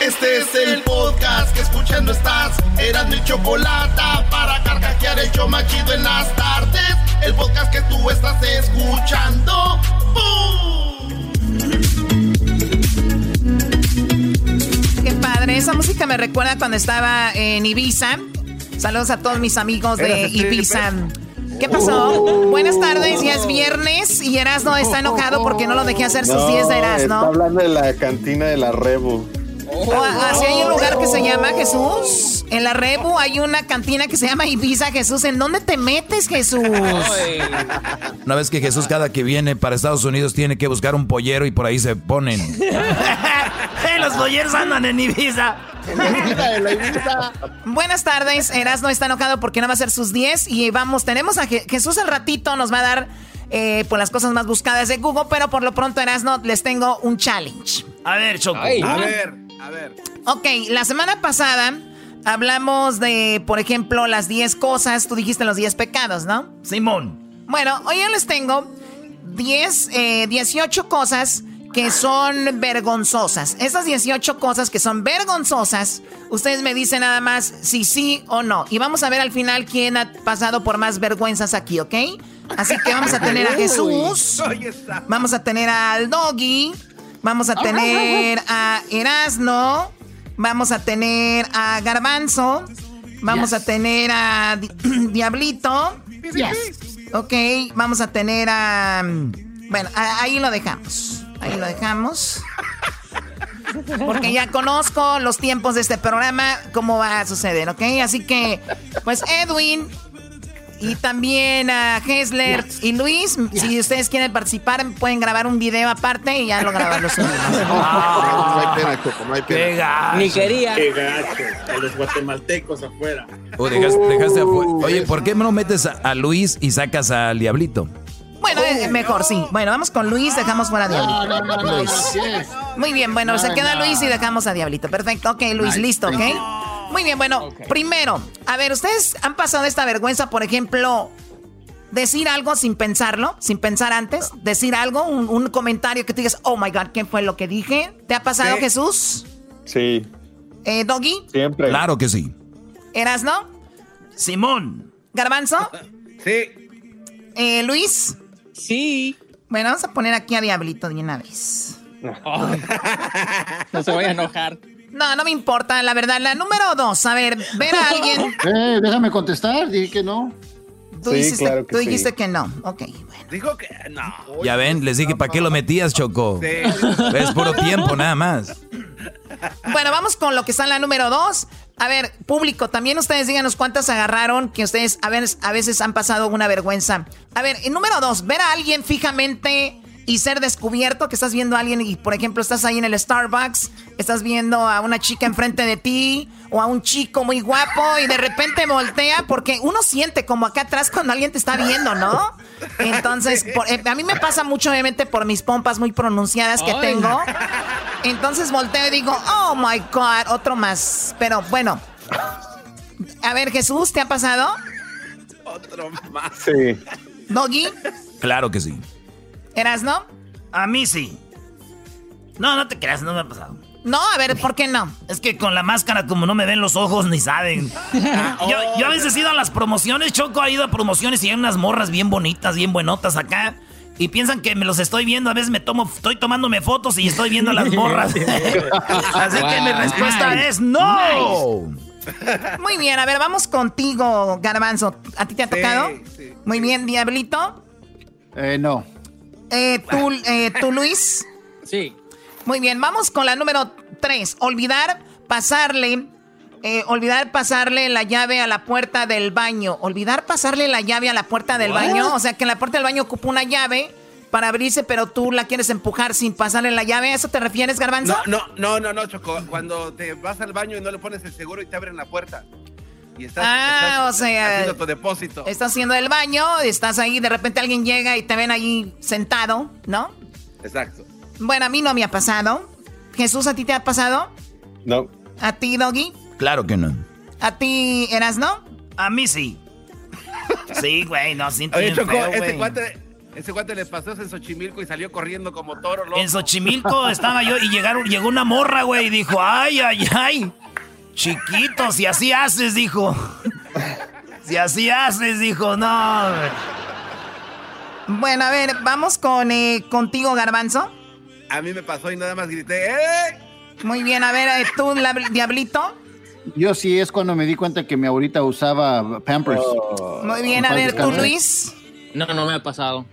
Este es el podcast que escuchando estás. Eran mi chocolate para carcajear el show machido en las tardes. El podcast que tú estás escuchando. ¡Bum! Qué padre. Esa música me recuerda cuando estaba en Ibiza. Saludos a todos mis amigos de Ibiza. ¿Qué pasó? Buenas tardes, ya es viernes y Erasno está enojado porque no lo dejé hacer sus 10 de Erasno. Está hablando de la cantina de la Rebu. O, así hay un lugar que se llama Jesús. En la Rebu hay una cantina que se llama Ibiza Jesús. ¿En dónde te metes, Jesús? Una vez que Jesús cada que viene para Estados Unidos tiene que buscar un pollero y por ahí se ponen. Los polleros andan en Ibiza. Buenas tardes. Erasno está enojado porque no va a hacer sus 10 y vamos, tenemos a Je- Jesús al ratito, nos va a dar eh, pues las cosas más buscadas de Google, pero por lo pronto Erasno les tengo un challenge. A ver, Choco. A ver, a ver. Ok, la semana pasada hablamos de, por ejemplo, las 10 cosas, tú dijiste los 10 pecados, ¿no? Simón. Bueno, hoy yo les tengo 10, eh, 18 cosas que son vergonzosas. Esas 18 cosas que son vergonzosas, ustedes me dicen nada más si sí o no. Y vamos a ver al final quién ha pasado por más vergüenzas aquí, ¿ok? Así que vamos a tener a Jesús, vamos a tener al Doggy, vamos a tener a Erasno, vamos a tener a Garbanzo, vamos a tener a Di- Diablito. Ok, vamos a tener a... Bueno, a- ahí lo dejamos. Ahí lo dejamos. Porque ya conozco los tiempos de este programa, cómo va a suceder, ¿ok? Así que, pues Edwin y también a Hesler y Luis, si ustedes quieren participar, pueden grabar un video aparte y ya lo graban los subimos. No hay pena, Choco, no hay Qué pena. gacho. Ni quería. Qué gacho. A los guatemaltecos afuera. Dejaste afuera. Oye, ¿por qué no metes a, a Luis y sacas al diablito? Bueno, eh, mejor, sí. Bueno, vamos con Luis, dejamos fuera a Diablito. No, no, no, no, Luis. Muy bien, bueno, se queda Luis y dejamos a Diablito. Perfecto, ok, Luis, Nice, listo, ok. Muy bien, bueno, primero, a ver, ¿ustedes han pasado esta vergüenza, por ejemplo, decir algo sin pensarlo, sin pensar antes? Decir algo, un, un comentario que te digas, oh my God, ¿qué fue lo que dije? ¿Te ha pasado. Jesús? Sí, Eh, ¿Doggy? siempre. Claro que sí. ¿Erasno? Simón. ¿Garbanzo? Sí. Eh, ¿Luis? Sí. Bueno, vamos a poner aquí a Diablito de una vez. No se vaya a enojar. No, no me importa, la verdad. La número dos, a ver, ver a alguien. Eh, déjame contestar, dije que no. Tú, Sí, dijiste, claro que tú sí. dijiste que no. Ok, bueno. Dijo que no. Ya ven, les dije, ¿para qué lo metías, Choco? Sí. Es puro tiempo, nada más. Bueno, vamos con lo que está en la número dos. A ver, público, también ustedes díganos cuántas agarraron que ustedes a veces, a veces han pasado una vergüenza. A ver, en número dos, ver a alguien fijamente y ser descubierto, que estás viendo a alguien y, por ejemplo, estás ahí en el Starbucks, estás viendo a una chica enfrente de ti o a un chico muy guapo y de repente voltea porque uno siente como acá atrás cuando alguien te está viendo, ¿no? Entonces, por- eh, a mí me pasa mucho, obviamente, por mis pompas muy pronunciadas que Ay. tengo. Entonces volteo y digo, oh my God, otro más. Pero bueno. A ver, Jesús, ¿te ha pasado? Otro más. Sí. Doggy, Claro que sí. ¿Eras no? A mí sí. No, no te creas, no me ha pasado. No, a ver, ¿por qué no? Es que con la máscara, como no me ven los ojos, ni saben. Yo, yo a veces he ido a las promociones, Choco ha ido a promociones y hay unas morras bien bonitas, bien buenotas acá. Y piensan que me los estoy viendo, a veces me tomo, estoy tomándome fotos y estoy viendo a las morras. Así que mi respuesta es no. Muy bien, a ver, vamos contigo, Garbanzo. ¿A ti te ha tocado? sí. Muy bien, Diablito. Eh, no. Eh, ¿tú, eh, ¿Tú, Luis? Sí. Muy bien, vamos con la número tres. Olvidar pasarle, eh, olvidar pasarle la llave a la puerta del baño. Olvidar pasarle la llave a la puerta del baño. O sea, que la puerta del baño ocupa una llave para abrirse, pero tú la quieres empujar sin pasarle la llave. ¿A eso te refieres, Garbanzo? No, no, no, no, no, Choco. Cuando te vas al baño y no le pones el seguro y te abren la puerta. Y estás, Ah, estás o sea, haciendo tu depósito. Estás haciendo el baño, estás ahí, de repente alguien llega y te ven ahí sentado, ¿no? Exacto. Bueno, a mí no me ha pasado. Jesús, ¿a ti te ha pasado? No. ¿A ti, Doggy? Claro que no. ¿A ti, Eras, no? A mí sí. Sí, güey, no siento Oye, bien Choco, feo, este cuate, Ese guante le pasó en Xochimilco y salió corriendo como toro. Loco. En Xochimilco estaba yo y llegaron, llegó una morra, güey, y dijo, ay, ay, ay. Chiquito, si así haces, dijo. Si así haces, dijo, no. Bueno, a ver, vamos con eh, contigo, Garbanzo. A mí me pasó y nada más grité, ¡eh! Muy bien, a ver, eh, tú, la- Diablito. Yo sí es cuando me di cuenta que mi abuelita usaba Pampers. Muy bien, a ver, tú. Luis. No, no me ha pasado.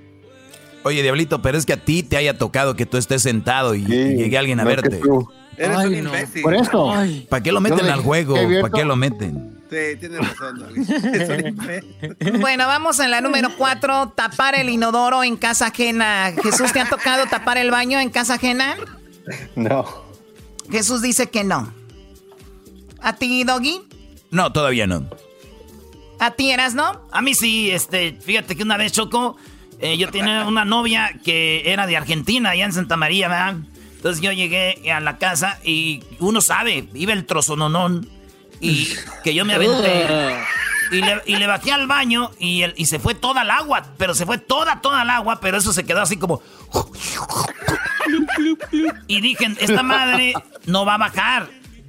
Oye, Diablito, pero es que a ti te haya tocado que tú estés sentado y, y llegue alguien a no que verte. tú. Eres Ay, un no. imbécil. Por esto. ¿Para qué lo meten al juego? ¿Para qué lo meten? Sí, tienes razón, Doggy. Bueno, vamos en la número cuatro, tapar el inodoro en casa ajena. Jesús, ¿te ha tocado tapar el baño en casa ajena? No. Jesús dice que no. ¿A ti, Doggy? No, todavía no. ¿A ti eras, no? A mí sí, este, fíjate que una vez Choco, eh, yo tenía una novia que era de Argentina, allá en Santa María, ¿verdad? Entonces yo llegué a la casa y uno sabe, iba el trozononón y que yo me aventé. Y le, y le bajé al baño y, el- y se fue toda el agua, pero se fue toda, toda el agua, pero eso se quedó así como... Y dije, esta madre no va a bajar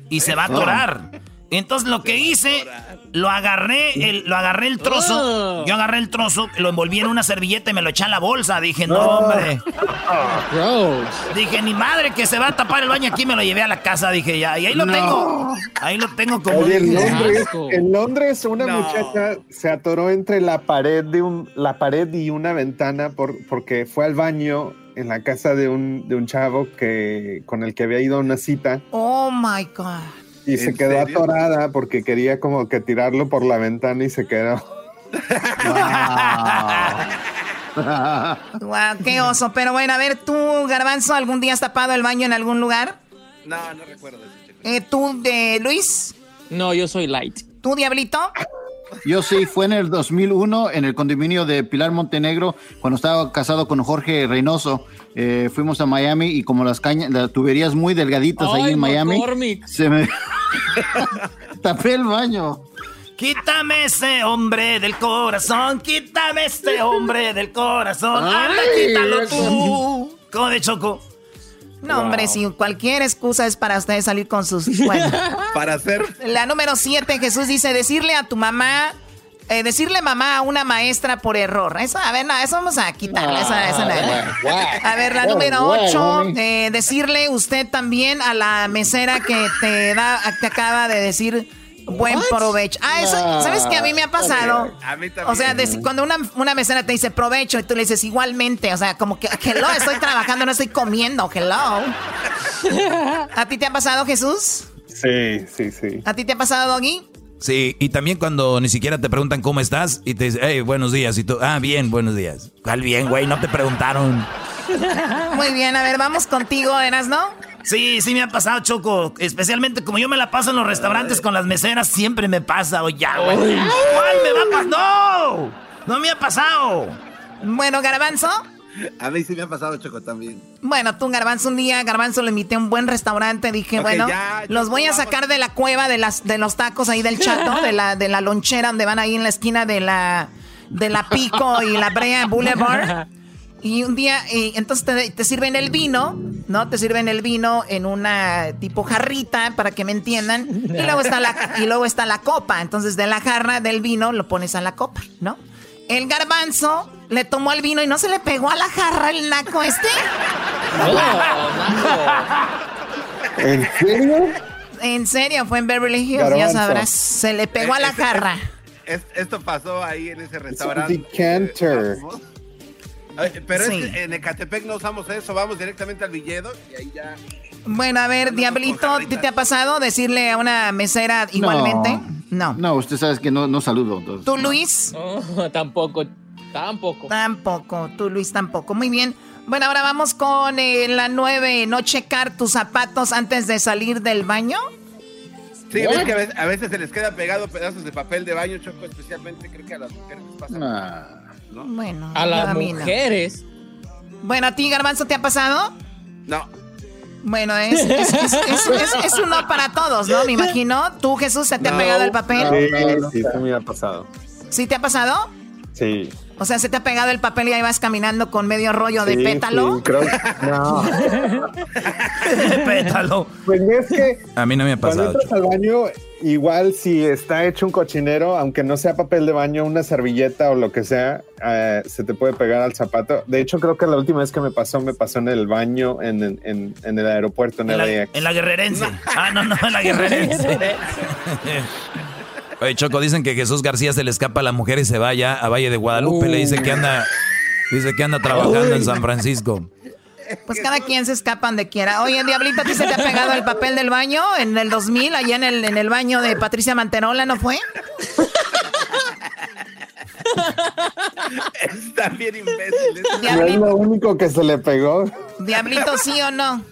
y se va a atorar. Entonces lo que hice, lo agarré, el, lo agarré el trozo, yo agarré el trozo, lo envolví en una servilleta y me lo eché a la bolsa. Dije, no, hombre. Gross. Dije, ni madre que se va a tapar el baño aquí, me lo llevé a la casa. Dije, ya, y ahí lo No. tengo. Ahí lo tengo como... Oye, en Londres, en Londres una No. muchacha se atoró entre la pared de un, la pared y una ventana por, porque fue al baño en la casa de un, de un chavo que con el que había ido a una cita Oh my God. Y se ¿En quedó serio? atorada porque quería como que tirarlo por la ventana y se quedó. Wow, qué oso. Pero bueno, a ver, tú, Garbanzo, ¿algún día has tapado el baño en algún lugar? No, no recuerdo. Eh, ¿Tú, de Luis? No, yo soy light. ¿Tú, Diablito? Yo sí, fue en el 2001 en el condominio de Pilar Montenegro, cuando estaba casado con Jorge Reynoso. Eh, fuimos a Miami y como las cañas, las tuberías muy delgaditas ahí en Miami, McCormick. se me tapé el baño. Quítame ese hombre del corazón, quítame ese hombre del corazón. Anda, Ay, quítalo tú. ¿Cómo de Choco? No, hombre, si cualquier excusa es para ustedes salir con sus... Bueno, Para hacer. la número siete, Jesús dice, decirle a tu mamá... eh, decirle mamá a una maestra por error. Eso, a ver, no, eso vamos a quitarla. esa- esa no. A ver, la número bueno, 8, mami. decirle usted también a la mesera que te da, te acaba de decir buen provecho. Ah, eso, No. ¿sabes qué? A mí me ha pasado. A mí también. O sea, cuando una, una mesera te dice provecho y tú le dices igualmente, o sea, como que, hello, estoy trabajando, no estoy comiendo, hello. ¿A ti te ha pasado, Jesús? Sí, sí, sí. ¿A ti te ha pasado, Doggy? Sí, y también cuando ni siquiera te preguntan cómo estás y te dicen, hey, buenos días. Y tú, ah, bien, buenos días. ¿Cuál bien, güey? No te preguntaron. Muy bien, a ver, vamos contigo, Eras, ¿no? Sí, sí me ha pasado, Choco. Especialmente como yo me la paso en los restaurantes con las meseras, siempre me pasa. O ya, güey. ¿Cuál me va a pasar? ¡No! No me ha pasado. Bueno, Garbanzo. A mí sí me ha pasado Choco también. Bueno, tú, Garbanzo, un día, Garbanzo, le invité a un buen restaurante. Dije, bueno, ya, los voy a sacar de la cueva de las de los tacos ahí del chato, de la, de la lonchera donde van ahí en la esquina de la, de la Pico y la Brea Boulevard. Y un día, y entonces te, te sirven el vino, ¿no? Te sirven el vino en una tipo jarrita, para que me entiendan. Y luego está la, y luego está la copa. Entonces, de la jarra del vino lo pones a la copa, ¿no? El garbanzo le tomó el vino y no se le pegó a la jarra el naco este. ¿En serio? En serio, fue en Beverly Hills, ya sabrás. Se le pegó a la Este- jarra. Es- esto pasó ahí en ese restaurante. Pero Sí. es que en Ecatepec no usamos eso, vamos directamente al Villedo y ahí ya. Bueno, a ver, Diablito. ¿te, te ha pasado decirle a una mesera igualmente? No. No, usted sabe que no, no saludo. entonces, ¿Tú, no. Luis? No, tampoco. Tampoco. Tampoco. Tú, Luis, tampoco. Muy bien. Bueno, ahora vamos con eh, la nueve. No checar tus zapatos antes de salir del baño. Sí, ves que a veces, a veces se les queda pegado pedazos de papel de baño, Choco, especialmente creo que a las mujeres les pasa. Nah. Bueno, A las mí no. mujeres. Bueno, ¿a ti, Garbanzo, te ha pasado? No, Bueno, es, es, es, es- es- es un no para todos, ¿no? Me imagino. ¿Tú, Jesús, se te ha pegado el papel? Sí, sí, sí me ha pasado. ¿Sí te ha pasado? Sí. O sea, ¿se te ha pegado el papel y ahí vas caminando con medio rollo de pétalo? Sí, creo no. pétalo. Pues es que A mí no me ha cuando pasado. entras al baño, igual si está hecho un cochinero, aunque no sea papel de baño, una servilleta o lo que sea, eh, se te puede pegar al zapato. De hecho, creo que la última vez que me pasó, me pasó en el baño en, en- en el aeropuerto, en, En la, LAX. en la guerrerense. Ah, no, no, en la guerrerense. Oye, Choco, dicen que Jesús García se le escapa a la mujer y se vaya a Valle de Guadalupe. Le dice que anda, dice que anda trabajando en San Francisco. Pues cada quien se escapa donde quiera. Oye, Diablito, ¿a ti se te ha pegado el papel del baño en el 2000, allá en el, en el baño de Patricia Manterola, ¿no fue? Están bien imbéciles. No es Diablito, lo único que se le pegó. Diablito, ¿sí o no?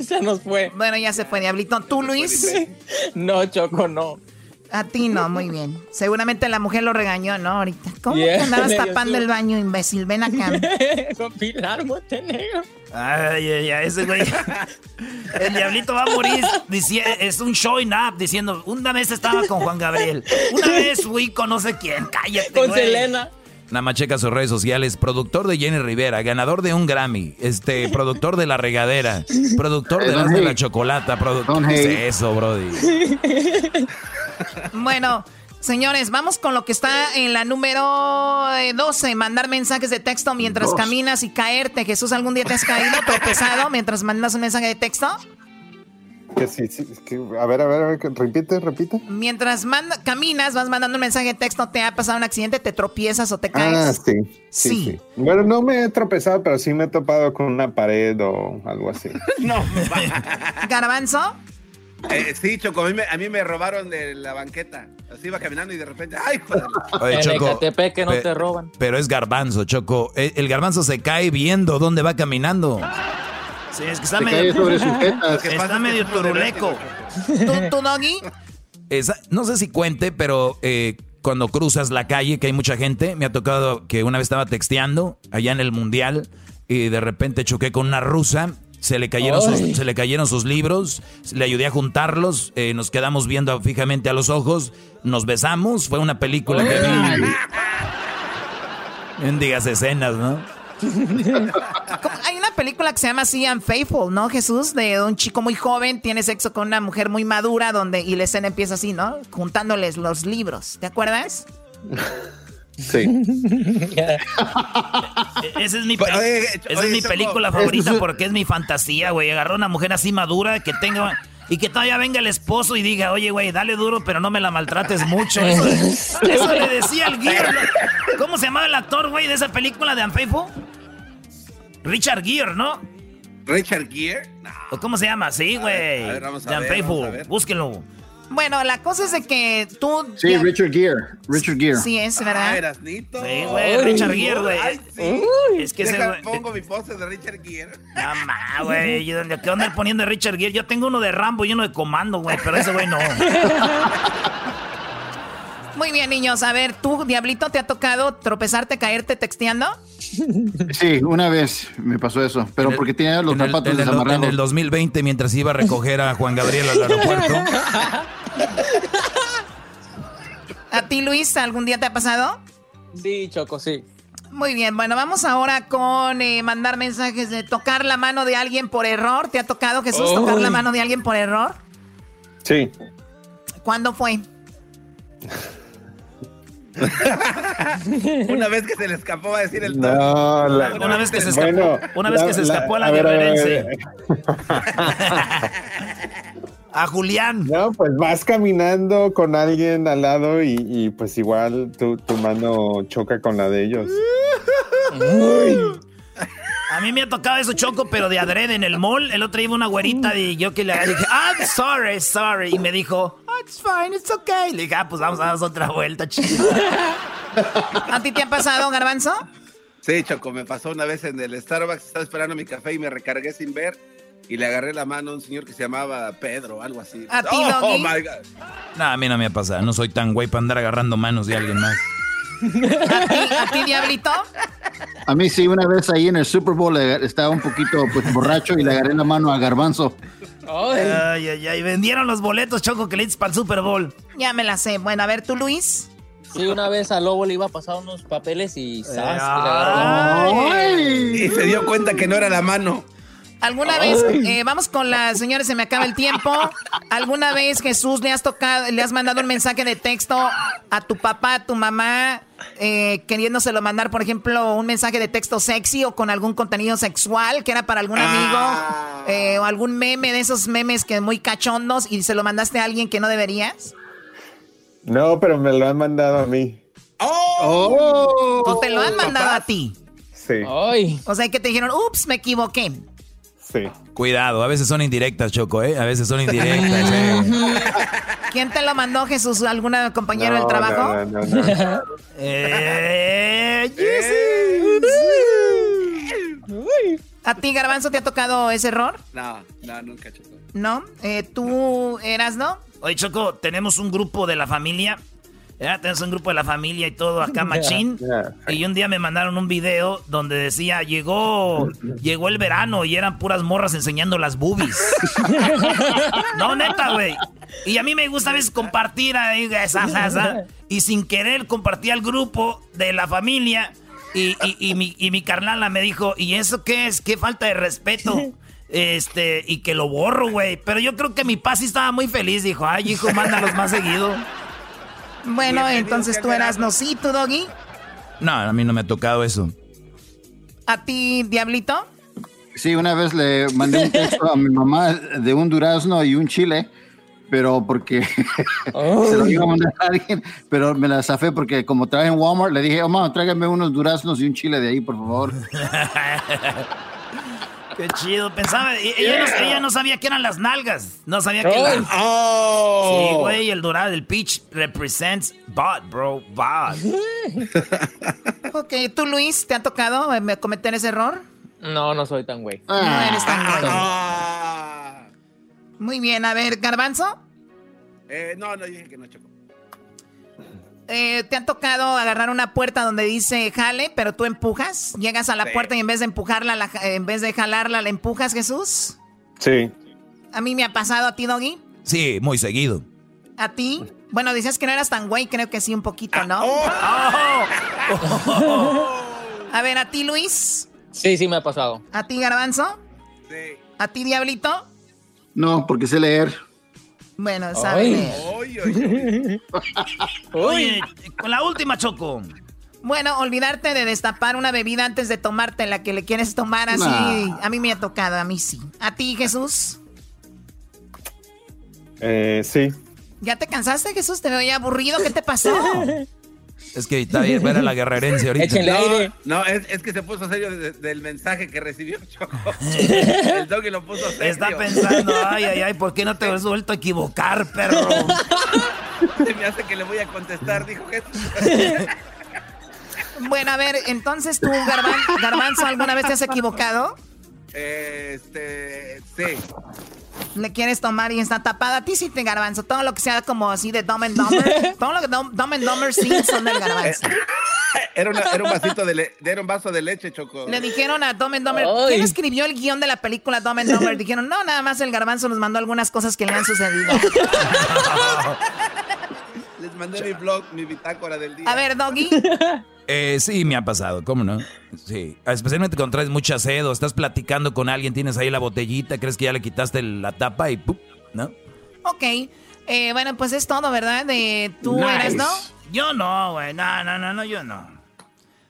Se nos fue. Bueno, ya se fue, Diablito. ¿Tú, Luis? No, Choco, no. A ti no, muy bien. Seguramente la mujer lo regañó, ¿no? Ahorita. ¿Cómo Yeah, que andabas tapando el baño, imbécil? Ven acá. Con Pilar Montenegro. Ay, ay, ay, ese güey. El diablito va a morir. es un showing up diciendo, una vez estaba con Juan Gabriel. Una vez fui con no sé quién. Cállate, Con güey. Selena. Nada más checa sus redes sociales. Productor de Jenny Rivera, ganador de un Grammy, este, productor de La Regadera, productor de Eh, Las de la Chocolata, productor. ¿Qué es eso, Brody? Bueno, señores, vamos con lo que está en la número eh, 12. Mandar mensajes de texto mientras Dos. caminas y caerte. Jesús, ¿algún día te has caído tropezado mientras mandas un mensaje de texto? Que sí, sí, es que- a ver, a ver, a ver, repite, repite. Mientras manda- caminas, vas mandando un mensaje de texto, te ha pasado un accidente, te tropiezas o te caes. Ah, sí, sí, Sí. sí. Bueno, no me he tropezado, pero sí me he topado con una pared o algo así. No. Garbanzo, Eh, sí, Choco, a mí, me, a mí me robaron de la banqueta. Así iba caminando y de repente, ¡ay, joder! Oye, En Choco, Ecatepec que no pe- te roban. Pero es garbanzo, Choco. El, el garbanzo se cae viendo dónde va caminando. Sí, es que está Se medio, turuleco. ¿tú, tú, Doggy? Esa- no sé si cuente, pero eh, cuando cruzas la calle, que hay mucha gente, me ha tocado que una vez estaba texteando allá en el Mundial y de repente choqué con una rusa. Se le, cayeron sus, se le cayeron sus libros, le ayudé a juntarlos, eh, nos quedamos viendo fijamente a los ojos, nos besamos, fue una película que vi. Mendigas escenas, ¿no? Hay una película que se llama así Unfaithful, ¿no, Jesús? De un chico muy joven, tiene sexo con una mujer muy madura, donde y la escena empieza así, ¿no? Juntándoles los libros. ¿Te acuerdas? Sí. E- Esa es mi, peli- Oye, esa es mi película favorita porque es mi fantasía, güey. Agarró una mujer así madura que tenga... Y que todavía venga el esposo y diga, oye, güey, dale duro, pero no me la maltrates mucho. Eso, eso le decía al Gere. ¿no? ¿Cómo se llamaba el actor, güey, de esa película de Unfaithful? Richard Gere, ¿no? Richard Gere. No. ¿O cómo se llama? Sí, güey. A ver, vamos a de ver, Unfaithful. Búsquenlo. Bueno, la cosa es de que tú... Sí, ya- Richard Gere. Richard Gere. Sí es, Ah, ¿verdad? Erasnito. Sí, güey, Richard Gere, güey. Ay, sí. Es que ese Deja, güey... pongo mi pose de Richard Gere. No, ma, güey. ¿y ¿Dónde qué andar poniendo de Richard Gere? Yo tengo uno de Rambo y uno de Comando, güey, pero ese güey no. Muy bien, niños. A ver, ¿tú, Diablito, te ha tocado tropezarte, caerte texteando? Sí, una vez me pasó eso, pero el- porque tenía los zapatos en el, desamarrados. en el 2020, mientras iba a recoger a Juan Gabriel al aeropuerto. ¿A ti, Luis, algún día te ha pasado? Sí, Choco, sí. Muy bien, bueno, vamos ahora con eh, mandar mensajes de tocar la mano de alguien por error. ¿Te ha tocado, Jesús, tocar la mano de alguien por error? Sí. ¿Cuándo fue? Una vez que se le escapó va a decir el. No, la- Una vez que se escapó, Bueno, una vez la- que se la- escapó a la a ver, a ver, a Julián. No, pues vas caminando con alguien al lado y, y, pues igual tu, tu mano choca con la de ellos. A mí me ha tocado eso choco, pero de adrede en el mall. El otro iba una güerita y yo que le dije, I'm sorry, sorry. Y me dijo, "Oh, it's fine, it's okay. Le dije, ah, pues vamos a dar otra vuelta, chido. ¿A ti te ha pasado, Garbanzo? Sí, Choco, me pasó una vez en el Starbucks, estaba esperando mi café y me recargué sin ver y le agarré la mano a un señor que se llamaba Pedro, algo así. ¿A ti, oh, Doggy? my God. No, a mí no me ha pasado. No soy tan güey para andar agarrando manos de alguien más. ¿A ti, Diablito? A mí sí, una vez ahí en el Super Bowl estaba un poquito pues, borracho y le agarré la mano a Garbanzo. Ay, ay, ay. Vendieron los boletos, choco, que le dices para el Super Bowl. Ya me la sé. Bueno, a ver, tú, Luis. Sí, una vez a Lobo le iba a pasar unos papeles y ¡zas! y. Y se dio cuenta que no era la mano. ¿Alguna vez, eh, vamos con las señores, se me acaba el tiempo. ¿Alguna vez, Jesús, le has tocado, le has mandado un mensaje de texto a tu papá, a tu mamá, eh, queriéndoselo mandar, por ejemplo, un mensaje de texto sexy o con algún contenido sexual que era para algún amigo eh, o algún meme de esos memes que muy cachondos y se lo mandaste a alguien que no deberías? No, pero me lo han mandado a mí. ¡Oh! ¿O te lo han mandado a ti? Sí, Ay, O sea, que te dijeron, ups, me equivoqué. Sí. Cuidado, a veces son indirectas, Choco, ¿eh? A veces son indirectas. ¿eh? ¿Quién te lo mandó, Jesús? ¿Algún compañero del No, trabajo? no, no, no, no. Eh, ¿A ti, Garbanzo, te ha tocado ese error? No, no, nunca, Choco. ¿No? Eh, ¿Tú eras, no? Oye, Choco, tenemos un grupo de la familia. Ya, tenemos un grupo de la familia y todo acá, machín. Ya. Y un día me mandaron un video donde decía, llegó, llegó el verano y eran puras morras enseñando las boobies. no, neta, güey. Y a mí me gusta a veces compartir ahí, esa, esa, esa. Y sin querer compartí al grupo de la familia. Y, y- y mi, y mi carnala me dijo, ¿y eso qué es? ¿Qué falta de respeto? Este, y que lo borro, güey. Pero yo creo que mi paz sí estaba muy feliz. Dijo, ay, hijo, mándalos más seguido. Bueno, Bienvenido entonces tú eras no, sí, tú, Doggy. No, a mí no me ha tocado eso. ¿A ti, Diablito? Sí, una vez le mandé un texto a mi mamá de un durazno y un chile, pero porque se lo iba a mandar a alguien, pero me la zafé porque como traje en Walmart, le dije, oh, mamá, tráigame unos duraznos y un chile de ahí, por favor. Qué chido. Pensaba, ella, no, ella no sabía que eran las nalgas. No sabía que Ay. la- ¡Oh! Sí, güey, el dorado, el peach represents bot, bro, bot. Ok, ¿tú, Luis, te ha tocado eh, cometer ese error? no, no soy tan güey. No eres tan güey. Ah. Muy bien, a ver, Garbanzo, Eh, no, no, dije que no, Choco. Eh, ¿te ha tocado agarrar una puerta donde dice jale, pero tú empujas? Llegas a la Sí. puerta y en vez de empujarla, la ja- en vez de jalarla, la empujas, Jesús. Sí. A mí me ha pasado a ti, Doggy. Sí, muy seguido. ¿A ti? Bueno, dices que no eras tan güey, creo que sí, un poquito, ¿no? A ver, ¿a ti, Luis? Sí, sí me ha pasado. ¿A ti, Garbanzo? Sí. ¿A ti, Diablito? No, porque sé leer. Bueno, sabe. Oye, con la última, Choco. Bueno, olvidarte de destapar una bebida antes de tomarte la que le quieres tomar así. Nah. A mí me ha tocado, a mí sí. ¿A ti, Jesús? Eh, sí. ¿Ya te cansaste, Jesús? Te veo ya aburrido. ¿Qué te pasó? Es que está bien ver a la guerrerense ahorita. Échenle aire. No, es, es que se puso serio de- del mensaje que recibió Choco. El doggy lo puso serio. Está pensando, ay, ay, ay, ¿por qué no te has vuelto a equivocar, perro? Se me hace que le voy a contestar, dijo Jesús. bueno, a ver, entonces tú, Garban- Garbanzo, ¿alguna vez te has equivocado? Este, sí. Le quieres tomar y está tapada. A ti sí te garbanzo. Todo lo que sea como así de Dumb and Dumber. todo lo que Dumb, Dumb and Dumber sí son del garbanzo. Era, una- era un vasito de, le- era un vaso de leche, Choco. Le dijeron a Dumb and Dumber. Ay. ¿Quién escribió el guion de la película Dumb and Dumber? Dijeron, no, nada más el garbanzo nos mandó algunas cosas que le han sucedido. Les mandé mi blog, mi bitácora del día. A ver, Doggy. Eh, sí, me ha pasado, ¿cómo no? Sí, especialmente cuando traes mucha sed o estás platicando con alguien, tienes ahí la botellita, crees que ya le quitaste la tapa y ¡pum! ¿no? Ok. Eh, bueno, pues es todo, ¿verdad? De tú Nice. eres, ¿no? Yo no, güey, no, no, no, no, yo no.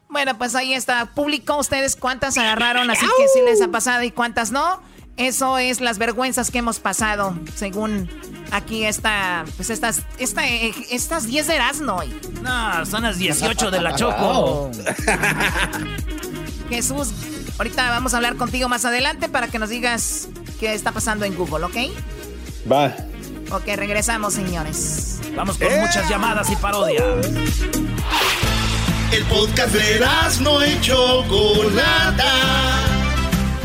Bueno, pues ahí está. Publicó ustedes cuántas agarraron, así que sí les ha pasado y cuántas no. Eso es las vergüenzas que hemos pasado, según aquí está, pues estas, esta, eh, estas 10 de Erasmo. hoy. No, son las 18 de la Choco. Jesús, ahorita vamos a hablar contigo más adelante para que nos digas qué está pasando en Google, ¿ok? Va. Ok, regresamos, señores. Vamos con muchas llamadas y parodias. El podcast de no y Chocolata.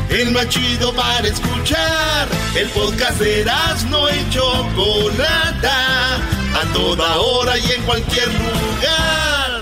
El más chido para escuchar. El podcast de no y Chocolata. A toda hora y en cualquier lugar.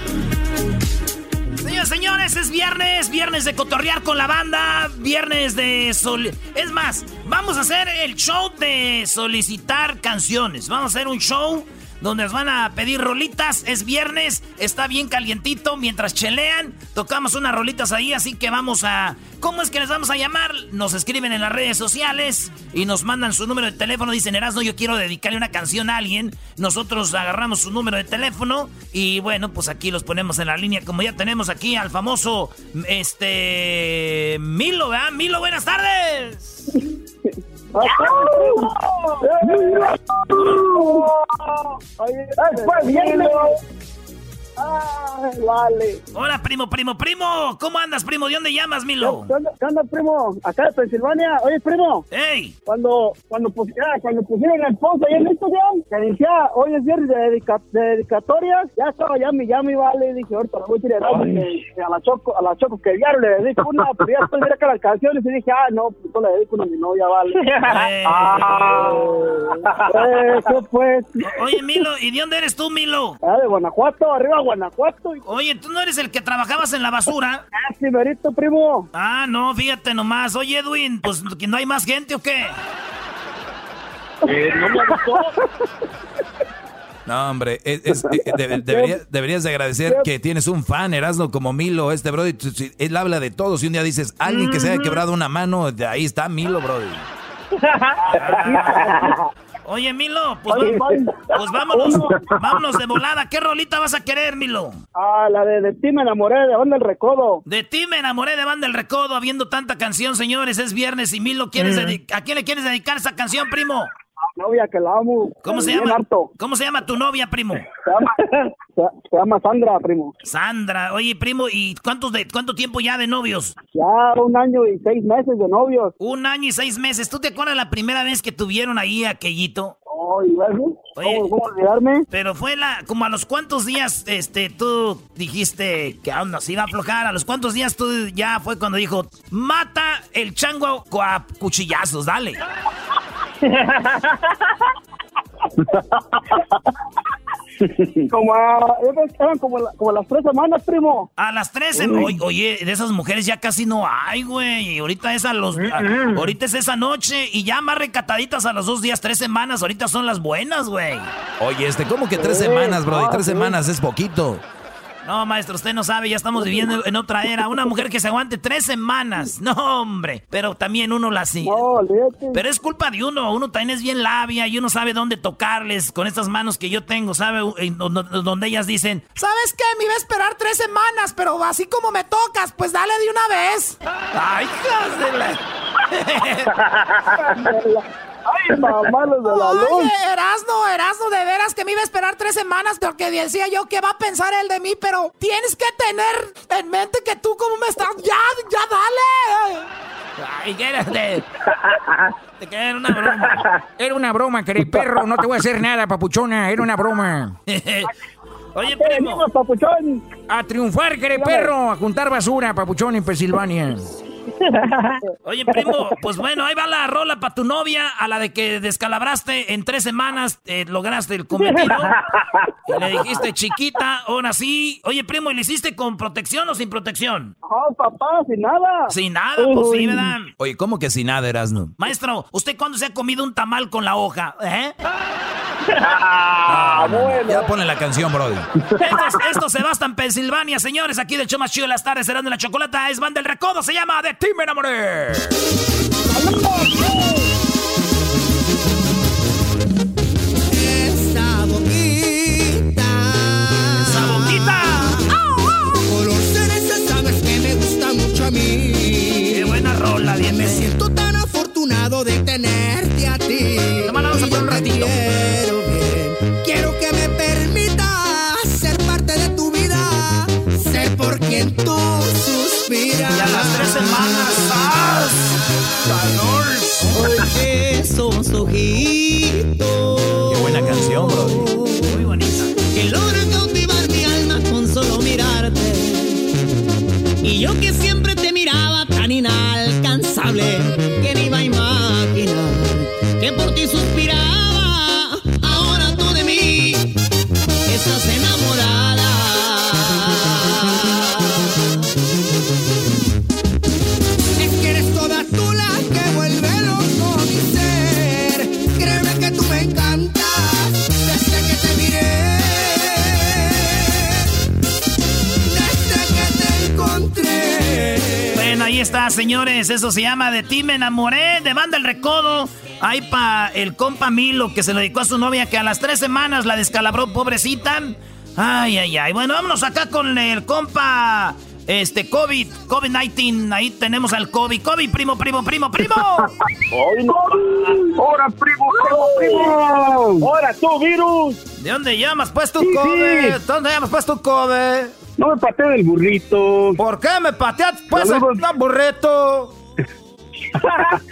Señores, señores, es viernes, viernes de cotorrear con la banda, viernes de sol... Es más, vamos a hacer el show de solicitar canciones. Vamos a hacer un show donde nos van a pedir rolitas. Es viernes, está bien calientito. Mientras chelean, tocamos unas rolitas ahí, así que vamos a... ¿Cómo es que les vamos a llamar? Nos escriben en las redes sociales y nos mandan su número de teléfono. Dicen, Erasno, yo quiero dedicarle una canción a alguien. Nosotros agarramos su número de teléfono y bueno, pues aquí los ponemos en la línea. Como ya tenemos aquí al famoso, este... Milo, ¿verdad? Milo, buenas tardes. ¡Mira! ¡Es Ay, vale. Hola, primo, primo, primo. ¿Cómo andas, primo? ¿De dónde llamas, Milo? ¿Qué onda, qué onda, primo? Acá de Pensilvania. Oye, primo. ¡Ey! Cuando, cuando, ah, cuando pusieron el post ahí en Instagram, que decía, hoy es viernes de, dedica- de dedicatorias, ya estaba, ya me, ya me vale. Y dije, ahorita le voy a decir a que, que la Choco, a la Choco que diario le dedico una, pero ya después miré acá las canciones y dije, ah, no, pues no le dedico una a mi novia, vale. Eh. Eso pues. O- Oye, Milo, ¿y de dónde eres tú, Milo? Ah, de Guanajuato, arriba Guanajuato. Oye, ¿tú no eres el que trabajabas en la basura? Ah, sí, merito, primo. Ah, no, fíjate nomás. Oye, Edwin, pues ¿que no hay más gente o qué? Eh, no me gustó. No, hombre, es- es- eh, de- debería- deberías de agradecer que tienes un fan, Erasno, como Milo, este brody. Él habla de todo. Si un día dices, alguien que se haya quebrado una mano, de ahí está Milo, brody. Oye, Milo, pues, Oye, va- oye. pues vámonos, vámonos de volada. ¿Qué rolita vas a querer, Milo? Ah, la de, de ti me enamoré, de onda el recodo. De ti me enamoré de Banda El Recodo, habiendo tanta canción, señores. Es viernes y Milo, ¿quieres ¿a quién le quieres dedicar esa canción, primo? Novia que la amo. ¿Cómo se llama? harto. ¿Cómo se llama tu novia, primo? Se llama, se, se llama Sandra, primo. Sandra. Oye, primo, ¿y cuántos de, cuánto tiempo ya de novios? Ya un año y seis meses de novios. Un año y seis meses. ¿Tú te acuerdas la primera vez que tuvieron ahí aquellito? Oh, y luego, Oye. ¿cómo, cómo olvidarme? Pero fue la, como a los cuantos días, este, tú dijiste que aún nos iba a aflojar. A los cuantos días tú ya fue cuando dijo, mata el chango a cuchillazos, dale. como a- como, la- como las tres semanas, primo. A las 13, oye, oye, de esas mujeres ya casi no hay, güey. Y ahorita es a los, a- ahorita es esa noche y ya más recataditas a los dos días, tres semanas. Ahorita son las buenas, güey. Oye, este, ¿cómo que tres semanas, brody? Tres semanas es poquito. No, maestro, usted no sabe, ya estamos viviendo en otra era. Una mujer que se aguante tres semanas. No, hombre. Pero también uno la sigue. No. Pero es culpa de uno. Uno también es bien labia y uno sabe dónde tocarles con estas manos que yo tengo, ¿sabe? Donde ellas dicen, ¿Sabes qué? Me iba a esperar tres semanas, pero así como me tocas, pues dale de una vez. ¡ay, hijas de la... Ay, mamá, los de la luz. Oye, Erasno, Erasno, de veras que me iba a esperar tres semanas porque decía yo que va a pensar él de mí, pero tienes que tener en mente que tú cómo me estás. ¡Ya, ya dale! ¡Ay, qué eres de... Te queda en una broma. Era una broma, querido perro. No te voy a hacer nada, papuchona. Era una broma. Oye, ¿Qué primo. venimos, papuchón? A triunfar, querido perro. A juntar basura, papuchón, en Pensilvania. Oye, primo, pues bueno, ahí va la rola para tu novia, a la de que descalabraste en tres semanas, eh, lograste el cometido. Y le dijiste, chiquita, ahora sí. Oye, primo, ¿y le hiciste con protección o sin protección? No, papá, sin nada. Sin nada, pues sí, Uy. ¿verdad? Oye, ¿cómo que sin nada, Erasno? Maestro, ¿usted cuándo se ha comido un tamal con la hoja? ¿Eh? Ah, bueno. Ya ponle la canción, brody. Esto, esto se basta en Pensilvania, señores. Aquí del show más chido de las tardes, cerrando la chocolata. Es Banda del Recodo, se llama De ti me enamoré. Esa boquita. ¡Esa boquita! Color cereza, sabes que me gusta mucho a mí. ¡Qué buena rola, bien Me siento tan afortunado de tenerte Tú suspiras. Y a las tres semanas, ¡zas! ¡Calor! Porque esos ojitos. Qué buena canción, brody. Muy bonita. que logran cautivar mi alma con solo mirarte. Y yo que siempre está, señores. Eso se llama De ti me enamoré, de banda el recodo. Ahí pa el compa Milo que se lo dedicó a su novia que a las tres semanas la descalabró, pobrecita. Ay, ay, ay. Bueno, vámonos acá con el compa. Este, COVID, COVID-19, ahí tenemos al COVID. COVID, primo, primo, primo, primo. ¡Hora, primo, primo, primo! ¡Hora, tú, virus! ¿De dónde llamas, pues, tu COVID? ¿Dónde llamas, pues, tu COVID? No me pateé del burrito. ¿Por qué me pateaste, pues, el burrito?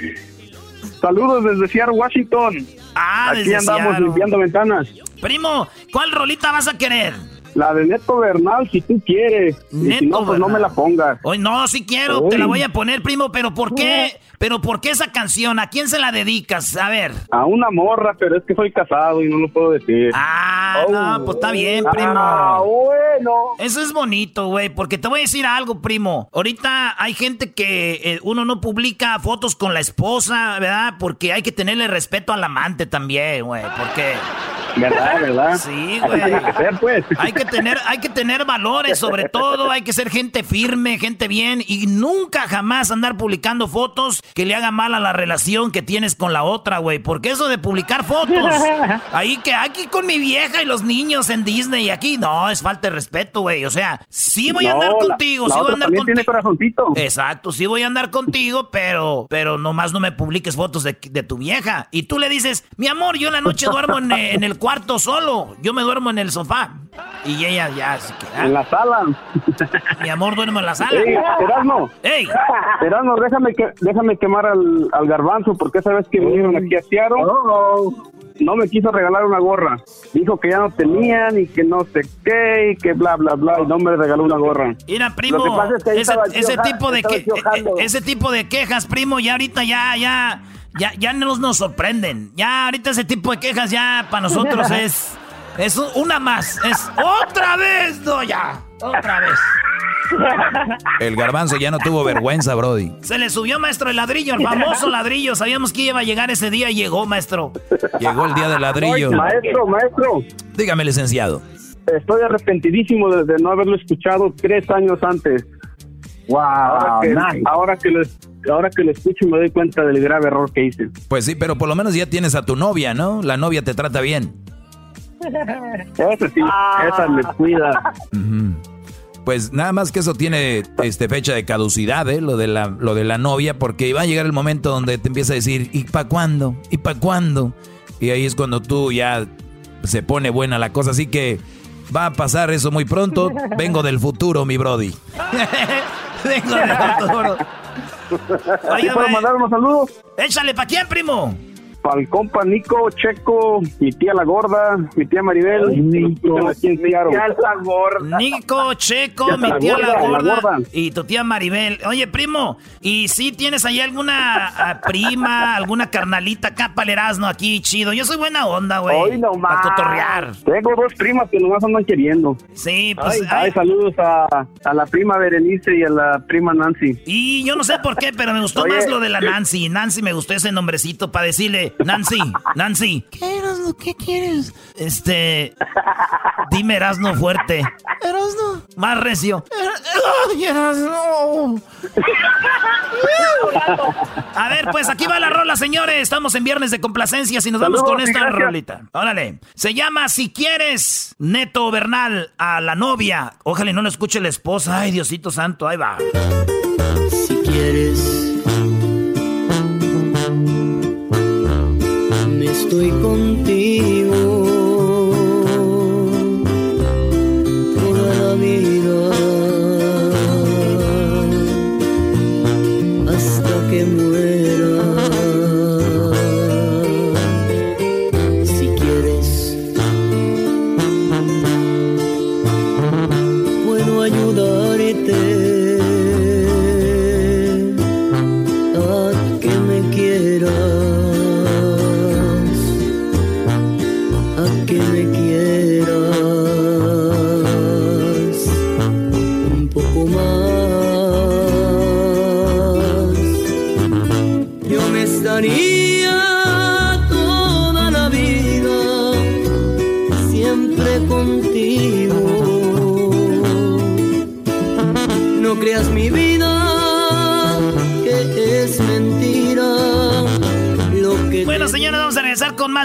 Saludos desde Seattle, Washington. Ah, Aquí desde andamos Seattle. limpiando ventanas. Primo, ¿cuál rolita vas a querer? La de Neto Bernal, si tú quieres. y si Neto no, pues no me la pongas. Hoy no, sí quiero, Uy. te la voy a poner, primo, pero ¿por qué? ¿Pero por qué esa canción? ¿A quién se la dedicas? A ver. A una morra, pero es que soy casado y no lo puedo decir. Ah, no, pues está bien, primo. Ah, bueno. Eso es bonito, güey, porque te voy a decir algo, primo. Ahorita hay gente que eh, uno no publica fotos con la esposa, ¿verdad? Porque hay que tenerle respeto al amante también, güey, porque... ¿Verdad, verdad? Sí, güey. tiene que ser, pues. Hay que tener, hay que tener valores, sobre todo, hay que ser gente firme, gente bien, y nunca jamás andar publicando fotos que le hagan mal a la relación que tienes con la otra, güey. Porque eso de publicar fotos, ahí que aquí con mi vieja y los niños en Disney y aquí, no, es falta de respeto, güey. O sea, sí voy a andar contigo, la sí voy a andar también tiene contigo. corazoncito. Exacto, sí voy a andar contigo, pero, pero nomás no me publiques fotos de, de tu vieja. Y tú le dices, mi amor, yo en la noche duermo en, en el cuarto solo. Yo me duermo en el sofá. Y ella ya se queda. En la sala. Mi amor, duermo en la sala. Ey, Erasmo. ¡Ey! Erasmo, déjame, que, déjame quemar al, al garbanzo, porque esa vez que vinieron aquí a Seattle, no me quiso regalar una gorra. Dijo que ya no tenían y que no sé qué y que bla, bla, bla, y no me regaló una gorra. Mira, primo, es que ese, tipo de que, Jalo. eh, ese tipo de quejas, primo, ya ahorita ya, ya, ya, ya nos, nos sorprenden. Ya ahorita ese tipo de quejas ya para nosotros es, es una más, es otra vez, no ya, otra vez. El garbanzo ya no tuvo vergüenza, Brody. Se le subió, maestro, el ladrillo, el famoso ladrillo. Sabíamos que iba a llegar ese día y llegó, maestro. Llegó el día del ladrillo. Maestro, maestro, Dígame, licenciado. estoy arrepentidísimo de, no haberlo escuchado tres años antes. ahora, que, nice. ahora, que lo, ahora que lo escucho me doy cuenta del grave error que hice. Pues sí, pero por lo menos ya tienes a tu novia, ¿no? La novia te trata bien. Esa sí, esa me cuida. Pues nada más que eso tiene este, fecha de caducidad, ¿eh? Lo de, la, lo de la novia, porque va a llegar el momento donde te empieza a decir, ¿y para cuándo? ¿Y para cuándo? Y ahí es cuando tú ya se pone buena la cosa. Así que va a pasar eso muy pronto. Vengo del futuro, mi Brody. Vengo del futuro. Oye, ¿Sí ¿Puedo mandar unos saludos? Échale, ¿pa' quién, primo? Para el compa Nico, Checo, mi tía la gorda, mi tía Maribel. Nico, aquí en Seattle. Nico, Checo, mi tía la gorda, la gorda, gorda. y tu tía Maribel. Oye, primo, ¿y si tienes ahí alguna ah, prima, alguna carnalita acá para el Erasmo aquí, chido? Yo soy buena onda, güey. Hoy no Para cotorrear. Tengo dos primas que nomás andan queriendo. Sí, pues... Ay, ay, ay, saludos a, a la prima Berenice y a la prima Nancy. Y yo no sé por qué, pero me gustó Oye. más lo de la Nancy. Nancy me gustó ese nombrecito para decirle, Nancy, Nancy. ¿Qué Erasmo? ¿Qué quieres? Este, dime Erasmo fuerte. Erasmo. Más recio. Ay, Erasmo. A ver, pues aquí va la rola, señores. Estamos en viernes de complacencias y nos vamos con esta gracias. rolita. Órale. Se llama Si quieres, Neto Bernal, a la novia. Ojalá y no lo escuche la esposa. Ay, Diosito Santo, ahí va. Si quieres, estoy contigo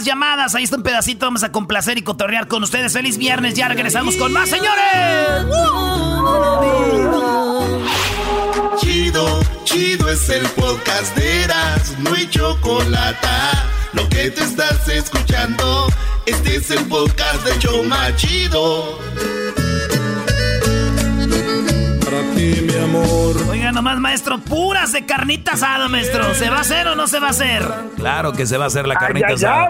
llamadas. Ahí está un pedacito. Vamos a complacer y cotorrear con ustedes. Feliz viernes. Ya regresamos con más, señores. Chido, chido es el podcast de. No hay chocolate. Lo que te estás escuchando, este es el podcast de Choma Chido. Ti, mi amor. Oiga, nomás, maestro, puras de carnita asada, maestro. ¿Se va a hacer o no se va a hacer? Claro que se va a hacer la carnita asada.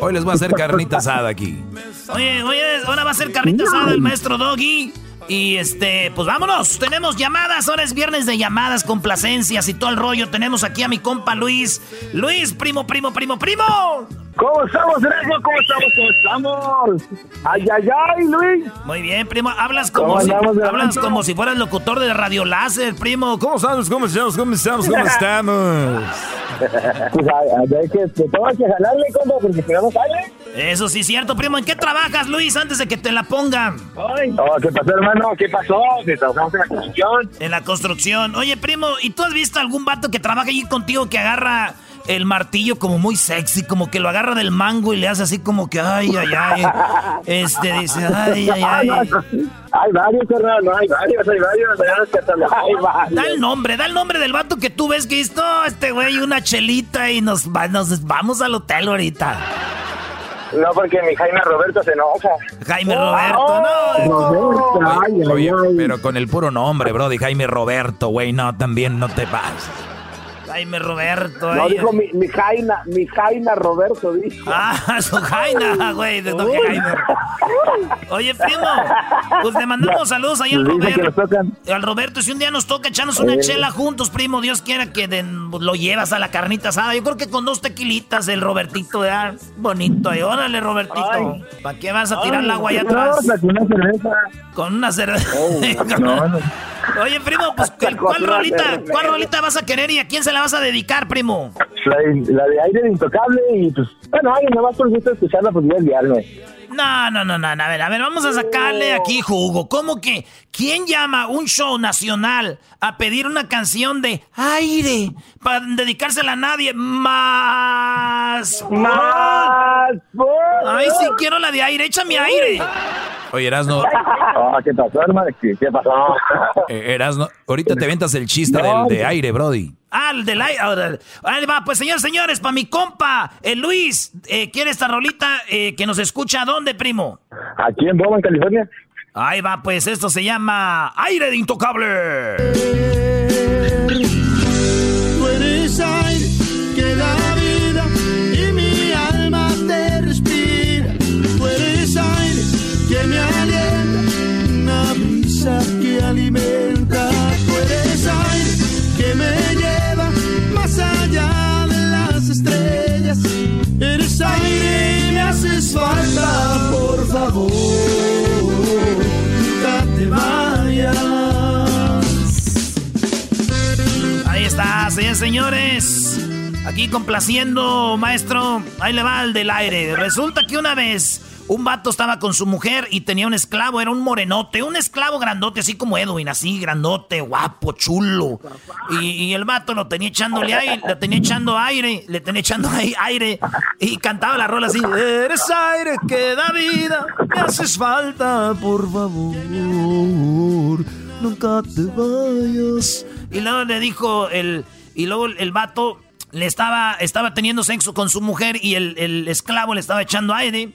Hoy les voy a hacer carnita asada aquí. Oye, oye, ahora va a ser carnita asada el maestro Doggy. Y este, pues vámonos. Tenemos llamadas. Ahora es viernes de llamadas, complacencias y todo el rollo. Tenemos aquí a mi compa Luis. Luis, primo, primo, primo, primo. ¿Cómo estamos, Sergio? ¿Cómo estamos? ¿Cómo estamos? ¡Ay, ay, ay, Luis! Muy bien, primo. Hablas como, si, hablas como si fueras locutor de Radio Láser, primo. ¿Cómo estamos? ¿Cómo estamos? ¿Cómo estamos? ¿Cómo estamos? pues hay, que, te tengo que jalarle, compa, porque si no sale. Eso sí es cierto, primo. ¿En qué trabajas, Luis, antes de que te la pongan? Ay, oh, ¿qué pasó, hermano? ¿Qué pasó? Que trabajamos en la construcción. En la construcción. Oye, primo, ¿y tú has visto algún vato que trabaja allí contigo que agarra el martillo como muy sexy, como que lo agarra del mango y le hace así como que, ay, ay, ay. Este dice, ay, ay, ay. Hay varios, no, hay varios, hay varios. Hay varios. Da el nombre, da el nombre del vato que tú ves que esto, este güey, una chelita y nos, nos vamos al hotel ahorita. No, porque mi Jaime Roberto se enoja. Jaime Roberto, no. Oye, pero con el puro nombre, bro, de Jaime Roberto, güey, no, también no te vas. Jaime Roberto. No, dijo mi, mi, Jaina, mi Jaina Roberto, dijo. Ah, su Jaina, güey, de don Jaime. Oye, primo, pues le mandamos saludos ahí al Roberto. Al Roberto, si un día nos toca echarnos una chela juntos, primo, Dios quiera que lo llevas a la carnita asada. Yo creo que con dos tequilitas el Robertito, ¿verdad? Bonito ahí. Órale, Robertito. ¿Para qué vas a tirar el agua allá atrás? con una cerveza. Con una cerveza. Oh, Oye, primo, pues, ¿cuál, rolita, ¿cuál rolita vas a querer y a quién se la vas a dedicar, primo? La, de aire de intocable y pues, bueno, alguien nomás por gusto escucharla, pues voy a enviarme. No, no, no, no, a ver, a ver, vamos a sacarle aquí jugo. ¿Cómo que quién llama un show nacional a pedir una canción de aire para dedicársela a nadie más? Más. Ay, sí quiero la de aire, échame aire. Oye, Erasno. Ah, ¿Qué pasó, hermano? ¿Qué, pasó? Eh, Erasno, ahorita te ventas el chiste del de aire, Brody. El del aire. Ahí va, pues señores, señores, para mi compa, el Luis, eh, ¿quiere esta rolita eh, que nos escucha dónde, primo? Aquí en Bowman, California. Ahí va, pues esto se llama Aire de Intocable. Haces falta, por favor. Nunca te vayas. Ahí está, señores, señores. Aquí complaciendo, maestro. Ahí le va el del aire. Resulta que una vez un vato estaba con su mujer y tenía un esclavo, era un morenote, un esclavo grandote, así como Edwin, así grandote, guapo, chulo. Y, el vato lo tenía echándole aire, le tenía echando aire, le tenía echando aire y cantaba la rola así: Eres aire que da vida, me haces falta, por favor, nunca te vayas. Y luego le dijo el, y luego el vato le estaba, estaba teniendo sexo con su mujer y el, el esclavo le estaba echando aire.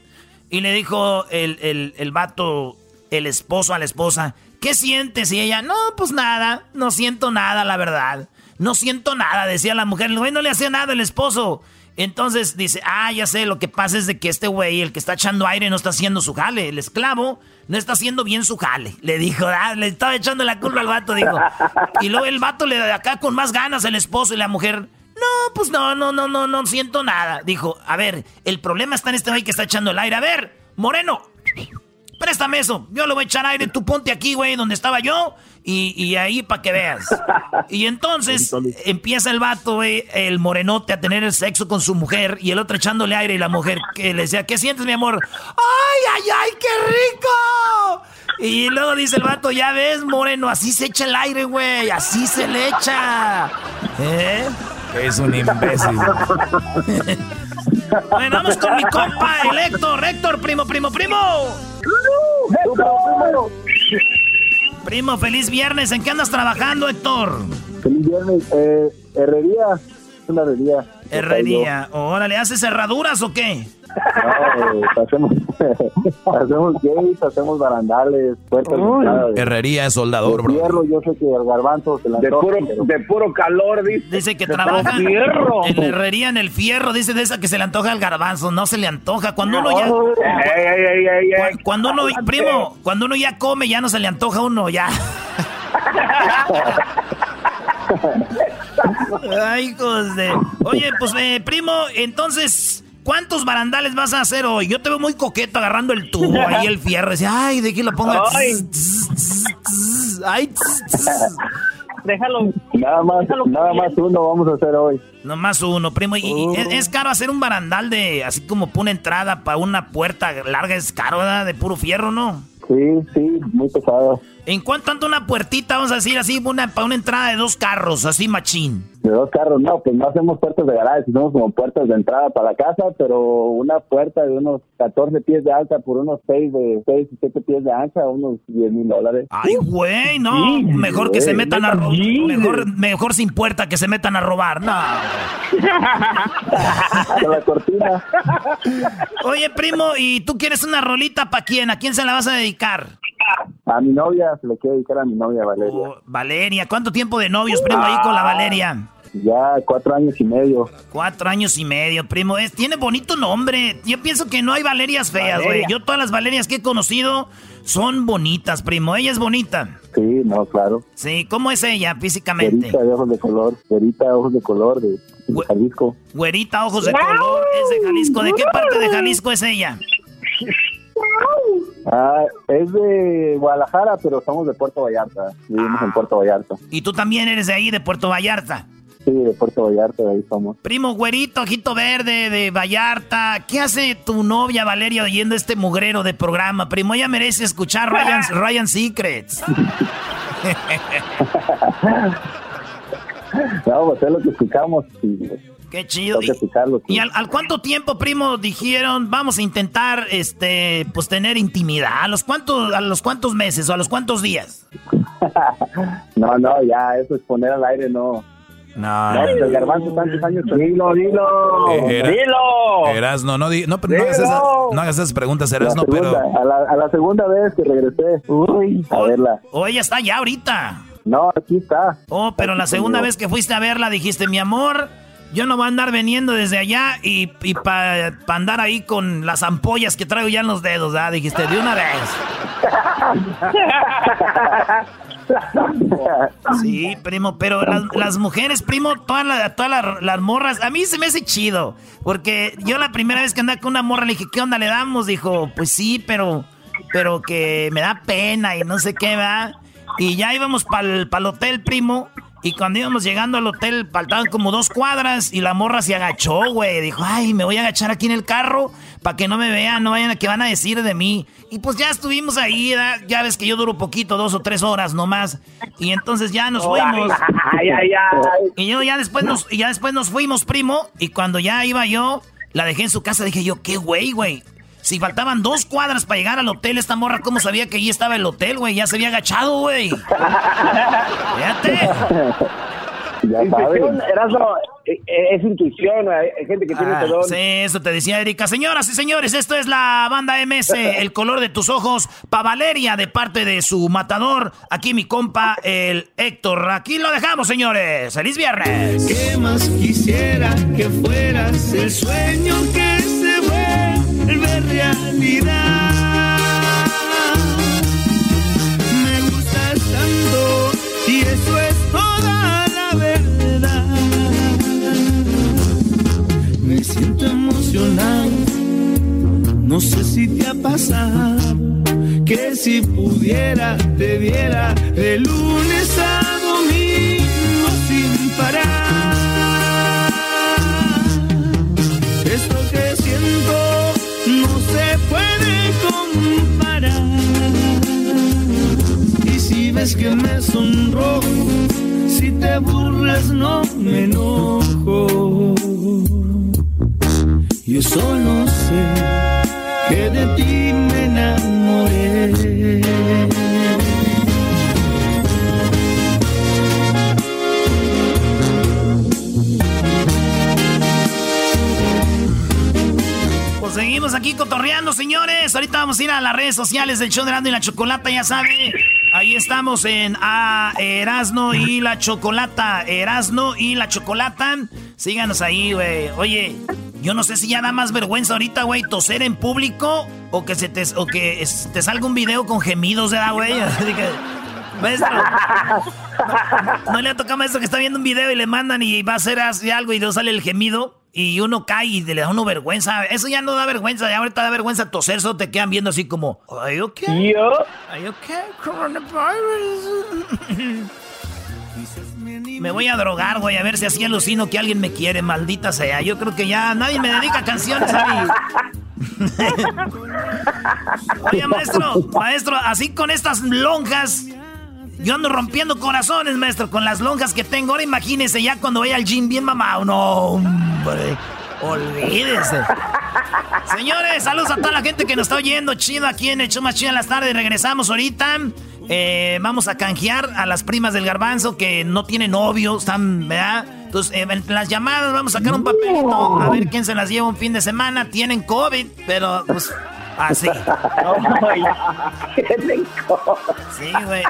Y le dijo el, el, el vato, el esposo a la esposa, ¿qué sientes? Y ella, no, pues nada, no siento nada, la verdad. No siento nada, decía la mujer. El güey no le hacía nada el esposo. Entonces dice, ah, ya sé, lo que pasa es de que este güey, el que está echando aire, no está haciendo su jale. El esclavo no está haciendo bien su jale. Le dijo, ah, le estaba echando la culpa al vato, dijo. Y luego el vato le da acá con más ganas el esposo y la mujer, no, pues no, no, no, no, no siento nada. Dijo, a ver, el problema está en este güey que está echando el aire. A ver, Moreno, préstame eso. Yo le voy a echar aire. Tú ponte aquí, güey, donde estaba yo. Y, ahí para que veas. Y entonces empieza el vato, güey, el morenote a tener el sexo con su mujer. Y el otro echándole aire. Y la mujer que le decía, ¿qué sientes, mi amor? ¡Ay, ay, ay, qué rico! Y luego dice el vato, ya ves, Moreno, así se echa el aire, güey. Así se le echa. ¿Eh? Es un imbécil. Bueno, vamos con mi compa, el Héctor. Héctor, primo, primo, primo. Primo, feliz viernes. ¿En qué andas trabajando, Héctor? Feliz viernes. Eh, herrería. Es una herrería. Herrería. Órale, ¿haces cerraduras o qué? No, hacemos, hacemos gates, hacemos barandales, puertas. Herrería soldador, de bro. fierro, yo sé que el garbanzo se la De puro, pero- de puro calor, dice. Dice que trabaja fierro. en la herrería, en el fierro. Dice de esa que se le antoja al garbanzo. No se le antoja. Cuando uno ya... Ey, ey, ey, ey, ey. cu- Cuando uno, primo, cuando uno ya come, ya no se le antoja a uno, ya. Ay, hijos de... Oye, pues, eh, primo, entonces, ¿cuántos barandales vas a hacer hoy? Yo te veo muy coqueto agarrando el tubo ahí, el fierro. Dice, ay, ¿de qué lo pongo? Ay. Ay, tss, tss. Déjalo. Nada más, nada más uno vamos a hacer hoy. Nomás uno, primo. Y, y es, es caro hacer un barandal de, así como para una entrada, para una puerta larga, es caro, ¿verdad? De puro fierro, ¿no? Sí, sí, muy pesado. ¿En cuánto anda una puertita, vamos a decir así, una, para una entrada de dos carros, así machín? De dos carros, no, pues no hacemos puertas de garaje, hacemos como puertas de entrada para la casa, pero una puerta de unos 14 pies de alta por unos 6 de 6 y 7 pies de ancha, unos 10 mil dólares. Ay, güey, no. mejor que se metan a robar. Mejor, mejor sin puerta que se metan a robar. No. Con la cortina. Oye, primo, ¿y tú quieres una rolita para quién? ¿A quién se la vas a dedicar? A mi novia, se le quiere dedicar a mi novia Valeria. Oh, Valeria, ¿cuánto tiempo de novios, primo, ahí con la Valeria? Ya cuatro años y medio. Cuatro años y medio, primo. Es, tiene bonito nombre. Yo pienso que no hay Valerias feas, güey. Valeria. Yo todas las Valerias que he conocido son bonitas, primo. Ella es bonita. Sí, no, claro. Sí, ¿cómo es ella físicamente? Verita de ojos de color, verita ojos de color de, de Jalisco. Güerita, ojos de color, es de Jalisco. ¿De qué parte de Jalisco es ella? Ah, es de Guadalajara, pero somos de Puerto Vallarta. Vivimos en Puerto Vallarta. Y tú también eres de ahí, de Puerto Vallarta. Sí, de Puerto Vallarta, de ahí somos. Primo güerito, ojito verde de Vallarta. ¿Qué hace tu novia Valeria oyendo este mugrero de programa? Primo, ella merece escuchar Ryan, Ryan Secrets. No, pues es lo que escuchamos. Qué chido. Hay que. ¿Y al, al cuánto tiempo, primo, dijeron vamos a intentar este pues tener intimidad? ¿A los cuántos, a los cuántos meses o a los cuántos días? No, no, ya, eso es poner al aire, no. No, No, el garbanzo tantos años. Dilo, dilo. Eh, era- Dilo. Erasno, no, no, no, hagas esas, no hagas esas preguntas, La Erasno, pero... segunda, a, la, a la segunda vez que regresé. Uy, a verla. O ella está ya ahorita. No, aquí está. Oh, pero la segunda vez que fuiste a verla dijiste, mi amor, yo no voy a andar veniendo desde allá y, y para andar ahí con las ampollas que traigo ya en los dedos, ¿ah? Dijiste, de una vez. Sí, primo, pero las, las mujeres, primo, todas, la- todas las, morras, a mí se me hace chido. Porque yo la primera vez que andaba con una morra le dije, ¿qué onda le damos? Dijo, pues sí, pero, pero que me da pena y no sé qué, va. Y ya íbamos para el hotel, primo. Y cuando íbamos llegando al hotel, faltaban como dos cuadras y la morra se agachó, güey. Dijo, ay, me voy a agachar aquí en el carro para que no me vean, no vayan a que van a decir de mí. Y pues ya estuvimos ahí, ya ves que yo duro poquito, dos o tres horas nomás. Y entonces ya nos fuimos. Ay, ay, ay. Y yo ya después nos, y ya después nos fuimos, primo. Y cuando ya iba yo, la dejé en su casa, dije yo, qué güey, güey. Si faltaban dos cuadras para llegar al hotel, esta morra, ¿cómo sabía que allí estaba el hotel, güey? Ya se había agachado, güey. Fíjate. Ya Intuición. Erasmo, eh, eh, es intuición, hay, hay gente que tiene Ah, sí, eso te decía Erika. Señoras y señores, esto es la banda MS, el color de tus ojos, pa' Valeria, de parte de su matador. Aquí mi compa, el Héctor. Aquí lo dejamos, señores. ¡Feliz viernes! ¿Qué más quisiera que fueras el sueño que vuelve realidad? Me gustas tanto y eso es toda la verdad. Me siento emocionado, no sé si te ha pasado que si pudiera te diera de lunes a que me sonrojo, si te burlas no me enojo. Yo solo sé que de ti me enamoré. Pues seguimos aquí cotorreando, señores. Ahorita vamos a ir a las redes sociales del show de Erasmo y la Chocolata, ya sabe. Estamos en a Erasno y la Chocolata. Erasno y la Chocolata. Síganos ahí, güey. Oye, yo no sé si ya da más vergüenza ahorita, güey, toser en público o que se te, o que es- te salga un video con gemidos, ¿verdad, güey? Así maestro, no le ha tocado a maestro que está viendo un video y le mandan y va a hacer así algo y no sale el gemido y uno cae y le da uno vergüenza. Eso ya no da vergüenza, ya ahorita da vergüenza toser, solo te quedan viendo así como, ¿Are you okay? ¿Are you okay? Coronavirus. Me voy a drogar, güey, a ver si así alucino que alguien me quiere, maldita sea. Yo creo que ya nadie me dedica canciones a mí. Oye, maestro, maestro, así con estas lonjas, yo ando rompiendo corazones, maestro, con las lonjas que tengo. Ahora imagínese ya cuando vaya al gym bien mamado. No, hombre, olvídese. Señores, saludos a toda la gente que nos está oyendo. Chido aquí en Hecho Más Chido en las tardes. Regresamos ahorita. Eh, vamos a canjear a las primas del garbanzo que no tienen novio, están, ¿verdad? Entonces, eh, en las llamadas vamos a sacar un papelito a ver quién se las lleva un fin de semana. Tienen COVID, pero pues así. Sí, güey.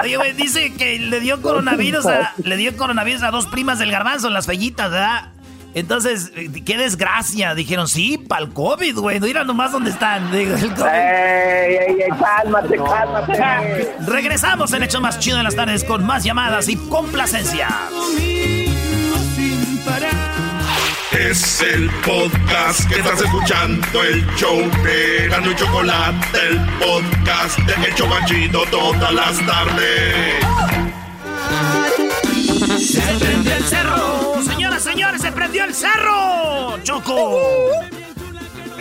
Oye, güey, dice que le dio coronavirus a, le dio coronavirus a dos primas del garbanzo, las fellitas, ¿verdad? Entonces, eh, qué desgracia. Dijeron, sí, para el COVID, güey. No irán nomás dónde están. Digo, el COVID. ¡Ey, ey, ey! ¡Cálmate, cálmate! Regresamos en Hecho Más Chido en las tardes con más llamadas y complacencia. Es el podcast que estás escuchando, el show de Gano y Chocolate, el podcast de El Chobachito todas las tardes. Se prendió el cerro. Señoras, señores, se prendió el cerro. Choco.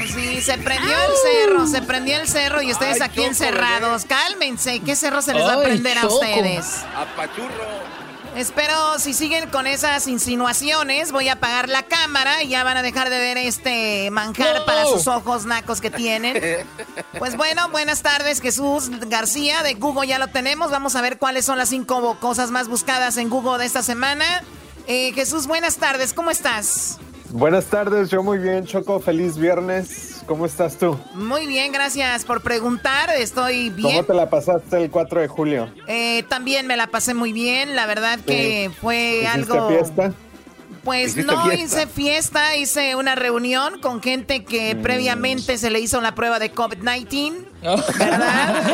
Sí, se prendió el cerro, se prendió el cerro y ustedes Ay, aquí Choco, encerrados. Cálmense, ¿qué cerro se les va a prender a ustedes? Apachurro. Espero si siguen con esas insinuaciones, voy a apagar la cámara y ya van a dejar de ver este manjar para sus ojos nacos que tienen. Pues bueno, buenas tardes, Jesús García de Google, ya lo tenemos. Vamos a ver cuáles son las cinco cosas más buscadas en Google de esta semana. Eh, Jesús, buenas tardes, ¿cómo estás? Buenas tardes, yo muy bien, Choco, feliz viernes. ¿Cómo estás tú? Muy bien, gracias por preguntar, estoy ¿Cómo bien. te la pasaste el 4 de julio? Eh, también me la pasé muy bien, la verdad que fue ¿Hiciste algo... fiesta? Pues ¿Hiciste no fiesta? hice fiesta, hice una reunión con gente que Mm. previamente se le hizo la prueba de COVID-19, ¿verdad?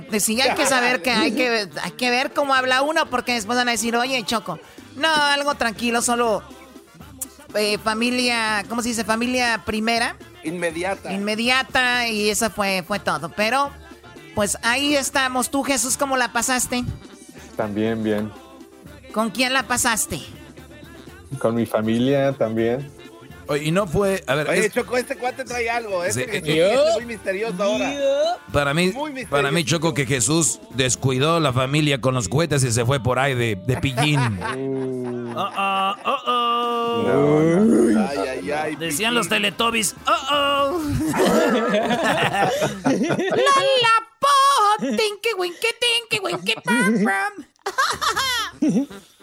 Este, sí, hay que saber que hay que, hay que ver cómo habla uno porque después van a decir, oye, Choco, no, algo tranquilo, solo eh, familia, ¿cómo se dice? Familia primera, Inmediata. inmediata y eso fue, fue todo. Pero, pues ahí estamos. Tú, Jesús, ¿cómo la pasaste? También bien. ¿Con quién la pasaste? Con mi familia también. Oye, y no fue, a ver, Oye, es- Choco, este cuate trae algo. Este Sí, que eh, es muy misterioso ahora. para mí, para mí Choco que Jesús descuidó la familia con los cohetes y se fue por ahí de, de pillín. Uh-oh, uh-oh. Ay, ay, ay. Decían los Teletubbies. Uh-oh. La la po, tinky winky tinky winky pam pam.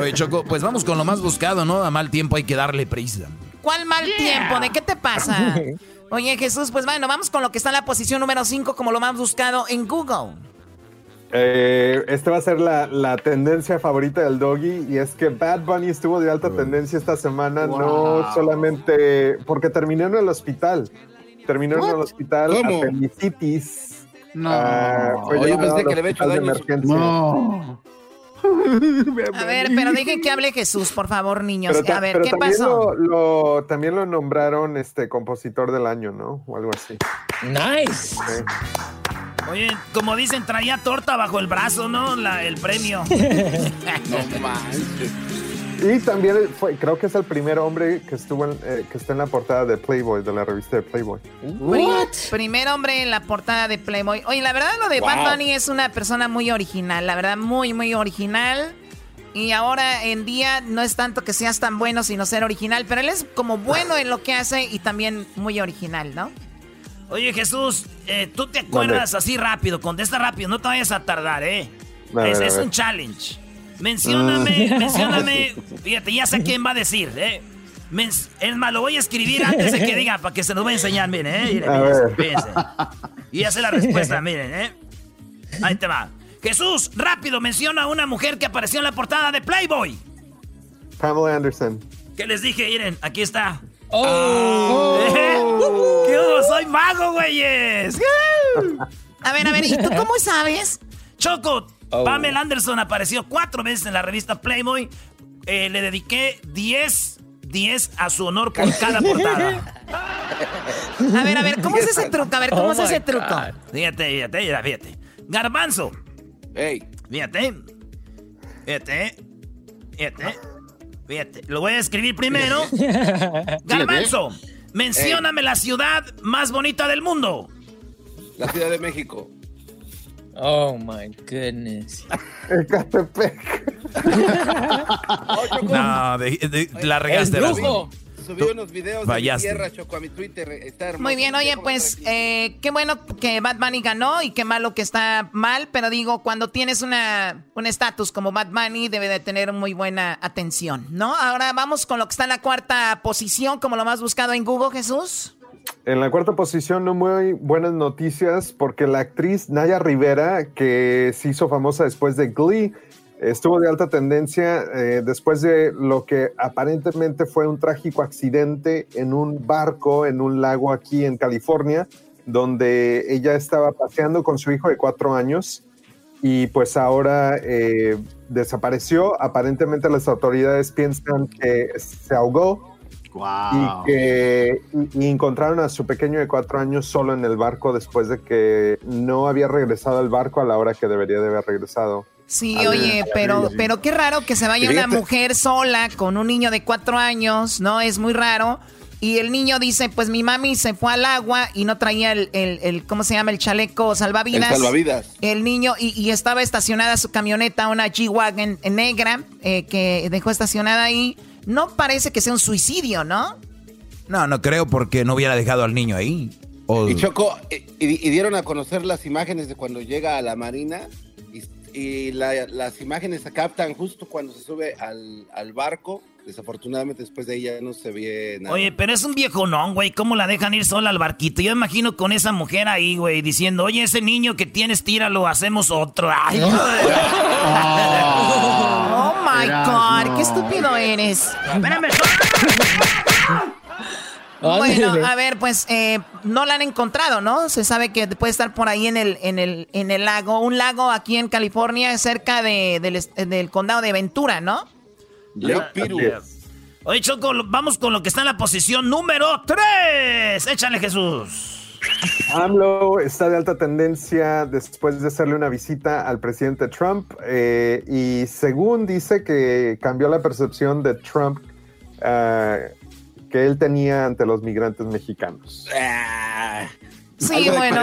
Oye, Choco, pues vamos con lo más buscado, ¿no? A mal tiempo hay que darle prisa. ¿Cuál mal tiempo? ¿De qué te pasa? Oye, Jesús, pues bueno, vamos con lo que está en la posición número 5 como lo más buscado en Google. Eh, esta va a ser la, la tendencia favorita del doggy y es que Bad Bunny estuvo de alta tendencia esta semana, no solamente porque terminó en el hospital, terminó en el hospital ¿Cómo? apendicitis. No. Ah, fue Oye, llevado pensé que le había hecho daño. No. A ver, pero dejen que hable Jesús, por favor, niños. Pero, ta- A ver, pero ¿qué también pasó? Lo, lo- también lo nombraron este compositor del año, ¿no? O algo así. Nice. Sí. Oye, como dicen, traía torta bajo el brazo, ¿no? La, el premio. No manches. Y también fue, creo que es el primer hombre que estuvo en, eh, que está en la portada de Playboy, de la revista de Playboy. Pri- Primer hombre en la portada de Playboy. Oye, la verdad lo de Bad Wow. Bunny es una persona muy original, la verdad muy, muy original. Y ahora en día no es tanto que seas tan bueno, sino ser original. Pero él es como bueno en lo que hace y también muy original, ¿no? Oye, Jesús, eh, tú te acuerdas así rápido, contesta rápido, no te vayas a tardar, ¿eh? es, es un challenge. Mencióname, Mm. mencióname. Fíjate, ya sé quién va a decir, ¿eh? Men- es más, lo voy a escribir antes de que diga para que se lo voy a enseñar, miren, ¿eh? Miren, A fíjense. Y ya sé la respuesta, miren, ¿eh? Ahí te va. Jesús, rápido, menciona a una mujer que apareció en la portada de Playboy. Pamela Anderson. ¿Qué les dije? Miren, aquí está. Oh. ¿Eh? ¿Qué hubo? Soy mago, güeyes. A ver, a ver, ¿y tú cómo sabes? Choco, Oh. Pamela Anderson apareció cuatro veces en la revista Playboy. Eh, le dediqué 10, 10 a su honor por cada portada. A ver, a ver, ¿cómo es ese truco? A ver, ¿cómo Oh es ese my truco? God. Fíjate, fíjate, fíjate. Garbanzo, Ey, fíjate. Fíjate. Fíjate. Fíjate. Lo voy a escribir primero. Garbanzo, mencióname la ciudad más bonita del mundo. la Ciudad de México. Oh my goodness. Ecatepec. No, de- de- la regaste, subí unos videos fallaste. de mi tierra, Choco, a mi Twitter. Está hermoso. Muy bien, oye, pues eh, qué bueno que Bad Bunny ganó y qué malo que está mal, pero digo, cuando tienes una un estatus como Bad Bunny debe de tener muy buena atención, ¿no? Ahora vamos con lo que está en la cuarta posición, como lo más buscado en Google, Jesús. En la cuarta posición, no muy buenas noticias porque la actriz Naya Rivera, que se hizo famosa después de Glee, estuvo de alta tendencia eh, después de lo que aparentemente fue un trágico accidente en un barco en un lago aquí en California, donde ella estaba paseando con su hijo de cuatro años y pues ahora eh, desapareció. Aparentemente las autoridades piensan que se ahogó Wow. y que y- encontraron a su pequeño de cuatro años solo en el barco después de que no había regresado al barco a la hora que debería de haber regresado. Sí, A ver, oye, pero, pero qué raro que se vaya una mujer sola con un niño de cuatro años, ¿no? Es muy raro. Y el niño dice, pues mi mami se fue al agua y no traía el, el, el- ¿cómo se llama? El chaleco salvavidas. El salvavidas. El niño, y, y estaba estacionada su camioneta, una G-Wagon negra, eh, que dejó estacionada ahí. No parece que sea un suicidio, ¿no? No, no creo porque no hubiera dejado al niño ahí. O- Y Choco, y, y- dieron a conocer las imágenes de cuando llega a la marina y, y la- las imágenes se captan justo cuando se sube al, al barco. Desafortunadamente después de ahí ya no se ve nada. Oye, pero es un viejo no, güey. ¿Cómo la dejan ir sola al barquito? Yo imagino con esa mujer ahí, güey, diciendo, oye, ese niño que tienes, tíralo, hacemos otro. Ay, my. God, qué estúpido eres. Espérame. Bueno, a ver, pues eh, no la han encontrado, ¿no? Se sabe que puede estar por ahí en el, en el, en el lago, un lago aquí en California, cerca de- del, condado de Ventura, ¿no? Oye, Choco, vamos con lo que está en la posición número 3. Échale, Jesús. AMLO está de alta tendencia después de hacerle una visita al presidente Trump eh, y según dice que cambió la percepción de Trump eh, que él tenía ante los migrantes mexicanos. Sí, Algo de bueno.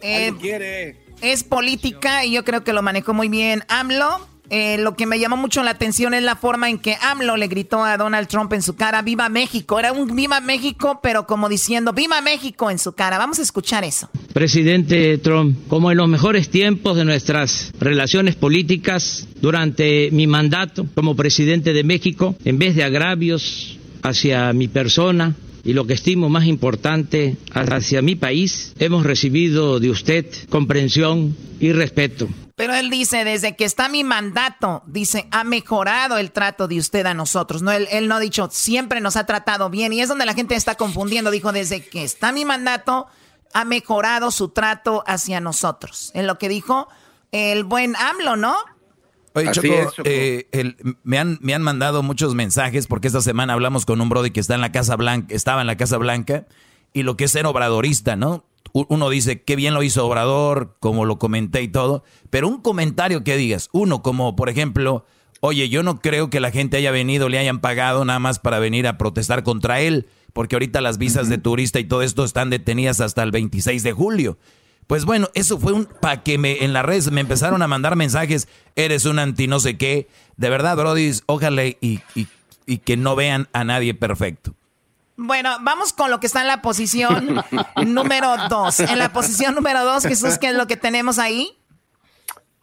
eh, es política y yo creo que lo manejó muy bien AMLO. Eh, lo que me llamó mucho la atención es la forma en que AMLO le gritó a Donald Trump en su cara, ¡Viva México! Era un ¡Viva México! pero como diciendo, ¡Viva México! en su cara. Vamos a escuchar eso. Presidente Trump, como en los mejores tiempos de nuestras relaciones políticas, durante mi mandato como presidente de México, en vez de agravios hacia mi persona y lo que estimo más importante, hacia mi país, hemos recibido de usted comprensión y respeto. Pero él dice, desde que está mi mandato, dice, ha mejorado el trato de usted a nosotros. No, él, él no ha dicho, siempre nos ha tratado bien. Y es donde la gente está confundiendo. Dijo, desde que está mi mandato, ha mejorado su trato hacia nosotros. Es lo que dijo el buen AMLO, ¿no? Oye, Así Choco, es, Choco. eh, el- me, han, me han mandado muchos mensajes porque esta semana hablamos con un brody que está en la Casa Blanca, estaba en la Casa Blanca, y lo que es ser obradorista, ¿no? Uno dice, qué bien lo hizo Obrador, como lo comenté y todo, pero un comentario que digas, uno como, por ejemplo, oye, yo no creo que la gente haya venido, le hayan pagado nada más para venir a protestar contra él, porque ahorita las visas de turista y todo esto están detenidas hasta el 26 de julio. Pues bueno, eso fue un para que me en las redes me empezaron a mandar mensajes, eres un anti no sé qué. De verdad, Brody, ojalá y, y, y que no vean a nadie perfecto. Bueno, vamos con lo que está en la posición número dos. En la posición número dos, Jesús, ¿qué es lo que tenemos ahí?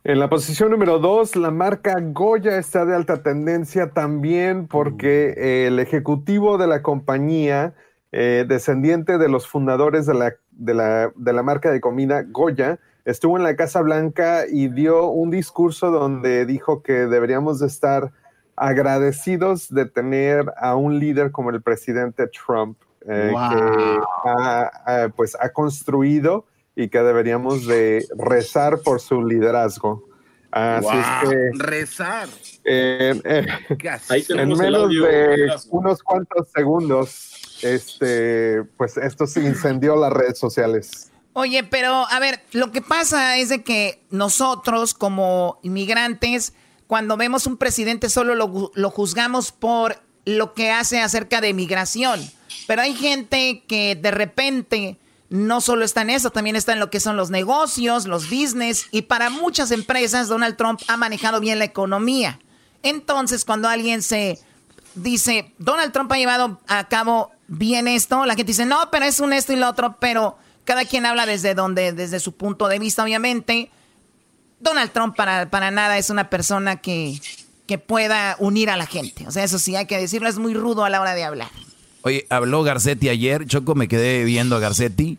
En la posición número dos, la marca Goya está de alta tendencia también porque el ejecutivo de la compañía, eh, descendiente de los fundadores de la, de, la, de la marca de comida Goya, estuvo en la Casa Blanca y dio un discurso donde dijo que deberíamos de estar agradecidos de tener a un líder como el presidente Trump, eh, que ha, pues, ha construido y que deberíamos de rezar por su liderazgo. Así es que Rezar. en, Ahí el menos de unos cuantos segundos, este, pues esto se incendió las redes sociales. Oye, pero a ver, lo que pasa es de que nosotros como inmigrantes, cuando vemos un presidente solo lo, juzgamos por lo que hace acerca de migración. Pero hay gente que de repente no solo está en eso, también está en lo que son los negocios, los business, y para muchas empresas Donald Trump ha manejado bien la economía. Entonces, cuando alguien se dice, Donald Trump ha llevado a cabo bien esto, la gente dice, no, pero es un esto y lo otro, pero cada quien habla desde donde, desde su punto de vista, obviamente. Donald Trump para, para nada es una persona que, que pueda unir a la gente. O sea, eso sí, hay que decirlo, es muy rudo a la hora de hablar. Oye, habló Garcetti ayer, Choco, me quedé viendo a Garcetti,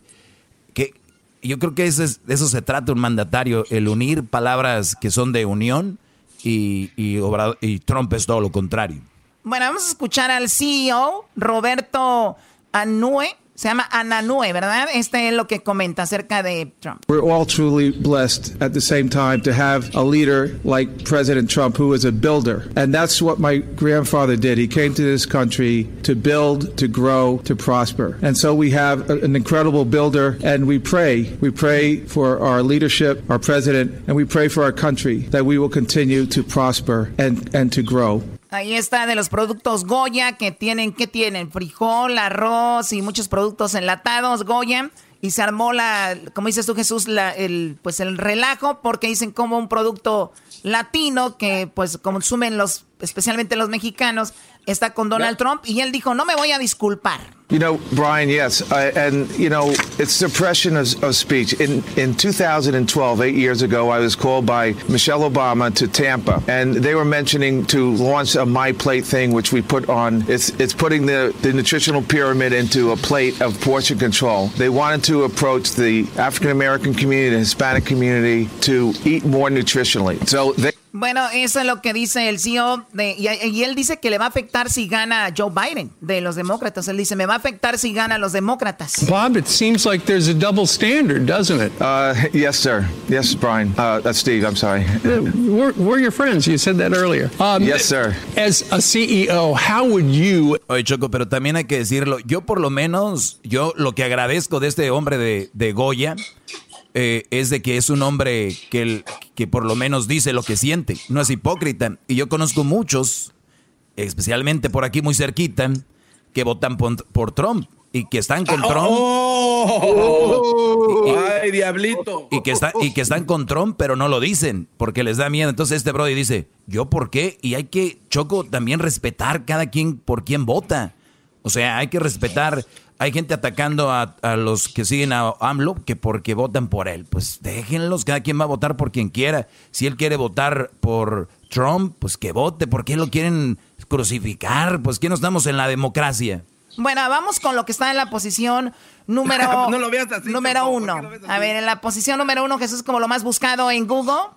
que yo creo que eso, es, de eso se trata un mandatario, el unir palabras que son de unión y, y, Obrador- y Trump es todo lo contrario. Bueno, vamos a escuchar al CEO, Roberto Anue. Se llama ¿verdad? Este es lo que comenta acerca de Trump. We're all truly blessed at the same time to have a leader like President Trump who is a builder. And that's what my grandfather did. He came to this country to build, to grow, to prosper. And so we have an incredible builder and we pray. We pray for our leadership, our president, and we pray for our country that we will continue to prosper and, and to grow. Ahí está de los productos Goya que tienen, ¿qué tienen? Frijol, arroz y muchos productos enlatados Goya. Y se armó la, como dices tú Jesús, la, el, pues el relajo porque dicen como un producto latino que pues consumen los, especialmente los mexicanos, está con Donald Trump y él dijo, no me voy a disculpar. You know, Brian, yes. Uh, and, you know, it's suppression of, of speech. In, in 2012, eight years ago, I was called by Michelle Obama to Tampa, and they were mentioning to launch a My Plate thing, which we put on. It's, it's putting the, the nutritional pyramid into a plate of portion control. They wanted to approach the African American community, the Hispanic community, to eat more nutritionally. So they. Bueno, eso es lo que dice el CEO de, y, y él dice que le va a afectar si gana Joe Biden de los demócratas. Él dice, me va a afectar si gana los demócratas. Bob, it seems like there's a double standard, doesn't it? Uh, yes, sir. Yes, Brian. Uh, that's Steve. I'm sorry. We're, we're your friends. You said that earlier. Um, Yes, sir. As a CEO, how would you Oye, Choco, pero también hay que decirlo, yo por lo menos, yo lo que agradezco de este hombre de, de Goya eh, es de que es un hombre que, el- que por lo menos dice lo que siente, no es hipócrita. Y yo conozco muchos, especialmente por aquí muy cerquita, que votan por, por Trump y que están con Trump. ¡Oh! ¡Ay, diablito! Y que, está, y que están con Trump, pero no lo dicen, porque les da miedo. Entonces este Brody dice, ¿yo por qué? Y hay que, Choco, también respetar cada quien por quien vota. O sea, hay que respetar. Hay gente atacando a, a los que siguen a AMLO que porque votan por él. Pues déjenlos, cada quien va a votar por quien quiera. Si él quiere votar por Trump, pues que vote. ¿Por qué lo quieren crucificar? Pues que no estamos en la democracia. Bueno, vamos con lo que está en la posición número, No lo veas así, número uno. A ver, en la posición número uno, Jesús, como lo más buscado en Google.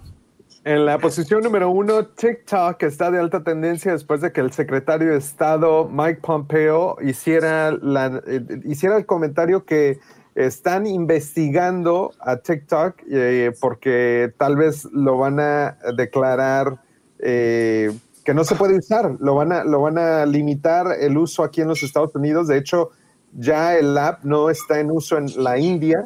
En la posición número uno, TikTok está de alta tendencia después de que el secretario de Estado Mike Pompeo hiciera, la, eh, hiciera el comentario que están investigando a TikTok eh, porque tal vez lo van a declarar eh, que no se puede usar, lo van, a, lo van a limitar el uso aquí en los Estados Unidos. De hecho, ya el app no está en uso en la India.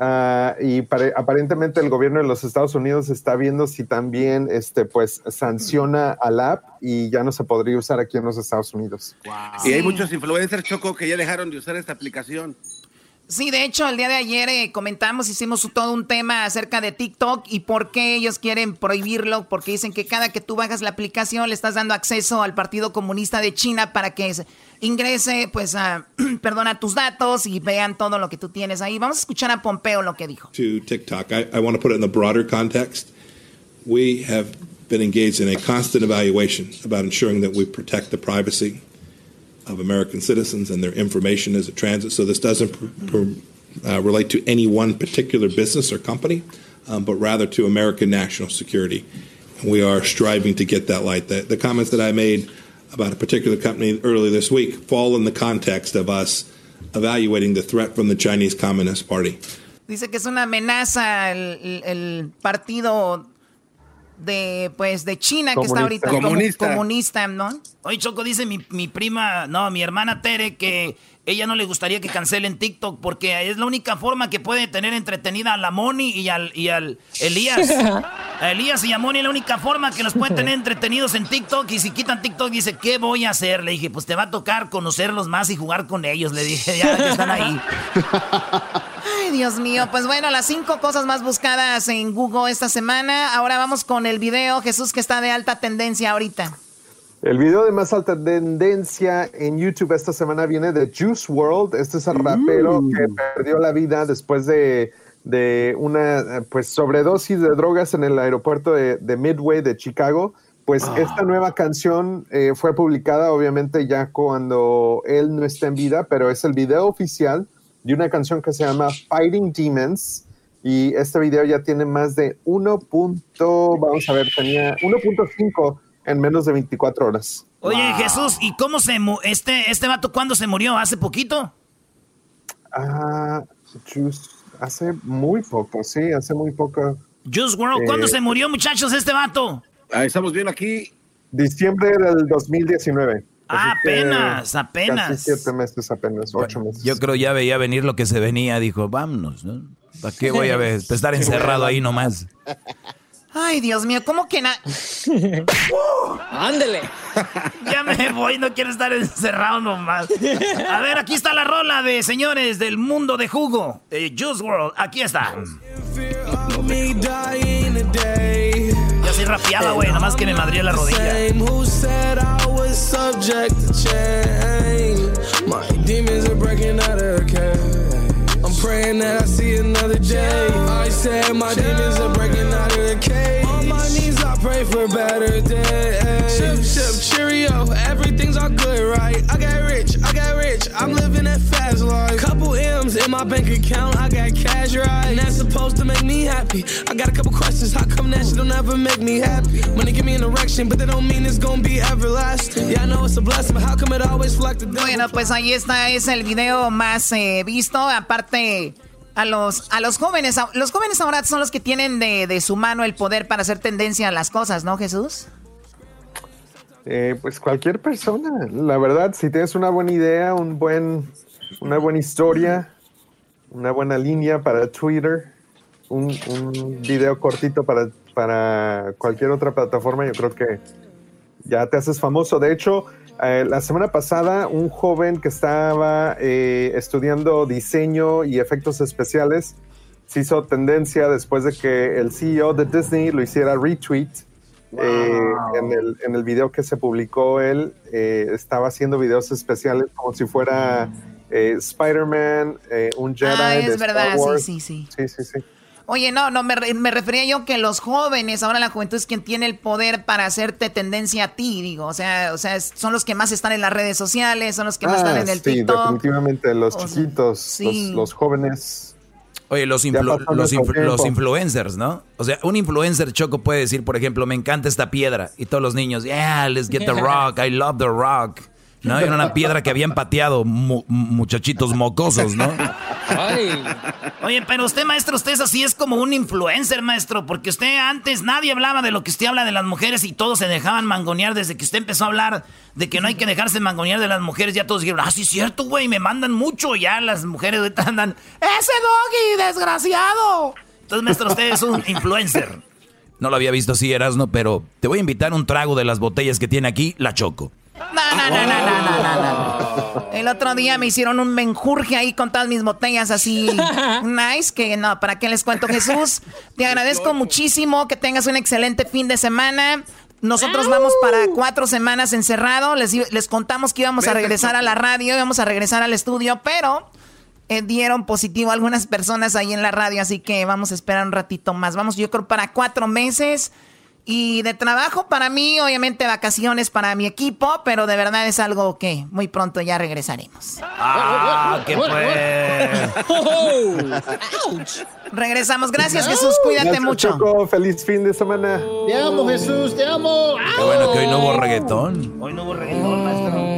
Ah, y pare- aparentemente el gobierno de los Estados Unidos está viendo si también este, pues, sanciona al app y ya no se podría usar aquí en los Estados Unidos. Y hay muchos influencers, Choco, que ya dejaron de usar esta aplicación. Sí, de hecho, el día de ayer eh, comentamos, hicimos todo un tema acerca de TikTok y por qué ellos quieren prohibirlo, porque dicen que cada que tú bajas la aplicación le estás dando acceso al Partido Comunista de China para que ingrese, pues, a, perdona, tus datos y vean todo lo que tú tienes ahí. Vamos a escuchar a Pompeo lo que dijo. To TikTok, I, I want to put it in the broader context. We have been engaged in a constant evaluation about ensuring that we protect the privacy of American citizens and their information as it transits. So this doesn't uh, relate to any one particular business or company, um, but rather to American national security. And we are striving to get that light. The, the comments that I made about a particular company earlier this week fall in the context of us evaluating the threat from the Chinese Communist Party. Dice que es una amenaza el, el partido de pues de China que está ahorita comunista. Como, comunista, ¿no? Oye, Choco dice mi, mi prima, no, mi hermana Tere que ella no le gustaría que cancelen TikTok porque es la única forma que puede tener entretenida a la Moni y al, y al Elías. A Elías y a Moni es la única forma que los pueden tener entretenidos en TikTok. Y si quitan TikTok, dice, ¿qué voy a hacer? Le dije, pues te va a tocar conocerlos más y jugar con ellos. Le dije, ya que están ahí. Ay, Dios mío. Pues bueno, las cinco cosas más buscadas en Google esta semana. Ahora vamos con el video, Jesús, que está de alta tendencia ahorita. El video de más alta tendencia en YouTube esta semana viene de Juice World. Este es el rapero que perdió la vida después de, de una pues, sobredosis de drogas en el aeropuerto de, de Midway de Chicago. Pues esta nueva canción eh, fue publicada obviamente ya cuando él no está en vida, pero es el video oficial de una canción que se llama Fighting Demons. Y este video ya tiene más de 1. vamos a ver, tenía 1.5 en menos de 24 horas. Oye, Jesús, ¿y cómo se mu este este vato cuándo se murió? ¿Hace poquito? Ah, hace muy poco, sí, hace muy poco. Juice World, ¿cuándo Eh, se murió, muchachos, este vato? Ahí estamos bien aquí. Diciembre del 2019. Ah, apenas, apenas. Casi siete meses, apenas ocho meses. Yo creo ya veía venir lo que se venía. Dijo, vámonos, ¿no? ¿Para qué voy a ver? Estar encerrado ahí nomás. Ay, Dios mío, ¿cómo que na... Ándele. Ya me voy, no quiero estar encerrado nomás. A ver, aquí está la rola de señores del mundo de jugo. Eh, Juice World, aquí está. Ya soy rapeada, güey, nomás que me madría la rodilla. My demons are breaking out of praying that I see another day. I said my demons are breaking out of the cage. On my knees, I pray for better days. Chip, chip, cheerio, everything's all good, right? I got rich, I got rich, I'm living that fast life. In my bank account, I got cash, right? And that's supposed to make me happy. I got a couple questions, how come that shit don't ever make me happy? Money give me an erection, but that don't mean it's gonna be everlasting. Yeah, I know it's a blessing, but how come it always feel like the devil? Bueno, pues ahí está, es el video más eh, visto. Aparte, a los, a los jóvenes, a- los jóvenes ahora son los que tienen de, de su mano el poder para hacer tendencia a las cosas, ¿no, Jesús? Eh, pues cualquier persona, la verdad, si tienes una buena idea, un buen, una buena historia, una buena línea para Twitter, un, un video cortito para, para cualquier otra plataforma, yo creo que ya te haces famoso. De hecho, eh, la semana pasada, un joven que estaba eh, estudiando diseño y efectos especiales se hizo tendencia después de que el CEO de Disney lo hiciera retweet. Eh, en, el, en el video que se publicó él, estaba haciendo videos especiales como si fuera eh, Spider-Man, eh, un Jedi. Ah, de es Star verdad, sí, Wars. sí, sí. Sí, sí, sí. Oye, no, no, me, re- me refería yo que los jóvenes, ahora la juventud es quien tiene el poder para hacerte tendencia a ti, digo. O sea, o sea, son los que más están en las redes sociales, son los que más están Ah, en el sí, TikTok. definitivamente, los O sea, chiquitos, sí. los, los jóvenes. Oye, los, influ- los, influencers, ¿no? O sea, un influencer choco puede decir, por ejemplo, me encanta esta piedra. Y todos los niños, yeah, let's get the rock, I love the rock. ¿No? Era una piedra que habían pateado mu- muchachitos mocosos, ¿no? Oye, pero usted, maestro, usted es así, es como un influencer, maestro, porque usted antes nadie hablaba de lo que usted habla de las mujeres y todos se dejaban mangonear desde que usted empezó a hablar de que no hay que dejarse mangonear de las mujeres, ya todos dijeron, ah, sí es cierto, güey, me mandan mucho, ya las mujeres ahorita andan, ese doggy, desgraciado. Entonces, maestro, usted es un influencer. No lo había visto así, Erasno, pero te voy a invitar un trago de las botellas que tiene aquí, la Choco. No, no, no, no, no, no, no, El otro día me hicieron un menjurje ahí con todas mis botellas así nice, que no, ¿para qué les cuento, Jesús? Te agradezco muchísimo, que tengas un excelente fin de semana. Nosotros vamos para cuatro semanas encerrado. Les, les contamos que íbamos a regresar a la radio, íbamos a regresar al estudio, pero eh, dieron positivo a algunas personas ahí en la radio, así que vamos a esperar un ratito más. Vamos, yo creo, para cuatro meses. Y de trabajo para mí, obviamente vacaciones para mi equipo, pero de verdad es algo que muy pronto ya regresaremos. Ah, qué pues. Regresamos. Gracias, Jesús. Cuídate mucho. Feliz fin de semana. Te amo, Jesús. Te amo. Qué bueno que hoy no hubo reggaetón. Hoy no hubo reggaetón, maestro.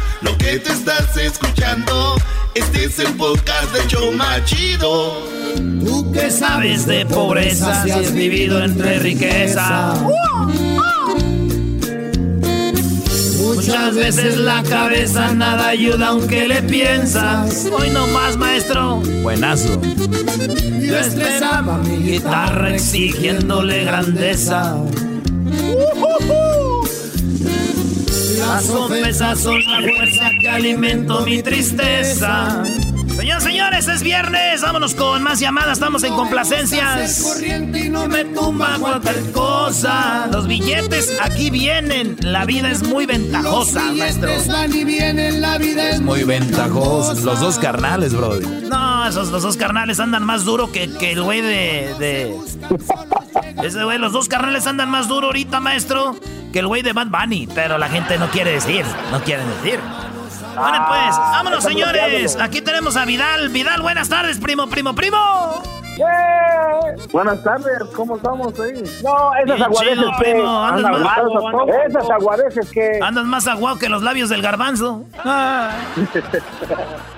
Lo que te estás escuchando, este es el podcast de Choma Chido. ¿Tú qué sabes de pobreza si has vivido entre riqueza? Muchas veces la cabeza nada ayuda aunque le piensas. Hoy no más, maestro. Buenazo. Yo estresaba mi guitarra exigiéndole grandeza. Las ofensas son la fuerza que alimento mi tristeza. Señoras, señores, es viernes. Vámonos con más llamadas. Estamos en complacencias. Corriente y no me tumba cualquier cosa. Los billetes aquí vienen. La vida es muy ventajosa, maestro. van y vienen, la vida es Muy ventajosos. Los dos carnales, brody. No, esos los dos carnales andan más duro que, que el güey de, de. Ese güey, los dos carnales andan más duro ahorita, maestro, que el güey de Bad Bunny. Pero la gente no quiere decir. No quieren decir. Bueno, pues, vámonos, señores. Aquí tenemos a Vidal. Vidal, buenas tardes, primo, primo, primo. Buenas tardes, ¿cómo estamos ahí? No, esas aguadeces chido, que... primo, andas más- aguadas, esas aguadeces que... Andas más aguado que los labios del garbanzo. Ah.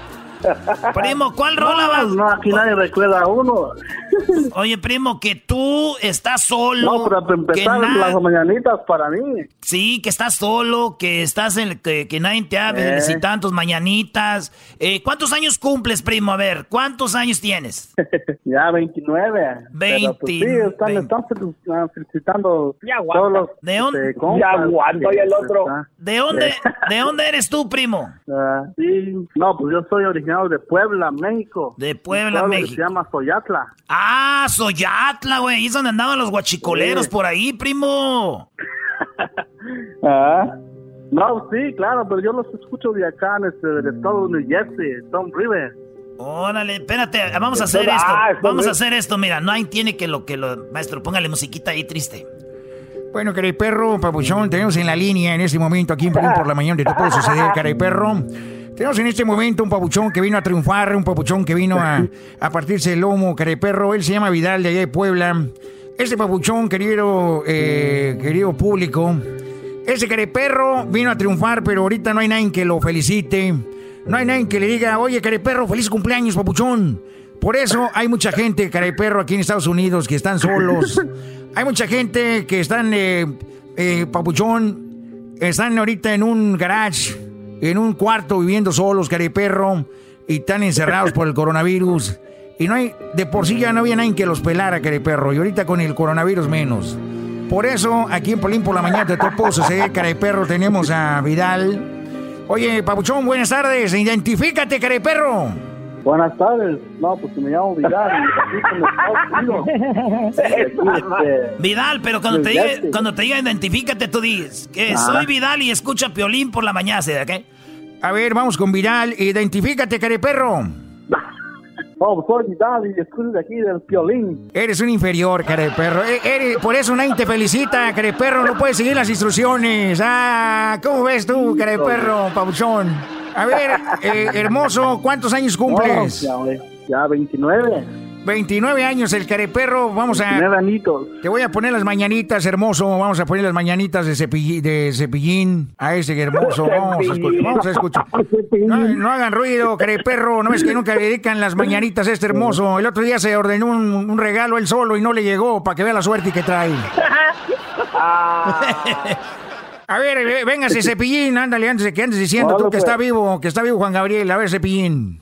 Primo, ¿cuál rola va? No, aquí nadie recuerda a uno. Oye, primo, que tú estás solo. No, pero para empezar, que na- las mañanitas para mí. Sí, que estás solo, que estás en que, que nadie te ha Eh. felicitado en tus mañanitas. Eh, ¿Cuántos años cumples, primo? A ver, ¿cuántos años tienes? Ya 29. Pero pues sí, están, están ah, felicitando todos los ¿De dónde? este, compas, está. ¿De dónde, ¿De dónde eres tú, primo? Ah, sí, no, pues yo soy originario de Puebla, México. De Puebla, Un pueblo que México. Se llama Soyatla. Ah, Soyatla, güey. Ahí es donde andaban los guachicoleros Sí. por ahí, primo. Ah. No, sí, claro, pero yo los escucho de acá, en este, del estado de New Jersey, Tom River. Órale, espérate, vamos a hacer Ah, esto. está Vamos a hacer esto, mira, no hay tiene que lo que lo maestro, póngale musiquita ahí triste. Bueno, caray perro, papuchón, tenemos en la línea en este momento aquí en por la mañana de te puede suceder, caray perro. Tenemos en este momento un papuchón que vino a triunfar, un papuchón que vino a, a partirse el lomo, caray perro. Él se llama Vidal de allá de Puebla. Este papuchón, querido, eh, querido público, ese caray perro vino a triunfar, pero ahorita no hay nadie que lo felicite. No hay nadie que le diga, oye, caray perro, feliz cumpleaños, papuchón. Por eso hay mucha gente, caray perro, aquí en Estados Unidos que están solos. Hay mucha gente que están, eh, eh, papuchón, están ahorita en un garage, en un cuarto viviendo solos, caray perro, y están encerrados por el coronavirus. Y no hay, de por sí ya no había nadie que los pelara, caray perro, y ahorita con el coronavirus menos. Por eso, aquí en Polín por la mañana de todo puedo suceder, caray perro, tenemos a Vidal. Oye, papuchón, buenas tardes, identifícate, caray perro. Buenas tardes. No, pues me llamo Vidal. este, Vidal, pero cuando te diga, cuando te diga identifícate, tú dices que Ah. soy Vidal y escucha Piolín por la mañana, ¿sí? ¿qué? A ver, vamos con Vidal, identifícate, caray perro. Soy Vidal y escucho de aquí del violín. Eres un inferior, care perro. E- eres- por eso nadie te felicita, care perro. No puedes seguir las instrucciones. Ah, ¿cómo ves tú, care perro, pabuchón? A ver, eh, hermoso, ¿cuántos años cumples? No, ya, ya 29. 29 años el careperro. Vamos a. 29 anitos. Te voy a poner las mañanitas, hermoso. Vamos a poner las mañanitas de, cepill- de cepillín a ese hermoso. Vamos a escuchar. Vamos a escuchar. No, no hagan ruido, careperro. No es que nunca le dedican las mañanitas a este hermoso. El otro día se ordenó un, un regalo él solo y no le llegó para que vea la suerte que trae. A ver, véngase, cepillín, ándale, antes de que andes diciendo tú que pues. está vivo, que está vivo Juan Gabriel. A ver, cepillín.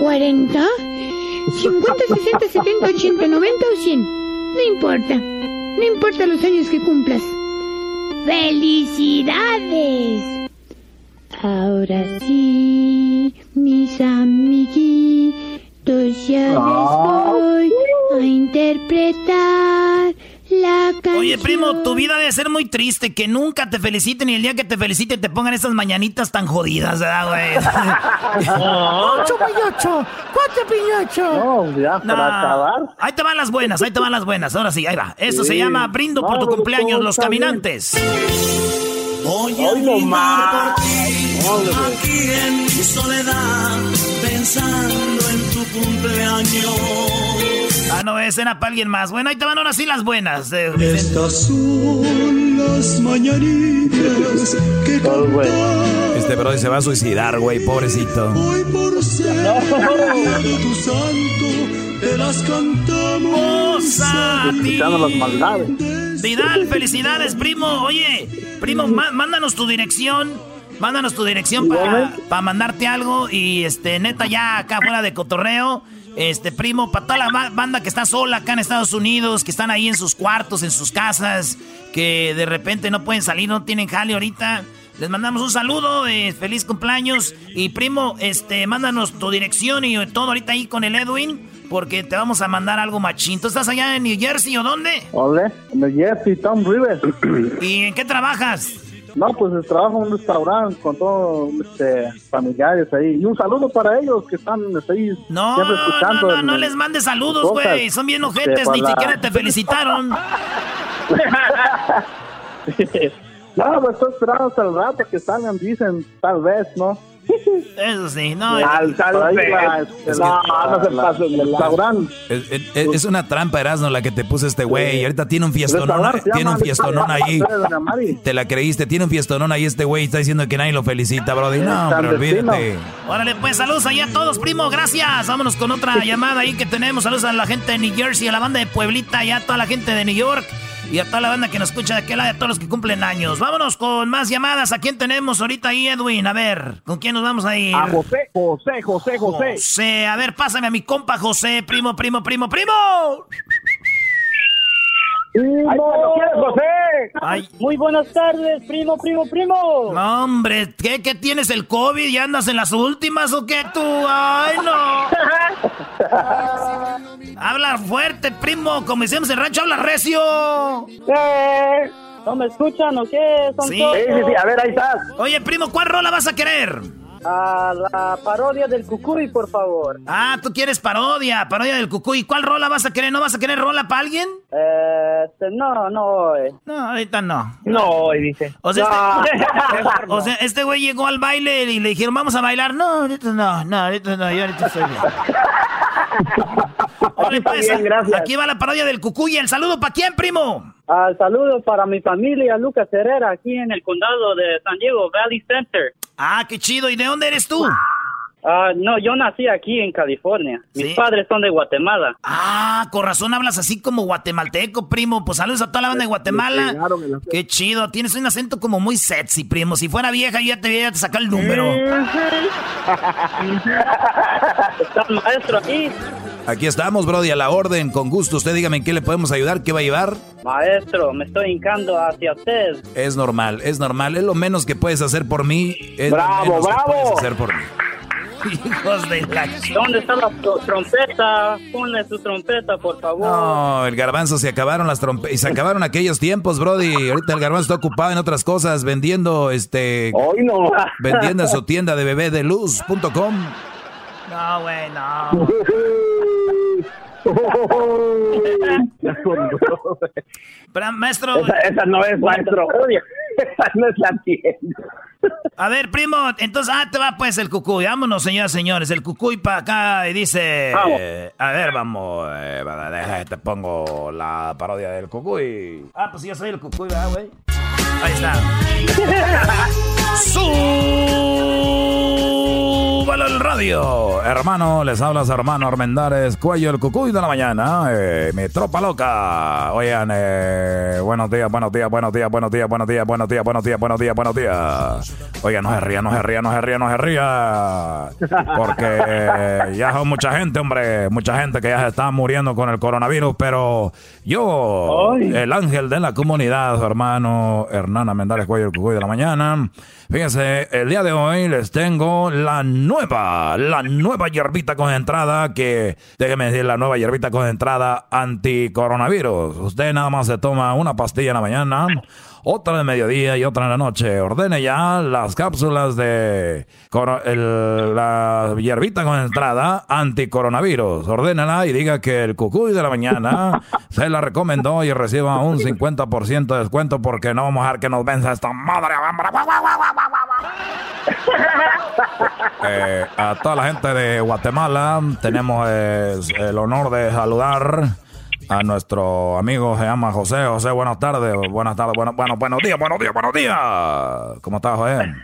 Cuarenta. Cincuenta, sesenta, setenta, ochenta, noventa o cien. No importa. No importa los años que cumplas. ¡Felicidades! Ahora sí, mis amiguitos, ya les voy a interpretar la canción. Oye, primo, tu vida debe ser muy triste, que nunca te feliciten y el día que te feliciten te pongan esas mañanitas tan jodidas, ¿verdad, güey? Ocho piñocho, cuatro piñocho. No, ya, para acabar. Ahí te van las buenas, ahí te van las buenas. Ahora sí, ahí va. Esto se llama Brindo por tu pero cumpleaños, todo los caminantes. Voy a brindar por ti, aquí en mi soledad, pensando en tu cumpleaños. Ah, no, ese era para alguien más. Bueno, ahí te van ahora sí las buenas. eh, Estas son las mañanitas que Este bro se va a suicidar, güey, pobrecito. hoy por ser día de tu santo, te las cantamos a ti. Quitando las maldades. Vidal, felicidades, primo. Oye, primo, má- mándanos tu dirección. Mándanos tu dirección para mandarte algo. Y este, neta, ya acá fuera de cotorreo. Este, primo, para toda la ba- banda que está sola acá en Estados Unidos, que están ahí en sus cuartos, en sus casas, que de repente no pueden salir, no tienen jale ahorita. Les mandamos un saludo, eh, feliz cumpleaños. Y primo, este, mándanos tu dirección y todo ahorita ahí con el Edwin, porque te vamos a mandar algo machín. ¿Tú estás allá en New Jersey o dónde? Ole, en el Jesse Tom Rivers. ¿Y en qué trabajas? No, pues trabajo en un restaurante con todos este, familiares ahí. Y un saludo para ellos que están este, ahí No, siempre escuchando. no, no, les mandes saludos, güey. Son bien ojetes, Este, ni siquiera te felicitaron. no, pues estoy esperando hasta el rato que salgan, dicen, tal vez, ¿no? Eso sí, no. Tal vez. es la- que- no se pasen de restaurante. Es, es- es una trampa, Erasmo, la que te puso este güey. Y ahorita tiene un fiestonón, tiene un fiestonón ahí. Te la creíste, tiene un fiestonón ahí este güey. Está diciendo que nadie lo felicita, brody. No, pero olvídate. Órale, pues saludos ahí a todos, primo, gracias. Vámonos con otra llamada ahí que tenemos. Saludos a la gente de New Jersey, a la banda de Pueblita y a toda la gente de New York. Y a toda la banda que nos escucha de aquel lado, a todos los que cumplen años. Vámonos con más llamadas. ¿A quién tenemos ahorita ahí, Edwin? A ver, ¿con quién nos vamos a ir? A José, José, José, José. José, a ver, pásame a mi compa José, primo, primo, primo, primo. ¡Ahí cuando quieras, José! Ay. Muy buenas tardes, primo, primo, primo. No, hombre, ¿qué, ¿qué tienes el COVID? ¿Ya andas en las últimas o qué tú? ¡Ay, no! Habla fuerte, primo, como decimos en el rancho, habla recio. Eh, ¿No me escuchan o qué? Son Sí. Sí, sí, sí, a ver, ahí estás. Oye, primo, ¿cuál rola vas a querer? A la parodia del Cucuy, por favor. Ah, tú quieres parodia, parodia del cucuy. ¿Cuál rola vas a querer? ¿No vas a querer rola para alguien? Eh, este, no, no, eh. No, ahorita no. No, dice. O sea, No. este, o sea, este güey llegó al baile y le dijeron, vamos a bailar. No, ahorita no, no, ahorita no, yo ahorita estoy bien. Está pues, bien, gracias. Aquí va la parodia del cucuy. ¿El saludo para quién, primo? Ah, saludos para mi familia, Lucas Herrera, aquí en el condado de San Diego, Valley Center. Ah, qué chido. ¿Y de dónde eres tú? Ah, no, yo nací aquí en California. Mis Sí. padres son de Guatemala. Ah, con razón hablas así como guatemalteco, primo. Pues saludos a toda la banda de Guatemala. Qué chido. Tienes un acento como muy sexy, primo. Si fuera vieja, yo ya te voy a sacar el número. Está el maestro aquí. Aquí estamos, brody, a la orden, con gusto. Usted dígame en qué le podemos ayudar, qué va a llevar. Maestro, me estoy hincando hacia usted. Es normal, es normal. Es lo menos que puedes hacer por mí. Es lo Bravo, menos que bravo. puedes hacer por mí. Hijos de la... ¿Dónde está la tro- trompeta? Ponle su trompeta, por favor. No, el garbanzo se acabaron las trompetas y se acabaron aquellos tiempos, Brody. Ahorita el garbanzo está ocupado en otras cosas, vendiendo este. Hoy no. vendiendo en su tienda de bebédeluz.com. No, güey, no. Pero, maestro. Esa- esa no es, maestro. Esa no es la tienda. A ver, primo, entonces, ah, te va pues el cucuy. Vámonos, señoras y señores. El cucuy para acá y dice. Eh, a ver, vamos. eh, te pongo la parodia del cucuy. Ah, pues yo soy el cucuy, ¿verdad, güey? Ahí está. Súbalo el radio. Hermano, les habla su hermano Armendares, cuello el cucuy de la mañana. eh, mi tropa loca. Oigan, eh, buenos días, buenos días, buenos días, buenos días, buenos días, buenos días, buenos días, buenos días, buenos días. Oigan, no se ría, no se ría, no se ría, no se ría. Porque ya son mucha gente, hombre. Mucha gente que ya se está muriendo con el coronavirus. Pero yo, el ángel de la comunidad, hermano Hernán Armendares, cuello el cucuy de la mañana. Fíjense, el día de hoy les tengo la nueva, la nueva hierbita concentrada que, déjeme decir, la nueva hierbita concentrada anti-coronavirus. Usted nada más se toma una pastilla en la mañana, otra de mediodía y otra en la noche. Ordene ya las cápsulas de el- la hierbita con entrada anticoronavirus. Ordénala y diga que el cucuy de la mañana se la recomendó y reciba un 50% de descuento porque no vamos a dejar que nos venza esta madre. Eh, a toda la gente de Guatemala tenemos eh, el honor de saludar a nuestro amigo se llama José. José, buenas tardes, buenas tardes, bueno, bueno, buenos días, buenos días, buenos días. ¿Cómo estás, José?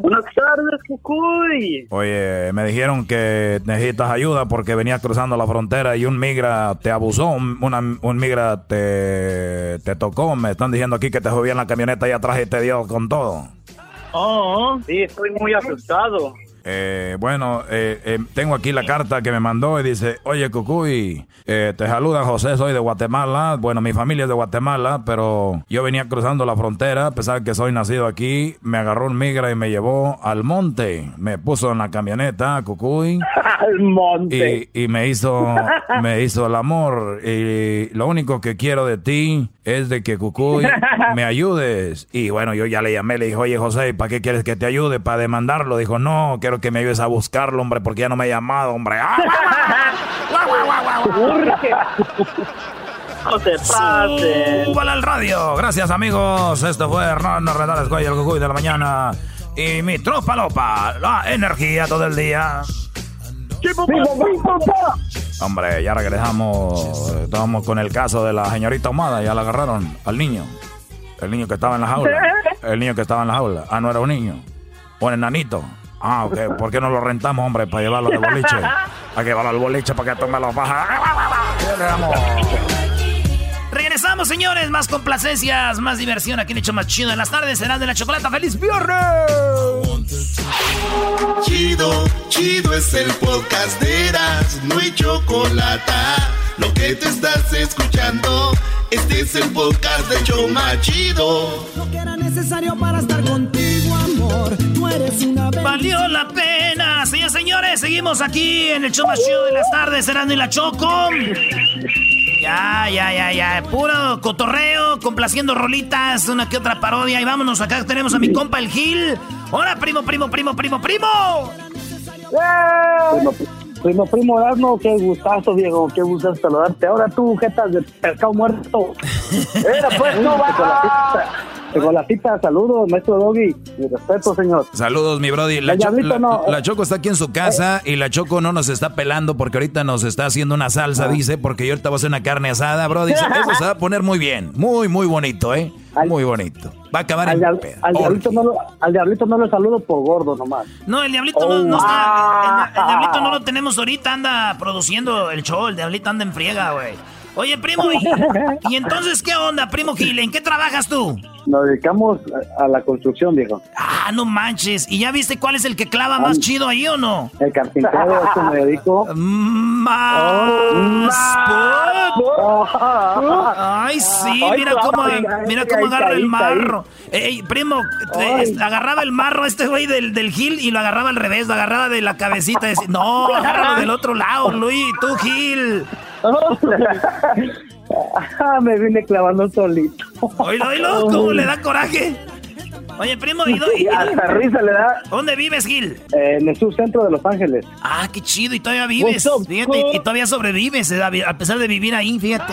Buenas tardes, Cucuy. Oye, me dijeron que necesitas ayuda porque venías cruzando la frontera y un migra te abusó, un, una- un migra te, te tocó. Me están diciendo aquí que te subí en la camioneta y atrás y te dio con todo. Oh, sí, estoy muy asustado. Eh, bueno, eh, eh, tengo aquí la carta que me mandó y dice, oye Cucuy, eh, te saluda José, soy de Guatemala. Bueno, mi familia es de Guatemala, pero yo venía cruzando la frontera, a pesar de que soy nacido aquí, me agarró un migra y me llevó al monte. Me puso en la camioneta, Cucuy. Al monte. Y, y me hizo me hizo el amor y lo único que quiero de ti es de que Cucuy me ayudes y bueno yo ya le llamé le dije oye José ¿para qué quieres que te ayude para demandarlo? dijo no quiero que me ayudes a buscarlo hombre porque ya no me ha llamado hombre ¡Ah! No te pases. ¡Súbale al radio! Gracias amigos esto fue Hernán Renales Cuello el Cucuy de la mañana y mi tropa lopa la energía todo el día Hombre, ya regresamos. Estamos con el caso de la señorita Ahumada. Ya la agarraron al niño. El niño que estaba en la jaula. El niño que estaba en la jaula. Ah, no era un niño. Un enanito. Ah, ok. ¿Por qué no lo rentamos, hombre, para llevarlo al boliche? Que llevarlo al boliche para que tome los bajas. Regresamos, señores. Más complacencias, más diversión. Aquí en Hecho Más Chido en las tardes. Serán de la chocolata. ¡Feliz viernes! Chido, chido es el podcast de Eras, no hay chocolate. Lo que te estás escuchando, este es el podcast de Choma Chido. Lo que era necesario para estar contigo, Valió la pena. Señores, señores, seguimos aquí en el show más chido de las tardes, Serán y la Choco. Ya, ya, ya, ya. Puro cotorreo, complaciendo rolitas, una que otra parodia. Y vámonos, acá tenemos a mi compa el Gil. Hola, primo, primo, primo, primo, primo. Primo, primo, primo Erasmo, qué gustazo, Diego, qué gustazo saludarte. Ahora tú, jetas de pescado muerto. Era pues, no va. Chocolatita, saludos, maestro Doggy. Mi respeto, señor. Saludos, mi brody. La, Cho- la- no. la Choco está aquí en su casa y la Choco no nos está pelando porque ahorita nos está haciendo una salsa, dice, porque yo ahorita voy a hacer una carne asada, brody. Eso se va a poner muy bien. Muy, muy bonito, ¿eh? Muy bonito. Va a acabar Al, en al diablito no lo, al diablito no lo saludo por gordo nomás. No, el diablito no, no está. El, el diablito no lo tenemos ahorita, anda produciendo el show. El diablito anda en friega, güey. Oye, primo, y, y entonces qué onda, primo Gil? ¿En qué trabajas tú? Nos dedicamos a, a la construcción, viejo. Ah, no manches. ¿Y ya viste cuál es el que clava más chido ahí o no? El carpintero, a eso me dedico. Más. Ay, sí, Ay, mira cómo, mira cómo agarra el marro. Ey, primo, te- agarraba el marro este güey del, del Gil y lo agarraba al revés, lo agarraba de la cabecita. decía, no, agárralo del otro lado, Luis, tú Gil. Ah, me vine clavando solito. Oílo, oílo, cómo le da coraje. Oye, primo, ¿y, y- Hasta risa le da. ¿Dónde vives, Gil? Eh, en el subcentro de Los Ángeles. Ah, qué chido, y todavía vives. Up, Fíjate, y, y todavía sobrevives, eh, a pesar de vivir ahí, fíjate.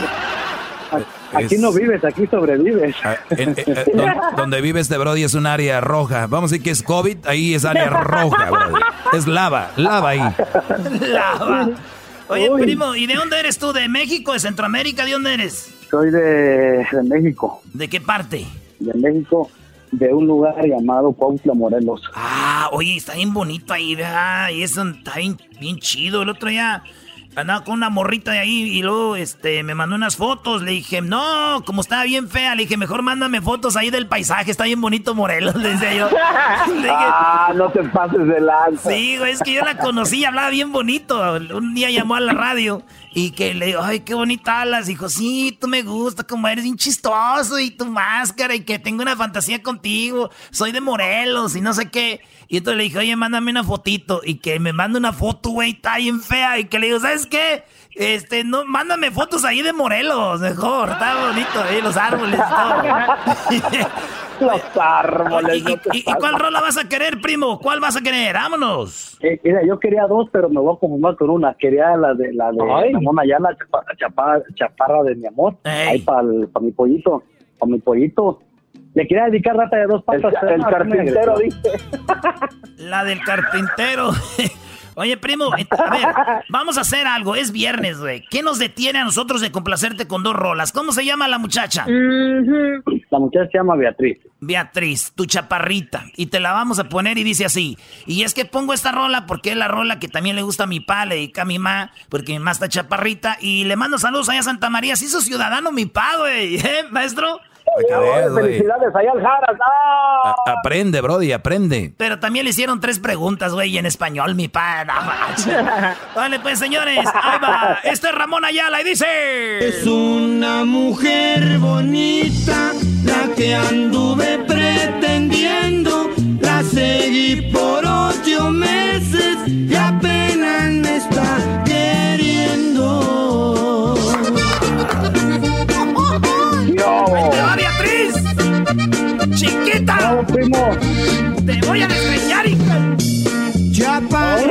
Aquí no vives, aquí sobrevives. Ah, en- eh, eh, don- donde vive este brody es un área roja. Vamos a decir que es COVID, ahí es área roja, brody. Es lava, lava ahí. Lava. Oye, Uy. primo, ¿y de dónde eres tú? ¿De México, de Centroamérica? ¿De dónde eres? Soy de, de México. ¿De qué parte? De México, de un lugar llamado Cuautla, Morelos. Ah, oye, está bien bonito ahí, ¿verdad? Y eso está bien, bien chido. El otro día andaba con una morrita de ahí y luego este, me mandó unas fotos. Le dije, no, como estaba bien fea, le dije, mejor mándame fotos ahí del paisaje, está bien bonito Morelos, le decía yo. Le dije, Ah, no te pases de lanza. Sí, güey, es que yo la conocí hablaba bien bonito. Un día llamó a la radio y que le digo, ay, qué bonita hablas. Dijo, sí, tú me gusta, como eres bien chistoso y tu máscara y que tengo una fantasía contigo. Soy de Morelos y no sé qué. Y entonces le dije, oye, mándame una fotito. Y que me manda una foto, güey, está bien fea. Y que le digo, ¿sabes ¿sabes qué? Este, no, mándame fotos ahí de Morelos, mejor. Está bonito ahí, los árboles y todo. Los árboles. ¿Y, y- y cuál rola vas a querer, primo? ¿Cuál vas a querer? Vámonos. Eh, mira, yo quería dos, pero me voy a conformar con una. Quería la de la de Ayala, chapa- chapa- chaparra de mi amor. Ahí para mi pollito, para mi pollito. Le quería dedicar rata de dos patas. El- el carpintero, dice. La del carpintero. Oye, primo, eh, a ver, vamos a hacer algo. Es viernes, güey. ¿Qué nos detiene a nosotros de complacerte con dos rolas? ¿Cómo se llama la muchacha? La muchacha se llama Beatriz. Beatriz, tu chaparrita. Y te la vamos a poner y dice así. Y es que pongo esta rola porque es la rola que también le gusta a mi pa, le dedica a mi ma, porque mi ma está chaparrita. Y le mando saludos allá a Santa María. Se hizo ciudadano mi pa, güey. ¿Eh, maestro? Felicidades allá al Jaras. ¡Ah! Aprende, Brody, aprende. Pero también le hicieron tres preguntas, güey, en español, mi pa. No manches. Vale, pues, señores, ahí va. Este es Ramón Ayala y dice... Es una mujer bonita, la que anduve pretendiendo. La seguí por ocho meses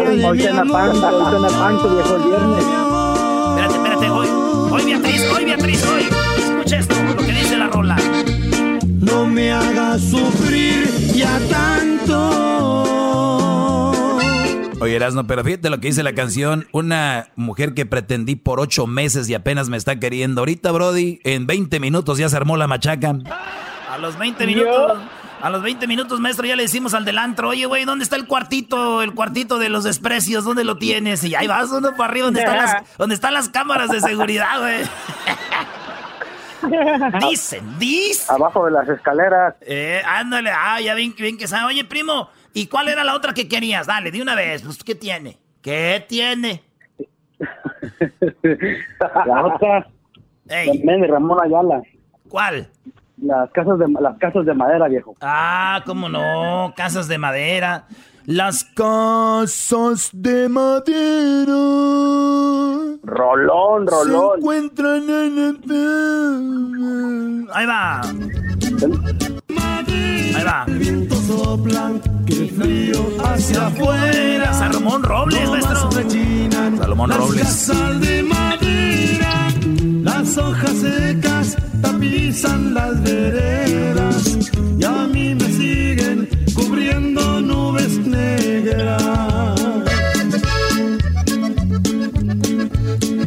Hoy mi en la panza, hoy panza, viejo, el viernes. Espérate, espérate, hoy, hoy Beatriz, hoy Beatriz, hoy. Escucha esto, lo que dice la rola. No me hagas sufrir ya tanto. Oye, Erasno, pero fíjate lo que dice la canción. Una mujer que pretendí por ocho meses y apenas me está queriendo. Ahorita, Brody, en 20 minutos ya se armó la machaca. A los 20 minutos, a los 20 minutos, maestro, ya le decimos al del antro, oye, güey, ¿dónde está el cuartito, el cuartito de los desprecios? ¿Dónde lo tienes? Y ahí vas uno para arriba, donde están las, donde están las cámaras de seguridad, güey. Dicen, dicen. Abajo de las escaleras. Eh, ándale, ah, ya bien, bien que sabe. Oye, primo, ¿y cuál era la otra que querías? Dale, de una vez, pues, ¿qué tiene? ¿Qué tiene? La otra. También de Ramón Ayala. ¿Cuál? Las casas de las casas de madera, viejo. Ah, cómo no, casas de madera. Las casas de madera. Rolón, rolón. Se encuentran en el... Ahí va. Ahí va. soplan, que frío hacia afuera. Salomón Robles, maestro. Salomón Las Robles. casas de madera, las hojas secas tapizan las veredas y a mí me siguen cubriendo nubes negras.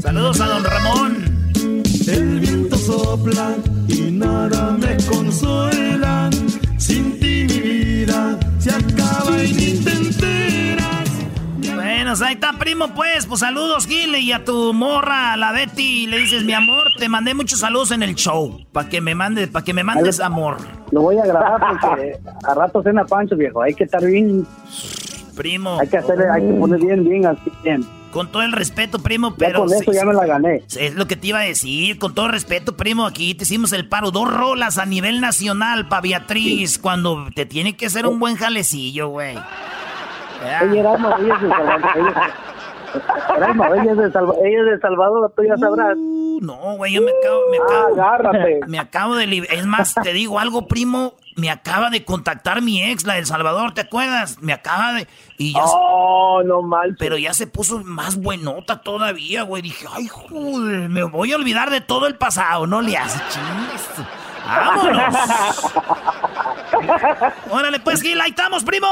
Saludos a don Ramón. El viento sopla y nada me consuela. Sin ti mi vida se acaba enteras. Bueno, ahí está, primo, pues. Pues saludos, Gile, y a tu morra, a la Betty. Le dices, mi amor, te mandé muchos saludos en el show. Para que me mandes, para que me mandes amor. Lo voy a grabar porque a rato cena Pancho, viejo. Hay que estar bien. Primo. Hay que hacerle, hay que poner bien, bien, así bien. Con todo el respeto, primo, Ya pero. con eso sí, ya me la gané. Es lo que te iba a decir, con todo respeto, primo, aquí te hicimos el paro, dos rolas a nivel nacional para Beatriz, cuando te tiene que hacer un buen jalecillo, güey. Oye, Erasmo, ella es de Salvador. Ella, Erasmo, ella es de Salvador, ella es de Salvador, tú ya sabrás. No, güey, yo me acabo, me acabo, agárrate. me acabo de, es más, te digo algo, primo, me acaba de contactar mi ex, la del Salvador, ¿te acuerdas? Me acaba de, y ya, Oh, no mal. pero ya se puso más buenota todavía, güey, dije, ay, joder, me voy a olvidar de todo el pasado, no le hace chingues. ¡Vámonos! Órale, pues, Gil, ahí estamos, primo.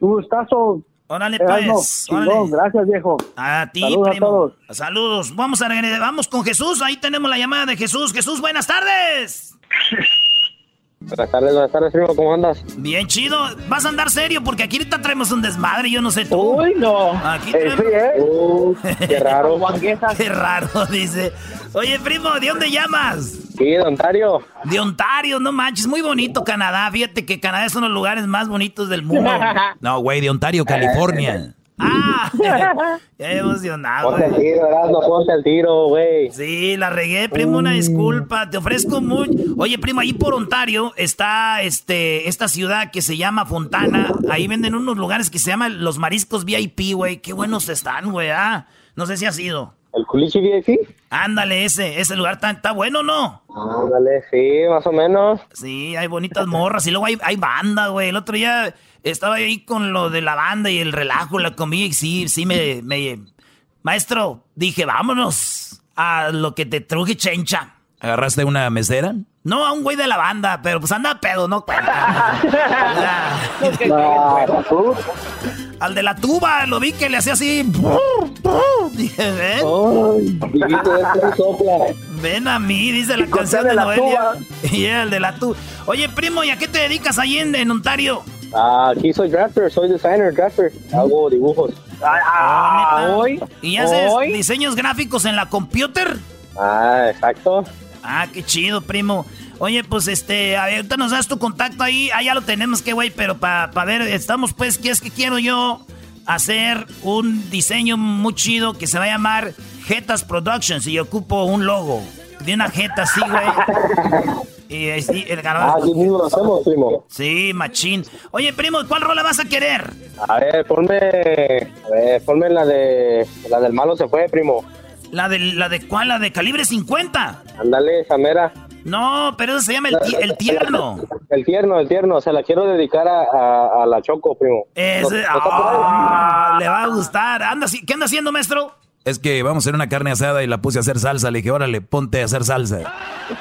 Un gustazo. Órale, pues. chingón, órale. gracias, viejo. A ti, Saludos a todos. Saludos. Vamos a regresar. Vamos con Jesús. Ahí tenemos la llamada de Jesús. Jesús, buenas tardes. Buenas tardes, buenas tardes, primo, ¿cómo andas? Bien chido. Vas a andar serio porque aquí ahorita traemos un desmadre. Yo no sé tú. Uy, no. Aquí Eh, traemos... sí, ¿eh? Uh, qué raro. Qué raro, dice. Oye, primo, ¿de dónde llamas? Sí, de Ontario. De Ontario, no manches, muy bonito Canadá. Fíjate que Canadá es uno de los lugares más bonitos del mundo. No, güey, de Ontario, California. Ah, ya emocionado. Ponte el tiro, Erasmo, ponte el tiro, güey. Sí, la regué, primo, una disculpa. Te ofrezco mucho. Oye, primo, ahí por Ontario está este, esta ciudad que se llama Fontana. Ahí venden unos lugares que se llaman los mariscos VIP, güey. Qué buenos están, güey. Ah, no sé si has ido. ¿El culichi VIP? Ándale, ese, ese lugar está, está bueno, ¿no? Ándale, sí, más o menos. Sí, hay bonitas morras y luego hay, hay banda, güey. El otro día estaba ahí con lo de la banda y el relajo, la comida y sí, sí me, me... Maestro, dije, vámonos a lo que te truje chencha. ¿Agarraste una mesera? No, a un güey de la banda, pero pues anda pedo, no cuenta. Al de la tuba, lo vi que le hacía así. Dije, ven. Ven a mí, dice la canción de Noelia. Y el de la tuba. Oye, primo, ¿y a qué te dedicas ahí en, en Ontario? Ah, aquí soy drafter, soy designer, drafter. Hago dibujos. Ah, hoy. ¿Y haces diseños gráficos en la computer? Ah, exacto. Ah, qué chido, primo. Oye, pues este, ahorita nos das tu contacto ahí. Ah, ya lo tenemos, qué güey, pero para ver, estamos pues, ¿qué es que quiero yo? Hacer un diseño muy chido que se va a llamar Jetas Productions y ocupo un logo de una jeta así, güey. Y así, el Ah, aquí mismo lo hacemos, primo. Sí, machín. Oye, primo, ¿cuál rola vas a querer? A ver, ponme, a ver, ponme la de, la del malo se fue, primo. ¿La de, la de cuál? ¿La de calibre 50? Ándale, esa mera. No, pero eso se llama el, ti- el tierno. El tierno, el tierno. Se la quiero dedicar a, a- a la Choco, primo. Ese, ¿No- ah, le va a gustar. Anda, ¿Qué anda haciendo, maestro? Es que vamos a hacer una carne asada y la puse a hacer salsa. Le dije, órale, ponte a hacer salsa.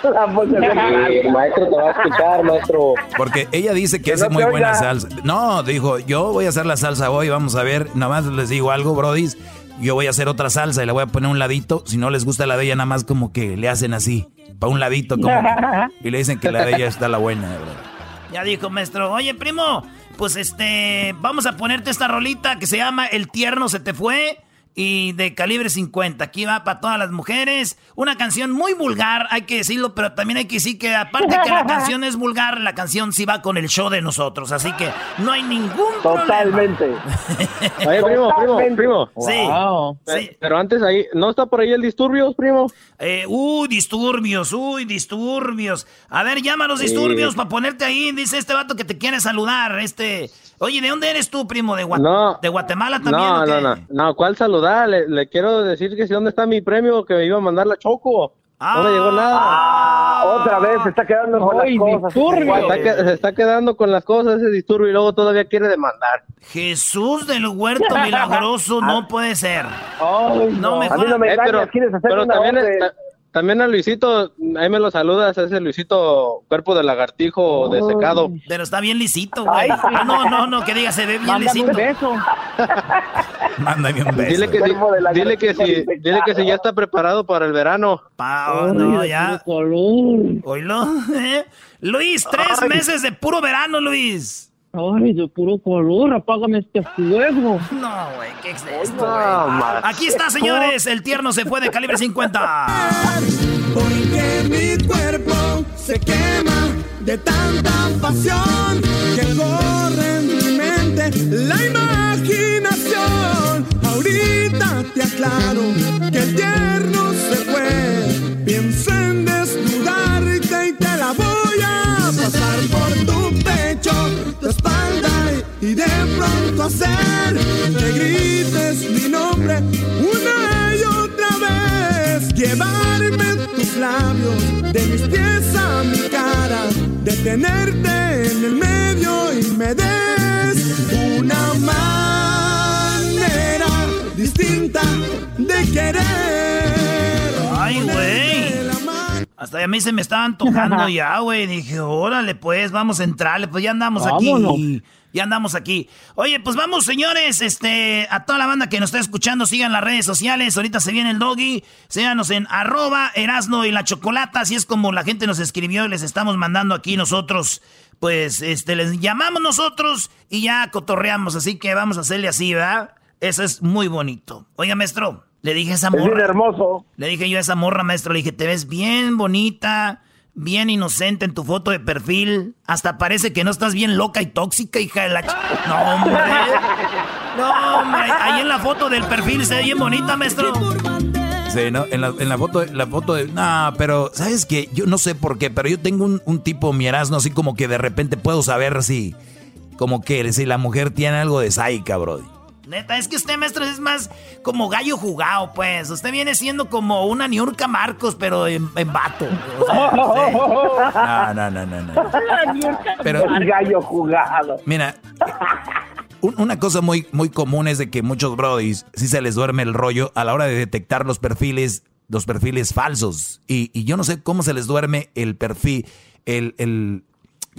Maestro te va a escuchar, maestro. Porque ella dice que hace no muy buena salsa. No, dijo, yo voy a hacer la salsa hoy, vamos a ver. Nada más les digo algo, brodis. Yo voy a hacer otra salsa y la voy a poner a un ladito. Si no les gusta la de ella, nada más como que le hacen así. Para un ladito, como. y le dicen que la de ella está la buena, ¿verdad? Ya dijo, maestro. Oye, primo, pues este, vamos a ponerte esta rolita que se llama El tierno se te fue y de calibre 50. Aquí va para todas las mujeres. Una canción muy vulgar, hay que decirlo, pero también hay que decir que aparte que la canción es vulgar, la canción sí va con el show de nosotros. Así que no hay ningún Totalmente. problema. Oye, primo, primo, primo. Sí. Wow. Sí. Pero antes ahí, ¿no está por ahí el disturbios, primo? Eh, uy, disturbios, uy, disturbios. A ver, llama a los Sí. disturbios para ponerte ahí. Dice este vato que te quiere saludar. Este. Oye, ¿de dónde eres tú, primo? ¿De, Gua- No. ¿De Guatemala también? No, o qué? no, no, no, ¿cuál saludar? Le, le quiero decir que si dónde está mi premio que me iba a mandar la Choco. No me llegó nada. Otra vez se está quedando con Ay, las cosas. disturbio. Se está, que- se está quedando con las cosas ese disturbio y luego todavía quiere demandar. Jesús del huerto milagroso, no puede ser. no, mejor. Eh, pero, pero también, ta- también a Luisito, ahí me lo saludas, ese Luisito cuerpo de lagartijo de secado. Pero está bien lisito, güey. Ah, no, no, no, que diga, se ve bien lisito. Mándame un beso. Dile que, si, dile, que si, dile que si ya está preparado para el verano. Pa- no, ya. Oílo, ¿eh? Luis, tres meses de puro verano, Luis. Ay, de puro color, apágame este fuego. No, güey, ¿qué es esto, güey? Aquí está, señores, el tierno se fue de calibre 50. Porque mi cuerpo se quema de tanta pasión que corre en mi mente la imaginación. Ahorita te aclaro pronto hacer que grites mi nombre una y otra vez. Llevarme tus labios de mis pies a mi cara, detenerte en el medio y me des una manera distinta de querer. Ay, güey. Hasta a mí se me estaba antojando ya, güey. Dije, órale, pues, vamos a entrarle. Pues ya andamos Vámonos. aquí. Ya andamos aquí. Oye, pues vamos, señores, este, a toda la banda que nos está escuchando, sigan las redes sociales. Ahorita se viene el doggy. Síganos en arroba Erasno y la Chocolata. Así es como la gente nos escribió y les estamos mandando aquí nosotros. Pues, este, les llamamos nosotros y ya cotorreamos. Así que vamos a hacerle así, ¿verdad? Eso es muy bonito. Oiga, maestro, le dije a esa Es bien morra. hermoso. Le dije yo a esa morra, maestro, le dije, te ves bien bonita, bien inocente en tu foto de perfil. Hasta parece que no estás bien loca y tóxica, hija de la... No, hombre. No, hombre. Ahí en la foto del perfil se ve bien bonita, maestro. Sí, ¿no? En la, en la foto, la foto de... No, pero, ¿sabes qué? Yo no sé por qué, pero yo tengo un, un tipo, mi Erasmo, así como que de repente puedo saber si... Como que si la mujer tiene algo de saica, brody. Neta, es que usted, maestro, es más como gallo jugado, pues. Usted viene siendo como una Niurka Marcos, pero en, en vato. O sea, No, no, no, no, no. Pero- El gallo jugado. Mira, un- una cosa muy, muy común es de que muchos brodis sí se les duerme el rollo a la hora de detectar los perfiles, los perfiles falsos. Y, y yo no sé cómo se les duerme el perfil, el, el-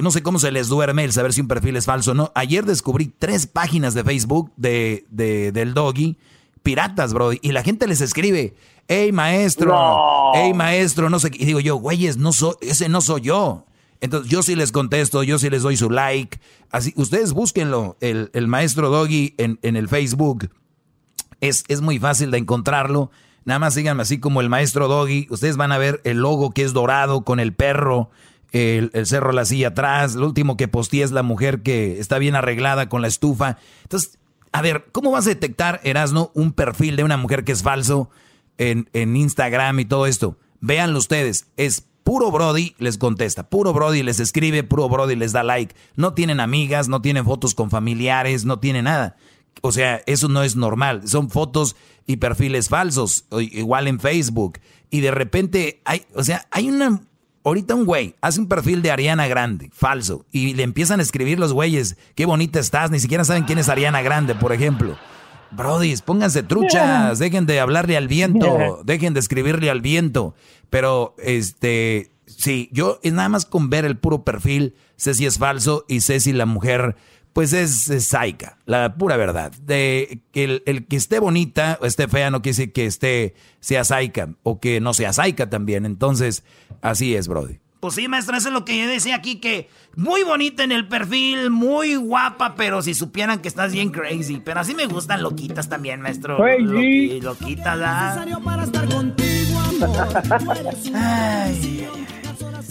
no sé cómo se les duerme el saber si un perfil es falso o no. Ayer descubrí tres páginas de Facebook de, de- del doggy, piratas, brody, y la gente les escribe, hey maestro, No. hey maestro, no sé qué. Y digo yo, güeyes, no soy, ese no soy yo. Entonces yo sí les contesto, yo sí les doy su like. Así, ustedes búsquenlo, el, el maestro Doggy en, en el Facebook. Es, es muy fácil de encontrarlo. Nada más síganme así como el maestro Doggy. Ustedes van a ver el logo que es dorado con el perro, el, cerro la silla atrás. Lo último que posteé es la mujer que está bien arreglada con la estufa. Entonces, a ver, ¿cómo vas a detectar, Erasno, un perfil de una mujer que es falso en, en Instagram y todo esto? Véanlo ustedes. Es puro Brody les contesta, puro Brody les escribe, puro Brody les da like. No tienen amigas, no tienen fotos con familiares, no tienen nada. O sea, eso no es normal. Son fotos y perfiles falsos, igual en Facebook. Y de repente hay, o sea, hay una, ahorita un güey hace un perfil de Ariana Grande, falso, y le empiezan a escribir los güeyes, qué bonita estás, ni siquiera saben quién es Ariana Grande, por ejemplo. Brodis, pónganse truchas, dejen de hablarle al viento, dejen de escribirle al viento. Pero, este, sí, yo es nada más con ver el puro perfil, sé si es falso y sé si la mujer, pues es, es saica, la pura verdad. De que el, el que esté bonita o esté fea no quiere decir que esté, sea saica o que no sea saica también. Entonces, así es, Brody. Pues sí, maestro, eso es lo que yo decía aquí, que muy bonita en el perfil, muy guapa, pero si supieran que estás bien crazy. Pero así me gustan loquitas también, maestro. Crazy. Loqui- loquitas, ay.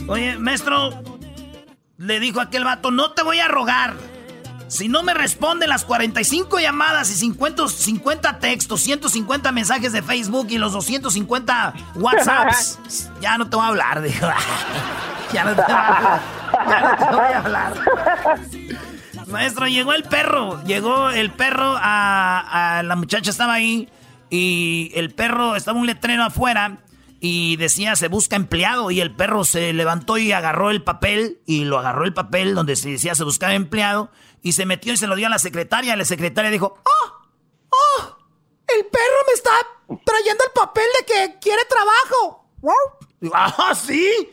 Oye, maestro, le dijo aquel vato, no te voy a rogar. Si no me responde las 45 llamadas y 50, 50 textos, 150 mensajes de Facebook y los 250 WhatsApps, ya no te voy a hablar, dijo. ya no te voy a hablar. Ya no te voy a hablar. Maestro, llegó el perro. Llegó el perro a, a- La muchacha estaba ahí. Y el perro estaba un letrero afuera. Y decía se busca empleado. Y el perro se levantó y agarró el papel. Y lo agarró el papel donde se decía se buscaba empleado. Y se metió y se lo dio a la secretaria. La secretaria dijo: ¡Oh! ¡Oh! El perro me está trayendo el papel de que quiere trabajo. Digo, ¡Ah, sí!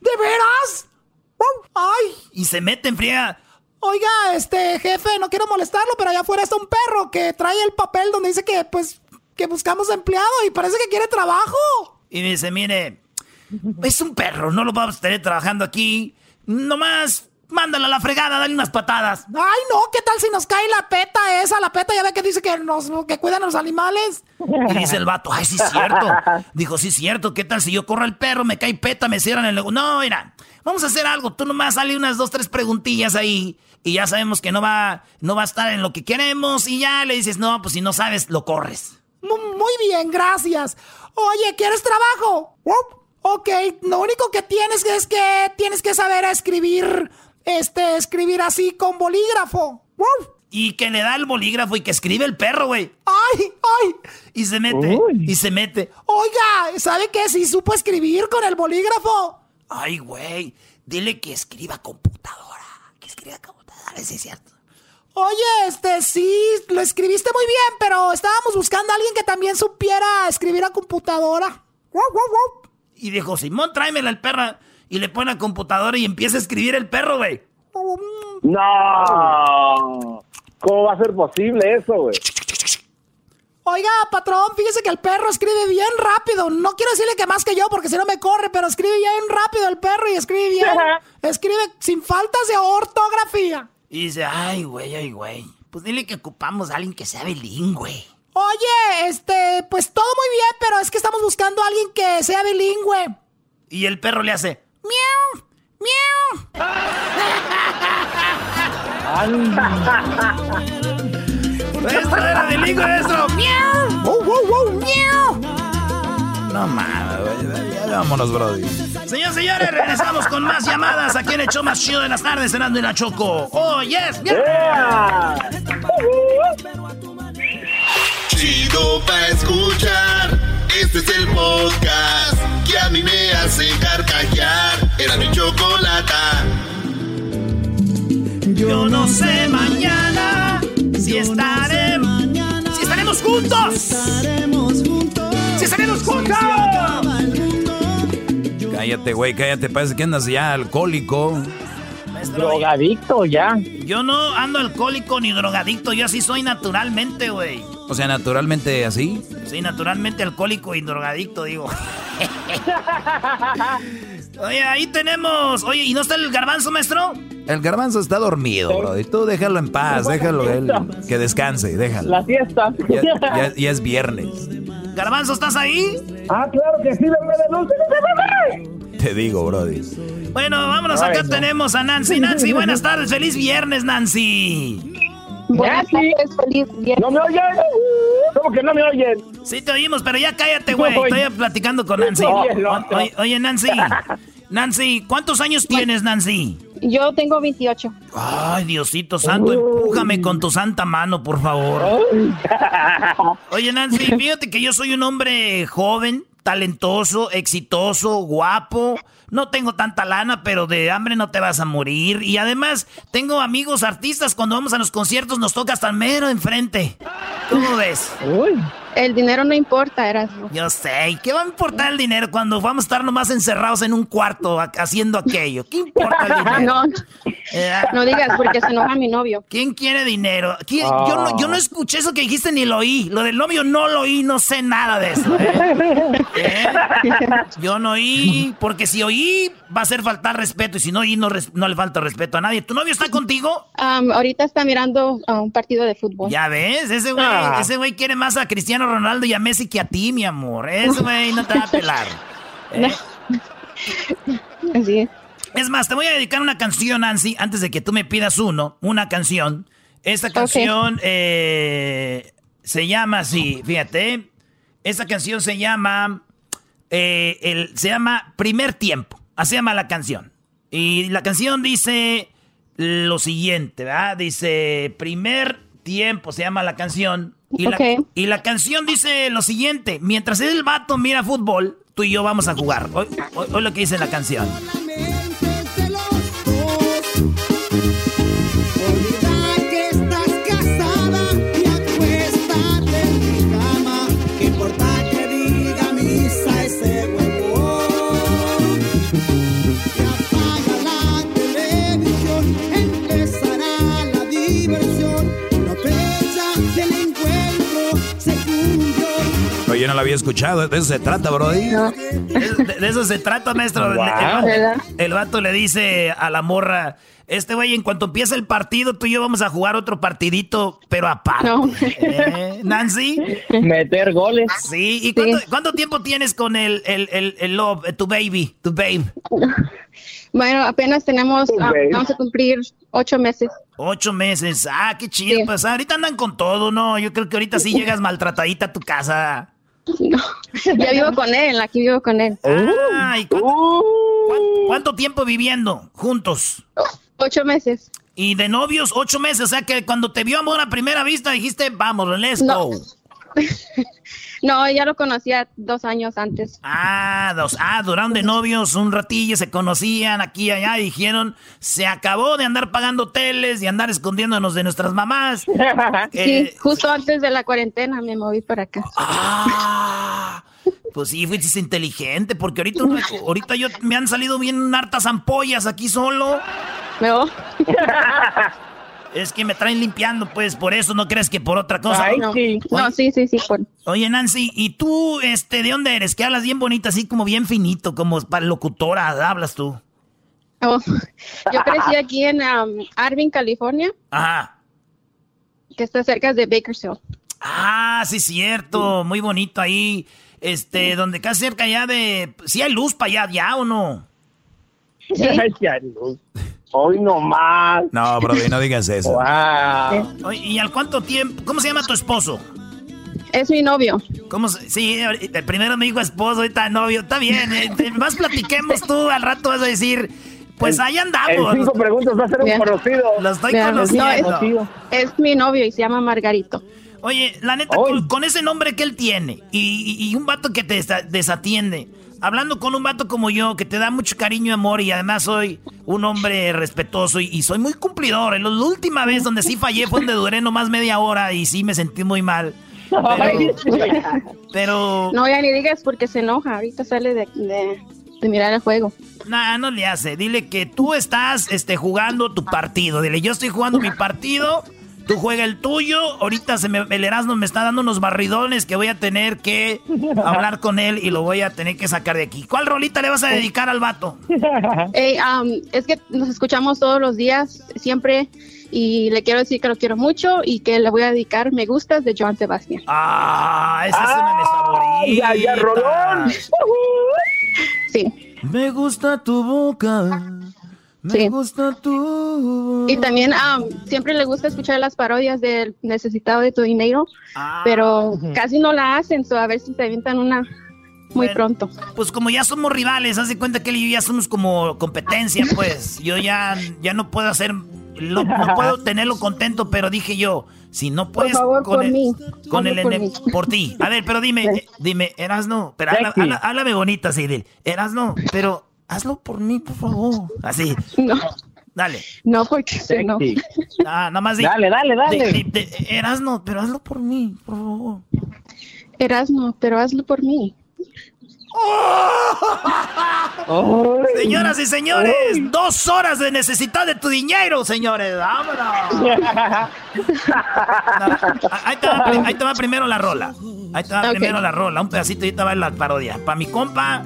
¿De veras? ¡Ay! Y se mete en friega. Oiga, este jefe, no quiero molestarlo, pero allá afuera está un perro que trae el papel donde dice que, pues, que buscamos empleado y parece que quiere trabajo. Y me dice, mire, es un perro, no lo vamos a tener trabajando aquí. Nomás, mándalo a la fregada, dale unas patadas. Ay, no, ¿qué tal si nos cae la peta esa? La peta ya ve que dice que nos que cuidan a los animales. Y dice el vato, ay, sí es cierto. Dijo, sí es cierto, ¿qué tal si yo corro el perro, me cae peta, me cierran el... No, mira, vamos a hacer algo. Tú nomás sale unas dos, tres preguntillas ahí y ya sabemos que no va, no va a estar en lo que queremos y ya le dices, no, pues si no sabes, lo corres. Muy bien, gracias. Oye, ¿quieres trabajo? Ok, lo único que tienes es que tienes que saber escribir, este, escribir así con bolígrafo. Y que le da el bolígrafo y que escribe el perro, güey. ¡Ay, ay! Y se mete, y se mete. Oiga, ¿sabe qué? Si supo escribir con el bolígrafo. Ay, güey, dile que escriba computadora. Que escriba computadora, a ver si es cierto. Oye, este, sí, lo escribiste muy bien, pero estábamos buscando a alguien que también supiera escribir a computadora. Y dijo, Simón, tráemela el perro. Y le pone a computadora y empieza a escribir el perro, güey. No. ¿Cómo va a ser posible eso, güey? Oiga, patrón, fíjese que el perro escribe bien rápido. No quiero decirle que más que yo, porque si no me corre, pero escribe bien rápido el perro y escribe bien. escribe sin faltas de ortografía. Y dice, ay, güey, ay, güey. Pues dile que ocupamos a alguien que sea bilingüe. Oye, este, pues todo muy bien, pero es que estamos buscando a alguien que sea bilingüe. Y el perro le hace, miau, miau. Esto era del hijo eso. ¡Miau! ¡Wow, wow, wow! ¡Miau! No mames. Ya vámonos, Brody. Señores, señores, regresamos con más llamadas aquí en el show más chido de las tardes, cenando en la Choco. ¡Oh, yes! Yeah. Chido pa' escuchar. Este es el podcast que a mí me hace carcajear. Era mi chocolata. Yo no sé mañana si estaremos, si estaremos juntos. Si estaremos juntos. Cállate, güey, cállate. Parece que andas ya alcohólico. Drogadicto ya. Yo no ando alcohólico ni drogadicto, yo así soy naturalmente, güey. O sea, naturalmente así. Sí, naturalmente alcohólico y drogadicto, digo. Oye, ahí tenemos. Oye, ¿y no está el garbanzo, maestro? El garbanzo está dormido, bro. Y tú déjalo en paz, déjalo él, que descanse, déjalo. La fiesta. Ya, ya- ya es viernes. ¿Garbanzo, estás ahí? Ah, claro que sí, bebé de. Te digo, Brody. Bueno, vámonos. Acá tenemos a Nancy. Nancy, buenas tardes. Feliz viernes, Nancy. Buenas tardes, feliz ¿No me oyen? ¿Cómo que no me oyen? Sí, te oímos, pero ya cállate, güey. Estoy platicando con Nancy. Oye, Nancy. Nancy, ¿cuántos años tienes, Nancy? Yo tengo 28. Ay, Diosito santo, empújame con tu santa mano, por favor. Oye, Nancy, fíjate que yo soy un hombre joven, talentoso, exitoso, guapo. No tengo tanta lana, pero de hambre no te vas a morir. Y además, tengo amigos artistas. Cuando vamos a los conciertos nos toca hasta el mero enfrente. ¿Cómo ves? El dinero no importa, eras. Yo sé, ¿y qué va a importar el dinero cuando vamos a estar nomás encerrados en un cuarto ha- haciendo aquello? ¿Qué importa el dinero? No, Eh, no digas porque se enoja mi novio. ¿Quién quiere dinero? ¿Quién- yo, no, yo no escuché eso que dijiste ni lo oí. Lo del novio no lo oí, no sé nada de eso. ¿eh? ¿Eh? Yo no oí, porque si oí va a hacer faltar respeto y si no oí no, res- no le falta respeto a nadie. ¿Tu novio está contigo? Ahorita está mirando a un partido de fútbol. Ya ves, ese güey, Ah. ese güey quiere más a Cristiano Ronaldo y a Messi que a ti, mi amor. Ese güey no te va a pelar. ¿eh? Así es. Es más, te voy a dedicar una canción, Nancy, antes de que tú me pidas uno, una canción. Esta canción eh, se llama así, fíjate. Esta canción se llama, eh, el, se llama Primer Tiempo. Así se llama la canción. Y la canción dice lo siguiente, ¿verdad? Dice Primer Tiempo, se llama la canción. Y, la, y la canción dice lo siguiente, mientras el vato mira fútbol, tú y yo vamos a jugar. Hoy, hoy- hoy lo que dice la canción. Oye, no lo había escuchado. De eso se trata, Brody. Es- De, de eso se trata, maestro. El- Wow. El, el vato le dice a la morra, este güey, en cuanto empiece el partido, tú y yo vamos a jugar otro partidito, pero aparte. ¿Eh, Nancy? Meter goles. Sí, ¿y cuánto, cuánto tiempo tienes con el, el, el, el love, eh, tu baby, tu babe? Bueno, apenas tenemos, ah, vamos a cumplir ocho meses. Ocho meses. Ah, qué chido. Pues ahorita andan con todo, ¿no? Yo creo que ahorita sí llegas maltratadita a tu casa. Ya vivo con él, aquí vivo con él. Ah, ¿y cuánto, cuán- cuánto tiempo viviendo juntos? Ocho meses. Y de novios, ocho meses. O sea que cuando te vio amor a primera vista dijiste, vamos, let's No. go. No, ya lo conocía dos años antes. Ah, dos, ah, duraron de novios un ratillo, se conocían aquí y allá y dijeron, se acabó de andar pagando hoteles y andar escondiéndonos de nuestras mamás. Eh, Sí, justo antes de la cuarentena me moví para acá. Ah, pues sí, fuiste inteligente, porque ahorita, ahorita yo me han salido bien hartas ampollas aquí solo. No. Es que me traen limpiando, pues, por eso no crees que por otra cosa. Ay, no. Oye- No, sí, sí, sí. por- Oye, Nancy, ¿y tú, este, de dónde eres? Que hablas bien bonita, así como bien finito, como para locutora, hablas tú. Oh, Yo crecí aquí en um, Arvin, California, Ajá. que está cerca de Bakersfield. Ah, sí, cierto. Muy bonito ahí. Este, donde casi cerca ya de. ¿Sí hay luz para allá ya o no? Sí. Hoy no más. No, bro, no digas eso. Oye, ¿Y al cuánto tiempo? ¿Cómo se llama tu esposo? Es mi novio. ¿Cómo se- Sí, eh, primero me dijo esposo, ahorita novio. Está bien. eh, más platiquemos tú. Al rato vas a decir, pues ahí andamos. En cinco preguntas va a ser un Bien. conocido. Lo estoy no, conociendo. es, es mi novio y se llama Margarito. Oye, la neta, con, con ese nombre que él tiene y, y- y un vato que te desa- desatiende, hablando con un vato como yo que te da mucho cariño y amor y además soy un hombre respetuoso y, y soy muy cumplidor. La última vez donde sí fallé fue donde duré nomás media hora y sí me sentí muy mal. Pero, pero No, ya ni digas porque se enoja. Ahorita sale de, de- de mirar el juego. Nah, no le hace. Dile que tú estás este, jugando tu partido. Dile, yo estoy jugando mi partido. Tú juega el tuyo. Ahorita se me, el Erasmo me está dando unos barridones que voy a tener que hablar con él y lo voy a tener que sacar de aquí. ¿Cuál rolita le vas a dedicar al vato? Ey, um, es que nos escuchamos todos los días, siempre. Y le quiero decir que lo quiero mucho y que le voy a dedicar Me Gustas de Joan Sebastián. Ah, esa es una de mis favoritas. ya, ya, Rolón. Sí. Me gusta tu boca. Me gusta tu. Y también um, siempre le gusta escuchar las parodias del Necesitado de tu dinero, pero casi no la hacen, so a ver si se avientan una muy pronto. Pues como ya somos rivales, haz de cuenta que él y yo ya somos como competencia, pues. Yo ya, ya no puedo hacer, lo- no puedo tenerlo contento, pero dije yo, si no puedes favor, con por el, mí. con el por mí. por ti. A ver, pero dime, eh, dime, Erasno, pero habla- háblame bonita dile, Erasno, pero hazlo por mí, por favor. Así. No. Dale. No, porque se no. Ah, nada más di- Dale, dale, dale. di- di- di- Erasno, pero hazlo por mí, por favor. Erasmo, pero hazlo por mí. Señoras y señores, dos horas de necesidad de tu dinero, señores. Vámonos. Ahí te, va, pri- ahí te va primero la rola. Ahí te va primero la rola. Un pedacito y ahí te va la parodia. Para mi compa.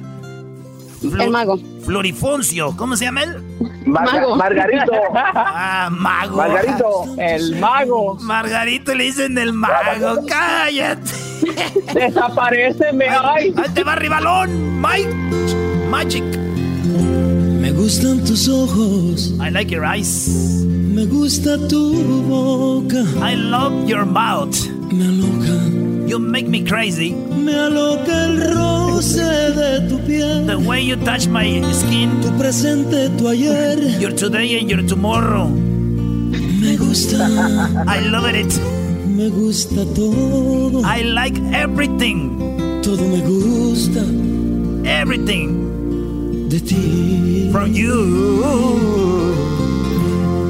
El mago. Florifoncio. ¿Cómo se llama él? Marga- Margarito. Ah, mago. Margarito. El mago. Margarito le dicen el mago. Cállate. Desapareceme, ay. Ahí te va rivalón. Mike. Magic. Me gustan tus ojos. I like your eyes. Me gusta tu boca. I love your mouth. Me aloca. You make me crazy. Me aloca el roce de tu piel. The way you touch my skin. Tu presente, tu ayer. Your today and your tomorrow. Me gusta. I love it. Me gusta todo. I like everything. Todo me gusta. Everything. De ti. From you.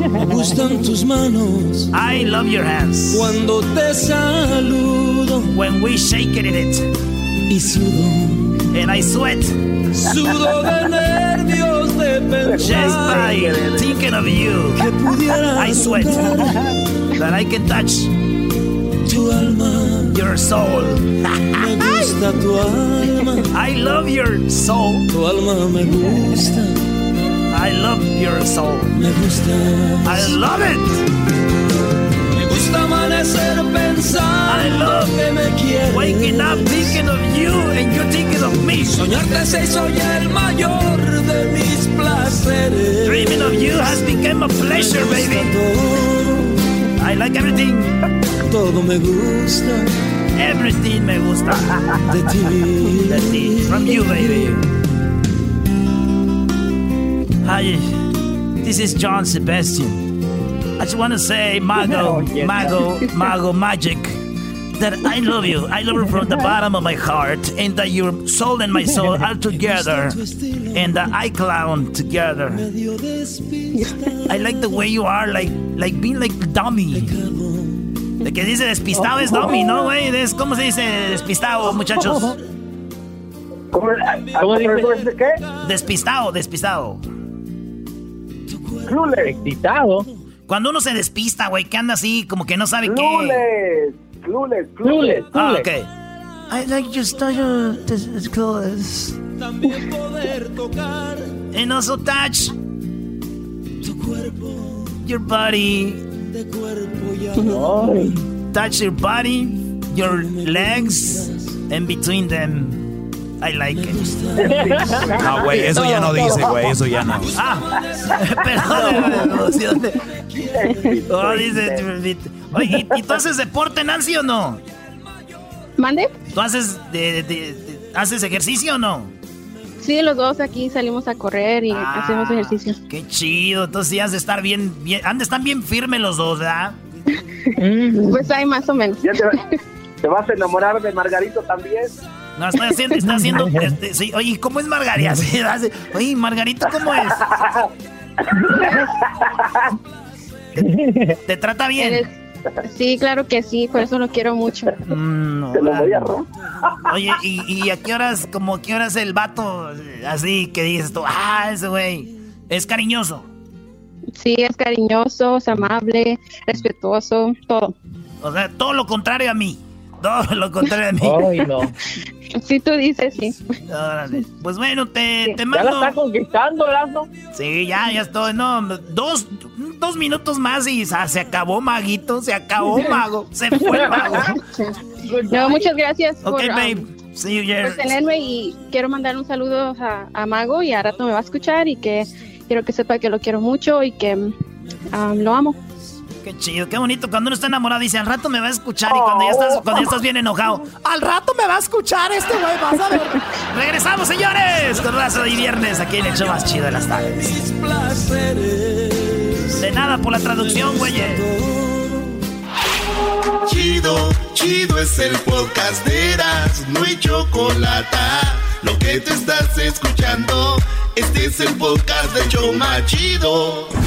Me gustan tus manos. I love your hands. Cuando te saludo. When we shake it in it. Y sudo. And I sweat. Sudo de nervios de Just by thinking of you. Que pudiera I sweat. That I can touch tu alma. your soul. Me gusta tu alma. I love your soul. Tu alma me gusta. I love your soul. Me gusta. I love it. Me gusta amanecer pensando I love que me quieres. Waking up thinking of you and you're thinking of me. Soñarte se hizo ya el mayor de mis placeres. Dreaming of you has become a pleasure, baby. Todo, I like everything. todo me gusta Everything me gusta. de ti. De ti. From you, baby. Hi, this is John Sebastian. I just want to say, Mago, Mago, Mago Magic, that I love you. I love you from the bottom of my heart, and that your soul and my soul are together, and that I clown together. I like the way you are, like, like being like dummy. De que dice despistado es dummy, ¿no, güey? Es- ¿Cómo se dice despistado, muchachos? ¿Cómo, cómo dice qué? Despistado, despistado. Clules. Despistado. Cuando uno se despista, güey, que anda así, como que no sabe qué. Clules. Clules. Clules. Ah, ok. I like your style, this is clothes. También poder tocar And also touch tu cuerpo. your body. De cuerpo ya. Touch your body. your legs and between them. I like it. No, güey, eso ya no dice, güey, eso ya no. Ah, perdón. Oh, dice, Oye, ¿y, tú haces deporte, Nancy, o no? ¿Mande? ¿Tú haces, de, haces ejercicio o no? Sí, los dos aquí salimos a correr y ah, hacemos ejercicio. Qué chido, entonces sí has de estar bien, bien, han de estar bien firmes los dos, ¿verdad? pues hay más o menos. te, vas a enamorar de Margarito también? No, estoy haciendo, está haciendo, este, sí, oye, ¿cómo es Margarita? Oye, Margarito, ¿cómo es? ¿Te, trata bien? Sí, claro que sí, por eso lo quiero mucho. Mm, lo voy a Oye, ¿y, ¿y, a qué horas, como a qué horas el vato así que dices tú, ah, ese güey, es cariñoso? Sí, es cariñoso, es amable, respetuoso, todo. O sea, todo lo contrario a mí. Todo lo contrario a mí. Ay, no. Si tú dices, sí. Pues bueno, te, te mando. ¿Ya la está conquistando, Erasmo? Sí, ya, ya estoy. No, dos, dos minutos más y se acabó, Maguito. Se acabó, Mago. Se fue, Mago. No, muchas gracias por, babe. Um, tenerme y quiero mandar un saludo a, Mago y a rato me va a escuchar y que quiero que sepa que lo quiero mucho y que um, lo amo. Qué chido, qué bonito. Cuando uno está enamorado dice, al rato me va a escuchar. Y cuando ya estás, cuando ya estás bien enojado, al rato me va a escuchar este güey, vas a ver. Regresamos, señores, con y Viernes aquí en el show más chido de las tardes. De nada por la traducción, güey. Chido, chido es el podcast de Eras, no hay chocolate. Lo que te estás escuchando, este es el podcast de Choma Chido.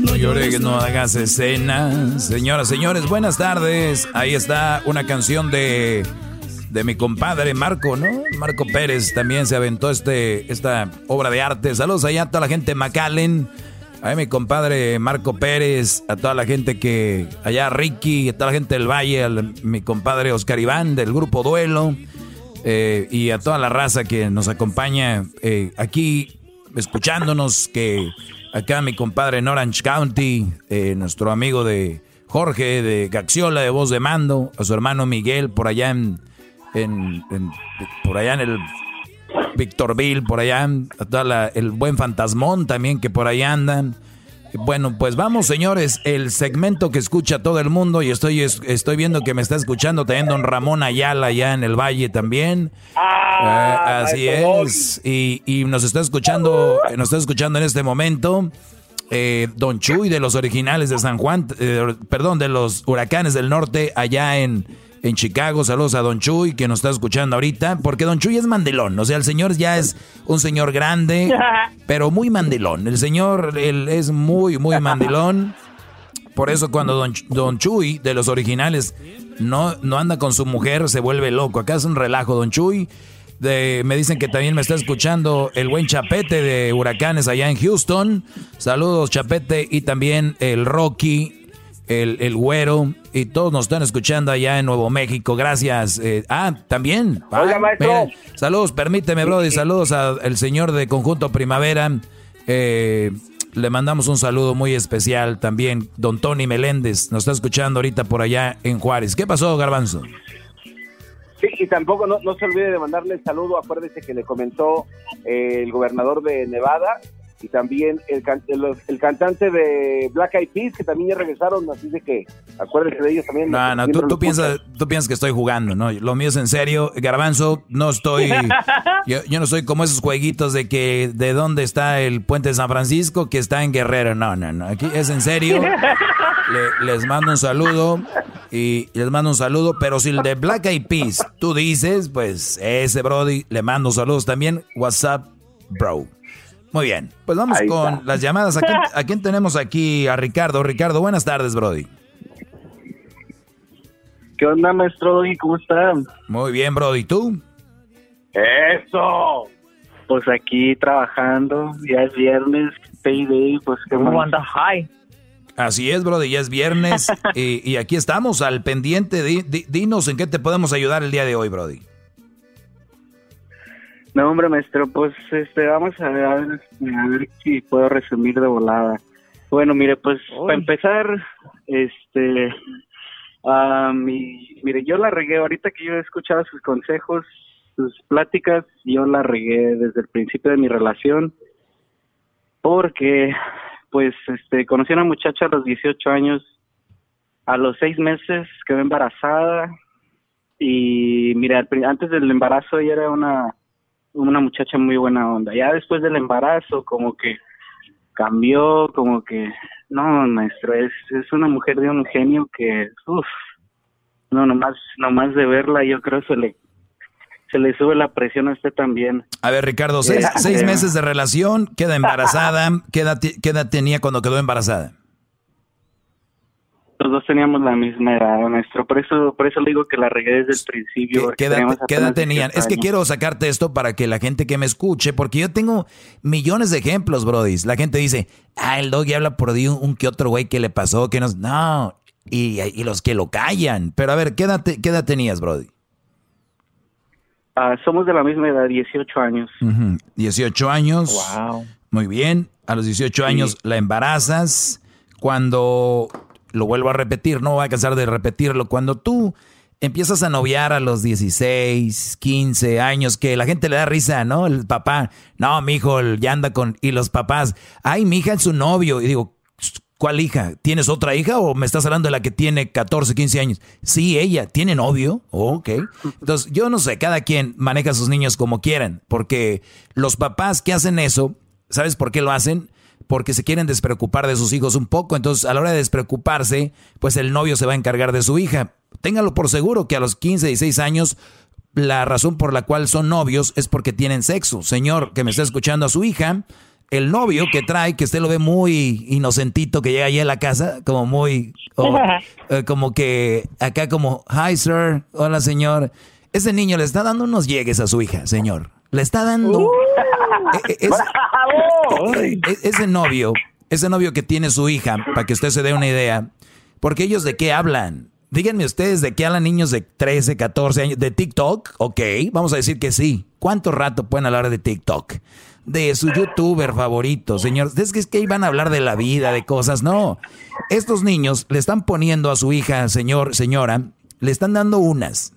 no llore, no hagas escenas. Señoras, señores, buenas tardes. Ahí está una canción de, de mi compadre Marco, ¿no? Marco Pérez también se aventó este, esta obra de arte. Saludos allá a toda la gente de McAllen. A mi compadre Marco Pérez, a toda la gente que, allá Ricky, a toda la gente del Valle, a mi compadre Oscar Iván del grupo Duelo, eh, y a toda la raza que nos acompaña eh, aquí escuchándonos, que Acá mi compadre en Orange County, eh, nuestro amigo de Jorge de Gaxiola de Voz de Mando, a su hermano Miguel por allá en, por allá en el Victorville, por allá, a toda el buen fantasmón también que por ahí andan. Bueno, pues vamos, señores, el segmento que escucha todo el mundo y estoy estoy viendo que me está escuchando también don Ramón Ayala allá en el Valle también. Ah, eh, así es. Y, y, nos está escuchando, nos está escuchando en este momento. Eh, don Chuy de los originales de San Juan, eh, perdón, de los huracanes del norte allá en, en Chicago. Saludos a Don Chuy que nos está escuchando ahorita, porque Don Chuy es mandilón. O sea, el señor ya es un señor grande, pero muy mandilón. El señor él es muy, muy mandilón. Por eso cuando Don, Don Chuy de los originales no, no anda con su mujer, se vuelve loco. Acá es un relajo, Don Chuy. De, me dicen que también me está escuchando el buen Chapete de Huracanes allá en Houston. Saludos, Chapete. Y también el Rocky el, el güero, y todos nos están escuchando allá en Nuevo México. Gracias. Eh, ah, también. saludos, permíteme, Brody. Saludos al señor de Conjunto Primavera. Eh, le mandamos un saludo muy especial también. Don Tony Meléndez nos está escuchando ahorita por allá en Juárez. ¿Qué pasó, Garbanzo? Sí, y tampoco no, no se olvide de mandarle el saludo. Acuérdese que le comentó eh, el gobernador de Nevada y también el, el, cantante de Black Eyed Peas, que también ya regresaron, así de que acuérdense de ellos también. No, no, tú, piensas, tú piensas que estoy jugando, ¿no? Lo mío es en serio. Garbanzo, no estoy, yo, yo, no soy como esos jueguitos de que de dónde está el puente de San Francisco, que está en Guerrero. No, no, no, aquí es en serio. les mando un saludo y les mando un saludo, pero si el de Black Eyed Peas tú dices, pues ese Brody, le mando saludos también. WhatsApp, bro. Muy bien, pues vamos con las llamadas. ¿A quién, tenemos aquí? A Ricardo. Ricardo, buenas tardes, Brody. ¿Qué onda, maestro? ¿Y cómo están? Muy bien, bro. ¿Y tú? ¡Eso! Pues aquí trabajando, ya es viernes, payday, pues qué ¿Cómo anda high? Así es, brother, ya es viernes y, y aquí estamos al pendiente. Di- di- dinos en qué te podemos ayudar el día de hoy, Brody. No, hombre, maestro, pues este, vamos a ver, a ver, a ver si puedo resumir de volada. Bueno, mire, pues para empezar, este, mi- mire, yo la regué, ahorita que yo he escuchado sus consejos, sus pláticas, yo la regué desde el principio de mi relación, porque, pues, este, conocí a una muchacha a los 18 años, a los seis meses quedó embarazada, y mira, antes del embarazo ella era una una muchacha muy buena onda. Ya después del embarazo, como que cambió, como que, no, maestro, es, es una mujer de un genio que, uff, no, nomás, nomás de verla, yo creo se le, se le sube la presión a usted también. A ver, Ricardo, seis, Eh, seis meses de relación, queda embarazada. ¿Qué edad, qué edad tenía cuando quedó embarazada? Los dos teníamos la misma edad, maestro, por eso, por eso le digo que la regué desde el principio. ¿Qué edad, qué tenían? 18 Es que quiero sacarte esto para que la gente que me escuche, porque yo tengo millones de ejemplos, Brody. La gente dice, ah, el doggy habla por ahí un, que otro güey que le pasó, que no. No, y, y los que lo callan. Pero a ver, ¿qué edad, te- qué edad tenías, Brody? Ah, somos de la misma edad, 18 años. Ujú, 18 años. Wow. Muy bien. A los 18 años la embarazas. Cuando, lo vuelvo a repetir, no voy a cansar de repetirlo, cuando tú empiezas a noviar a los 16, 15 años, que la gente le da risa, ¿no? El papá, no, mi hijo ya anda con... Y los papás, ay, mi hija es su novio. Y digo, ¿cuál hija? ¿Tienes otra hija o me estás hablando de la que tiene 14, 15 años? Sí, ella, ¿tiene novio? Oh, ok. Entonces, yo no sé, cada quien maneja a sus niños como quieran, porque los papás que hacen eso, ¿sabes por qué lo hacen? Porque se quieren despreocupar de sus hijos un poco, entonces a la hora de despreocuparse, pues el novio se va a encargar de su hija. Téngalo por seguro que a los 15, 16 años la razón por la cual son novios es porque tienen sexo. Señor que me está escuchando a su hija, el novio que trae, que usted lo ve muy inocentito, que llega ahí a la casa, como muy, eh, como que acá como, hi sir, hola señor. Ese niño le está dando unos llegues a su hija, señor. Le está dando... Eh, eh, es- eh, eh, ese novio, ese novio que tiene su hija, para que usted se dé una idea, porque ellos de qué hablan. Díganme ustedes de qué hablan niños de 13, 14 años. ¿De TikTok? Ok, vamos a decir que sí. ¿Cuánto rato pueden hablar de TikTok? De su youtuber favorito, señor. Es que, es que iban a hablar de la vida, de cosas. No. Estos niños le están poniendo a su hija, señor, señora, le están dando unas,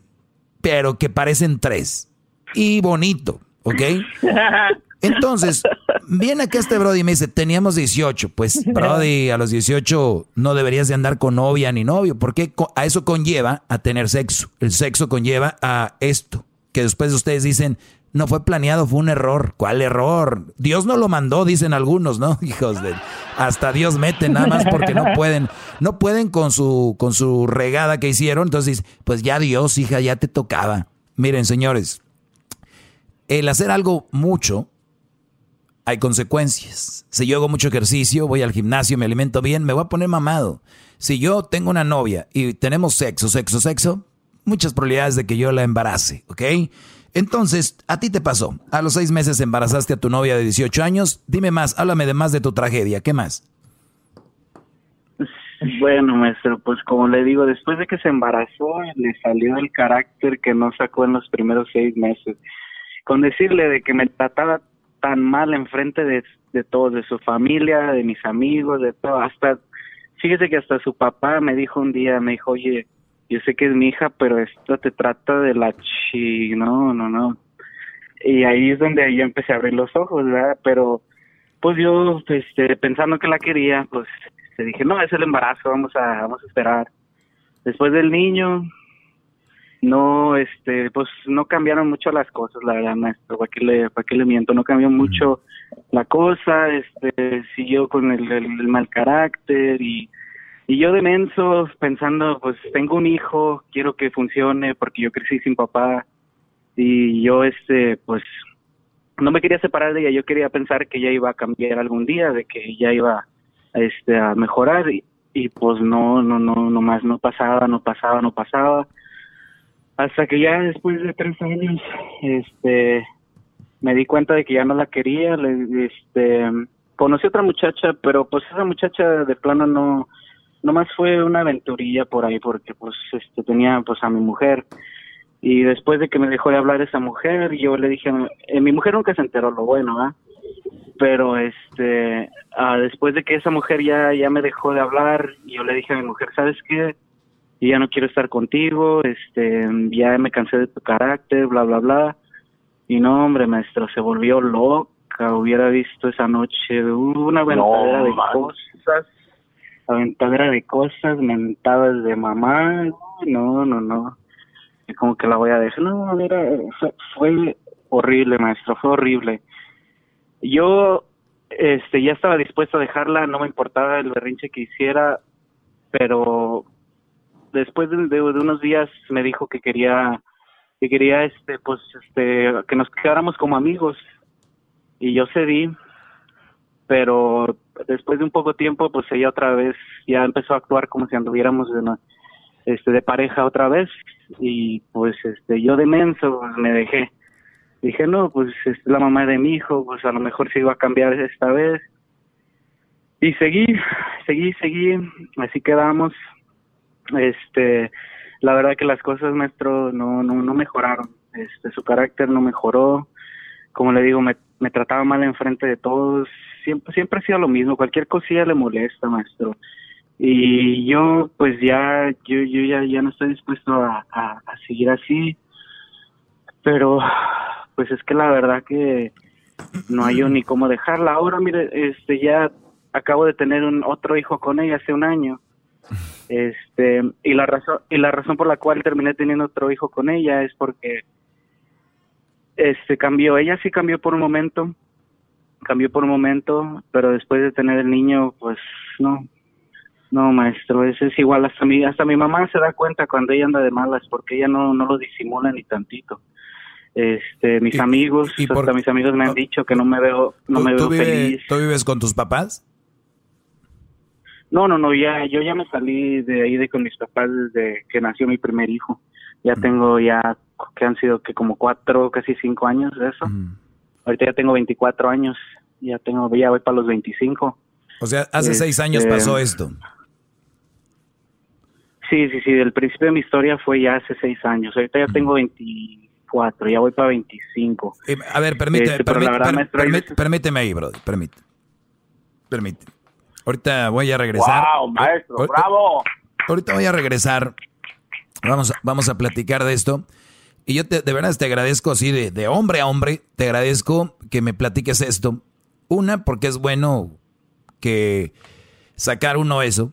pero que parecen tres. Y bonito, ¿ok? Entonces, viene acá este Brody y me dice, teníamos 18. Pues, Brody, a los 18 no deberías de andar con novia ni novio, porque a eso conlleva a tener sexo. El sexo conlleva a esto, que después ustedes dicen, no fue planeado, fue un error. ¿Cuál error? Dios no lo mandó, dicen algunos, ¿no? Hijos de... Hasta Dios mete nada más porque no pueden. No pueden con su, con su regada que hicieron. Entonces, pues ya Dios, hija, ya te tocaba. Miren, señores, el hacer algo mucho hay consecuencias. Si yo hago mucho ejercicio, voy al gimnasio, me alimento bien, me voy a poner mamado. Si yo tengo una novia y tenemos sexo, sexo, sexo, muchas probabilidades de que yo la embarace, ¿ok? Entonces, a ti te pasó. A los seis meses embarazaste a tu novia de 18 años. Dime más, háblame de más de tu tragedia. ¿Qué más? Bueno, maestro, pues como le digo, después de que se embarazó, le salió el carácter que no sacó en los primeros seis meses. Con decirle de que me trataba tan mal enfrente de, de todos, de su familia, de mis amigos, de todo, hasta, fíjese que hasta su papá me dijo un día, me dijo, oye, yo sé que es mi hija, pero esto te trata de la chi, no, no, no. Y ahí es donde yo empecé a abrir los ojos, ¿verdad? Pero, pues yo, este, pensando que la quería, pues, te dije, no, es el embarazo, vamos a, vamos a esperar. Después del niño, no, este, pues no cambiaron mucho las cosas, la verdad, maestro, ¿para qué le, para qué le miento? No cambió mucho la cosa, este, siguió con el, el- el mal carácter y, y yo de menso pensando, pues tengo un hijo, quiero que funcione porque yo crecí sin papá. Y yo, este, pues no me quería separar de ella, yo quería pensar que ella iba a cambiar algún día, de que ella iba este, a mejorar. Y, y pues no, no, no, nomás no pasaba, no pasaba, no pasaba. Hasta que ya después de tres años, este, me di cuenta de que ya no la quería, le, este, conocí otra muchacha, pero pues esa muchacha de plano no, nomás fue una aventurilla por ahí porque pues este tenía pues a mi mujer. Y después de que me dejó de hablar esa mujer yo le dije eh, mi mujer nunca se enteró lo bueno ¿ah? pero este ah, después de que esa mujer ya ya me dejó de hablar yo le dije a mi mujer sabes qué y ya no quiero estar contigo este ya me cansé de tu carácter bla bla bla y no hombre maestro se volvió loca. Hubiera visto esa noche una aventadera de cosas aventadera de cosas mentadas de mamá no no no. Y como que la voy a dejar no mira fue, horrible maestro fue horrible. Yo este ya estaba dispuesto a dejarla no me importaba el berrinche que hiciera pero después de, de, unos días me dijo que quería que quería este pues este que nos quedáramos como amigos. Y yo cedí pero después de un poco tiempo pues ella otra vez ya empezó a actuar como si anduviéramos de este de pareja otra vez. Y pues este yo de menso pues, me dejé. Dije no pues es la mamá de mi hijo pues a lo mejor se iba a cambiar esta vez y seguí seguí seguí. Así quedamos. Este la verdad que las cosas maestro no no no mejoraron. Este su carácter no mejoró. Como le digo me trataba mal enfrente de todos siempre siempre ha sido lo mismo cualquier cosilla le molesta maestro y yo pues ya yo yo ya ya no estoy dispuesto a, a, seguir así pero pues es que la verdad que no hay yo ni cómo dejarla. Ahora, mire, este, ya acabo de tener un otro hijo con ella hace un año. Este, y la razón, y la razón por la cual terminé teniendo otro hijo con ella es porque, este, cambió. Ella sí cambió por un momento, cambió por un momento, pero después de tener el niño, pues, no. No, maestro, ese es igual. Hasta mi, hasta mi mamá se da cuenta cuando ella anda de malas, porque ella no, no lo disimula ni tantito. Este mis amigos y hasta mis amigos me han dicho que no me veo no me veo feliz. ¿tú vives con tus papás no no no ya yo ya me salí de ahí de con mis papás desde que nació mi primer hijo. Ya tengo ya que han sido que como cuatro casi cinco años de eso ahorita ya tengo 24 años ya tengo ya voy para los 25 o sea hace seis años Este, pasó esto sí sí sí el principio de mi historia fue ya hace seis años ahorita ya tengo 24 ya voy para 25 Eh, a ver permíteme Este, pero la permí- verdad, per- maestro, permíteme ahí brother permíteme permíteme ahorita voy a regresar ¡Wow, maestro! ¡Bravo! Ahorita voy a regresar. Vamos, vamos a platicar de esto. Y yo te, de verdad te agradezco así de, de hombre a hombre. Te agradezco que me platiques esto. Una, porque es bueno que sacar uno eso.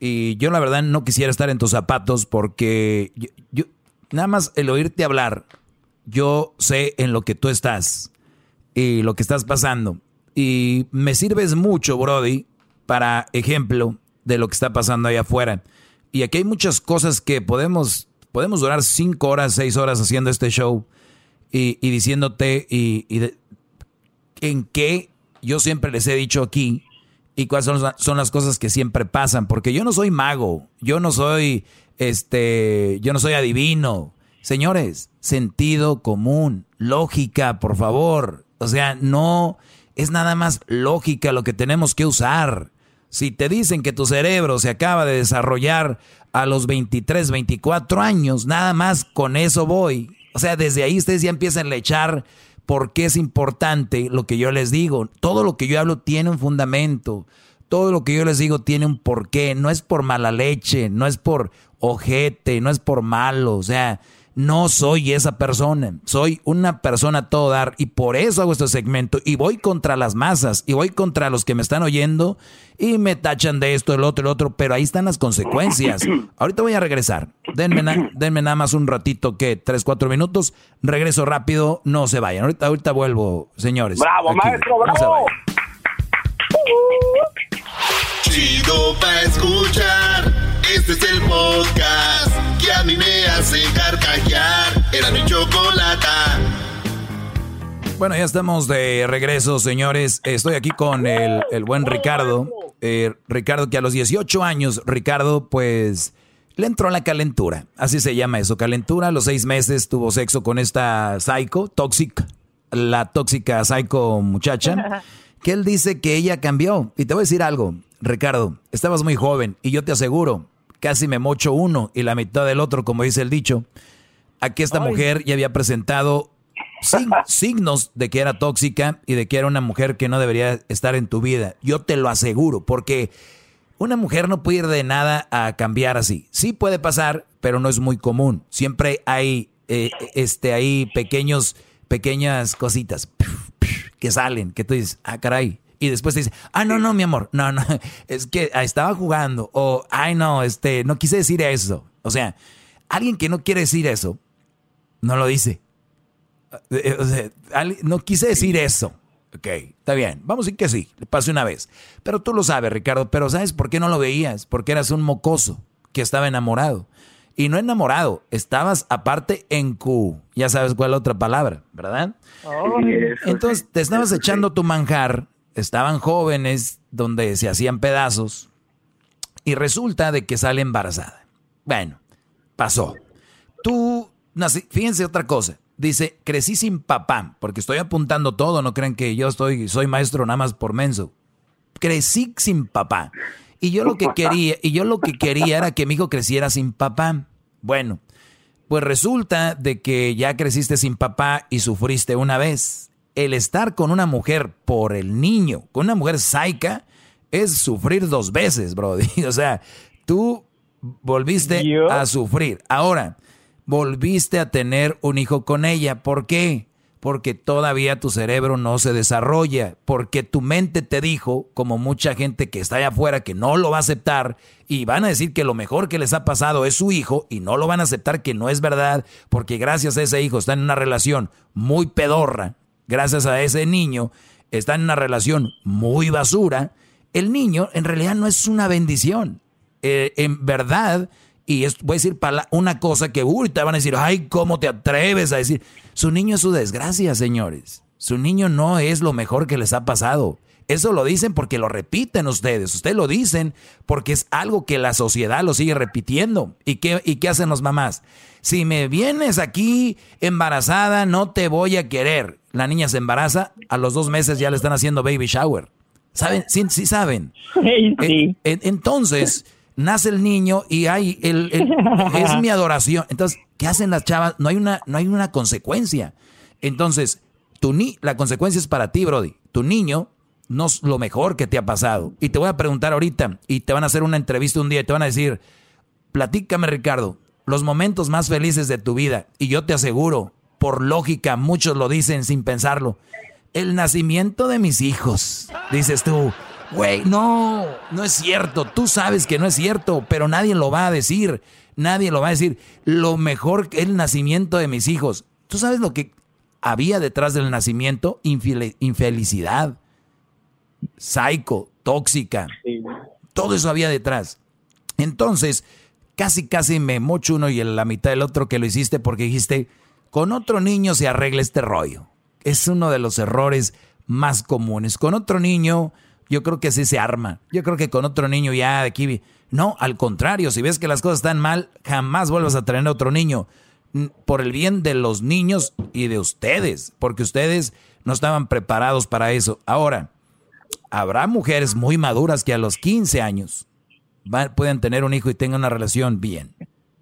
Y yo la verdad no quisiera estar en tus zapatos porque yo, nada más el oírte hablar, yo sé en lo que tú estás y lo que estás pasando. Y me sirves mucho, Brody, para ejemplo de lo que está pasando allá afuera. Y aquí hay muchas cosas que podemos, podemos durar cinco horas, seis horas haciendo este show y, diciéndote y, en qué yo siempre les he dicho aquí y cuáles son, son las cosas que siempre pasan. Porque yo no soy mago, yo no soy, este, yo no soy adivino. Señores, sentido común, lógica, por favor. O sea, no es nada más lógica lo que tenemos que usar. Si te dicen que tu cerebro se acaba de desarrollar a los 23, 24 años, nada más con eso voy. O sea, desde ahí ustedes ya empiezan a echar por qué es importante lo que yo les digo. Todo lo que yo hablo tiene un fundamento. Todo lo que yo les digo tiene un porqué. No es por mala leche, no es por ojete, no es por malo. O sea, no soy esa persona. Soy una persona a todo dar y por eso hago este segmento. Y voy contra las masas y voy contra los que me están oyendo y me tachan de esto, el otro, el otro. Pero ahí están las consecuencias. Ahorita voy a regresar. Denme, na- denme nada más un ratito, que tres, cuatro minutos. Regreso rápido, no se vayan. Ahorita, ahorita vuelvo, señores. ¡Bravo, Aquí. maestro, No se bravo! vayan. Chido pa' escuchar. Este es el podcast a mí me hace carcajear. Era mi chocolata. Bueno, ya estamos de regreso, señores. Estoy aquí con el, el buen Ricardo. eh, Ricardo, que a los 18 años, Ricardo, pues le entró la calentura. Así se llama eso, calentura. A los seis meses tuvo sexo con esta psycho, tóxica, la tóxica psycho muchacha, que él dice que ella cambió. Y te voy a decir algo, Ricardo, estabas muy joven y yo te aseguro, casi me mocho uno y la mitad del otro, como dice el dicho. Aquí esta mujer ya había presentado signos de que era tóxica y de que era una mujer que no debería estar en tu vida. Yo te lo aseguro, porque una mujer no puede ir de nada a cambiar así. Sí puede pasar, pero no es muy común. Siempre hay, eh, este, hay pequeños, pequeñas cositas que salen, que tú dices, ah, caray. Y después te dices, ah, no, no, mi amor, no, no, es que ah, estaba jugando. O, ay, no, este, no quise decir eso. O sea, alguien que no quiere decir eso, no lo dice. Eh, eh, no quise decir eso. Ok, está bien. Vamos a decir que sí, le pasé una vez. Pero tú lo sabes, Ricardo. Pero ¿sabes por qué no lo veías? Porque eras un mocoso que estaba enamorado. Y no enamorado, estabas aparte en Q. Ya sabes cuál es la otra palabra, ¿verdad? Entonces te estabas echando tu manjar. Estaban jóvenes donde se hacían pedazos. Y resulta de que sale embarazada. Bueno, pasó. Tú, fíjense otra cosa Dice, crecí sin papá, porque estoy apuntando todo, no crean que yo estoy, soy maestro nada más por menso. Crecí sin papá. Y yo lo que quería, y yo lo que quería era que mi hijo creciera sin papá. Bueno, pues resulta de que ya creciste sin papá y sufriste una vez. El estar con una mujer por el niño, con una mujer saica, es sufrir dos veces, bro. O sea, tú volviste a sufrir. Ahora, volviste a tener un hijo con ella. ¿Por qué? Porque todavía tu cerebro no se desarrolla, porque tu mente te dijo, como mucha gente que está allá afuera que no lo va a aceptar, y van a decir que lo mejor que les ha pasado es su hijo, y no lo van a aceptar que no es verdad, porque gracias a ese hijo está en una relación muy pedorra, gracias a ese niño está en una relación muy basura, el niño en realidad no es una bendición. Eh, en verdad, y voy a decir una cosa que ahorita van a decir, ay, ¿cómo te atreves a decir? Su niño es su desgracia, señores. Su niño no es lo mejor que les ha pasado. Eso lo dicen porque lo repiten ustedes. Ustedes lo dicen porque es algo que la sociedad lo sigue repitiendo. ¿Y ¿Y qué hacen los mamás? Si me vienes aquí embarazada, no te voy a querer. La niña se embaraza, a los dos meses ya le están haciendo baby shower. ¿Saben? Sí, sí saben. Sí. Entonces nace el niño y hay el, es mi adoración. Entonces, ¿qué hacen las chavas? No hay una, no hay una consecuencia. Entonces, tu ni, la consecuencia es para ti, Brody. Tu niño no es lo mejor que te ha pasado. Y te voy a preguntar ahorita, y te van a hacer una entrevista un día y te van a decir, platícame, Ricardo, los momentos más felices de tu vida. Y yo te aseguro, por lógica, muchos lo dicen sin pensarlo. El nacimiento de mis hijos. Dices tú, Güey, no, no es cierto. Tú sabes que no es cierto, pero nadie lo va a decir. Nadie lo va a decir. Lo mejor que el nacimiento de mis hijos. ¿Tú sabes lo que había detrás del nacimiento? infelicidad, psycho, tóxica. Todo eso había detrás. Entonces, casi, casi me mocho uno y la mitad del otro que lo hiciste porque dijiste, con otro niño se arregla este rollo. Es uno de los errores más comunes. Con otro niño yo creo que así se arma. Yo creo que con otro niño ya de aquí. No, al contrario, si ves que las cosas están mal, jamás vuelvas a traer a otro niño. Por el bien de los niños y de ustedes, porque ustedes no estaban preparados para eso. Ahora, habrá mujeres muy maduras que a los 15 años pueden tener un hijo y tengan una relación bien,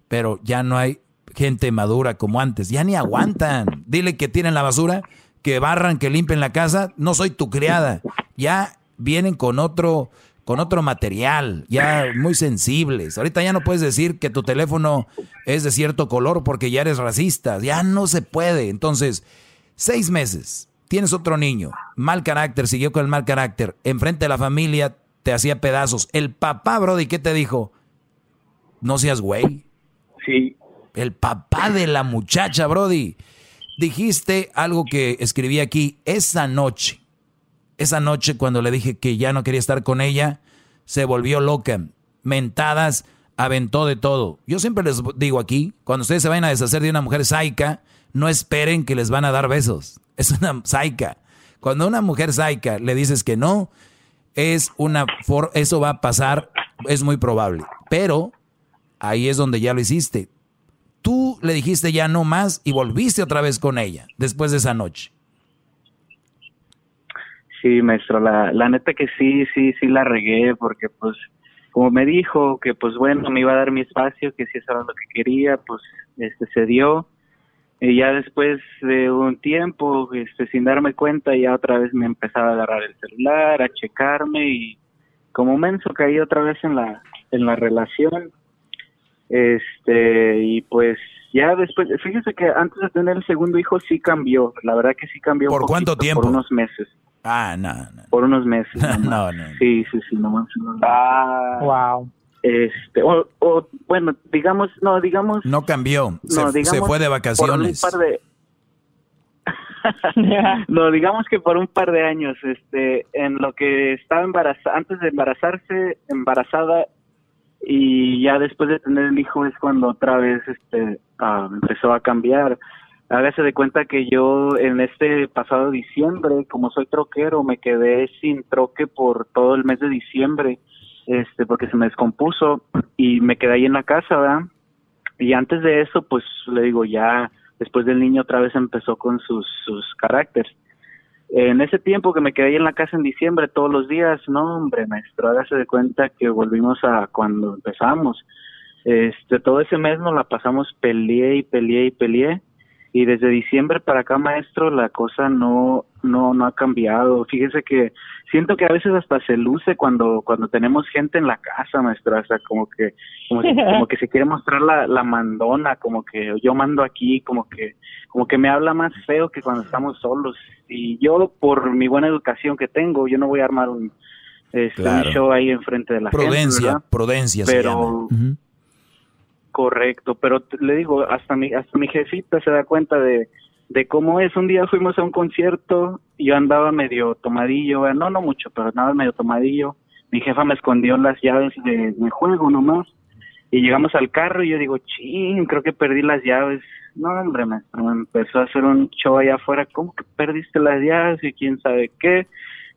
pero ya no hay gente madura como antes, ya ni aguantan. Dile que tienen la basura, que barran, que limpien la casa, no soy tu criada. Ya vienen con otro, con otro material, ya muy sensibles. Ahorita ya no puedes decir que tu teléfono es de cierto color porque ya eres racista. Ya no se puede. Entonces, seis meses, tienes otro niño, mal carácter, siguió con el mal carácter, enfrente de la familia te hacía pedazos. El papá, Brody, ¿qué te dijo? No seas güey. Sí. El papá de la muchacha, Brody. Dijiste algo que escribí aquí esa noche esa noche cuando le dije que ya no quería estar con ella, se volvió loca. Mentadas, aventó de todo. Yo siempre les digo aquí, cuando ustedes se vayan a deshacer de una mujer saica, no esperen que les van a dar besos. Es una saica. Cuando a una mujer saica le dices que no, es una for eso va a pasar, es muy probable. Pero ahí es donde ya lo hiciste. Tú le dijiste ya no más y volviste otra vez con ella después de esa noche. Sí, maestro, la, la neta que sí, sí, sí la regué porque pues como me dijo que pues bueno, me iba a dar mi espacio, que si eso era lo que quería, pues este se dio. Y ya después de un tiempo, este, sin darme cuenta, ya otra vez me empezaba a agarrar el celular, a checarme y como menso caí otra vez en la, en la relación. Este, y pues ya después, fíjese que antes de tener el segundo hijo sí cambió, la verdad que sí cambió. ¿Por cuánto tiempo? Por unos meses. Ah, no, no. Por unos meses. no, no. Sí, sí, sí, no más. Ah, wow. Este, o, o, bueno, digamos, no, digamos. No cambió, se, no, se digamos, fue de por vacaciones. un par de- no, digamos que por un par de años, este, en lo que estaba embarazada, antes de embarazarse, embarazada, y ya después de tener el hijo es cuando otra vez, este, ah, empezó a cambiar. Hágase de cuenta que yo en este pasado diciembre, como soy troquero, me quedé sin troque por todo el mes de diciembre, este, porque se me descompuso y me quedé ahí en la casa, ¿verdad? Y antes de eso, pues le digo, ya después del niño otra vez empezó con sus, sus caracteres. En ese tiempo que me quedé ahí en la casa en diciembre todos los días, no, hombre, maestro, hágase de cuenta que volvimos a cuando empezamos. Este, todo ese mes nos la pasamos peleé y peleé y peleé. Y desde diciembre para acá, maestro, la cosa no, no, no ha cambiado. Fíjese que siento que a veces hasta se luce cuando, cuando tenemos gente en la casa, maestro, hasta como que, como, si- como que se quiere mostrar la, la mandona, como que yo mando aquí, como que, como que me habla más feo que cuando estamos solos. Y yo, por mi buena educación que tengo, yo no voy a armar un, este, un show ahí enfrente de la gente. Prudencia, ¿verdad? prudencia se Pero. Correcto, pero le digo, hasta mi, hasta mi jefita se da cuenta de, de cómo es. Un día fuimos a un concierto y yo andaba medio tomadillo, no, no mucho, pero andaba medio tomadillo. Mi jefa me escondió las llaves de mi juego nomás. Y llegamos al carro y yo digo, ching, creo que perdí las llaves. No, hombre, me empezó a hacer un show allá afuera. ¿Cómo que perdiste las llaves? Y quién sabe qué.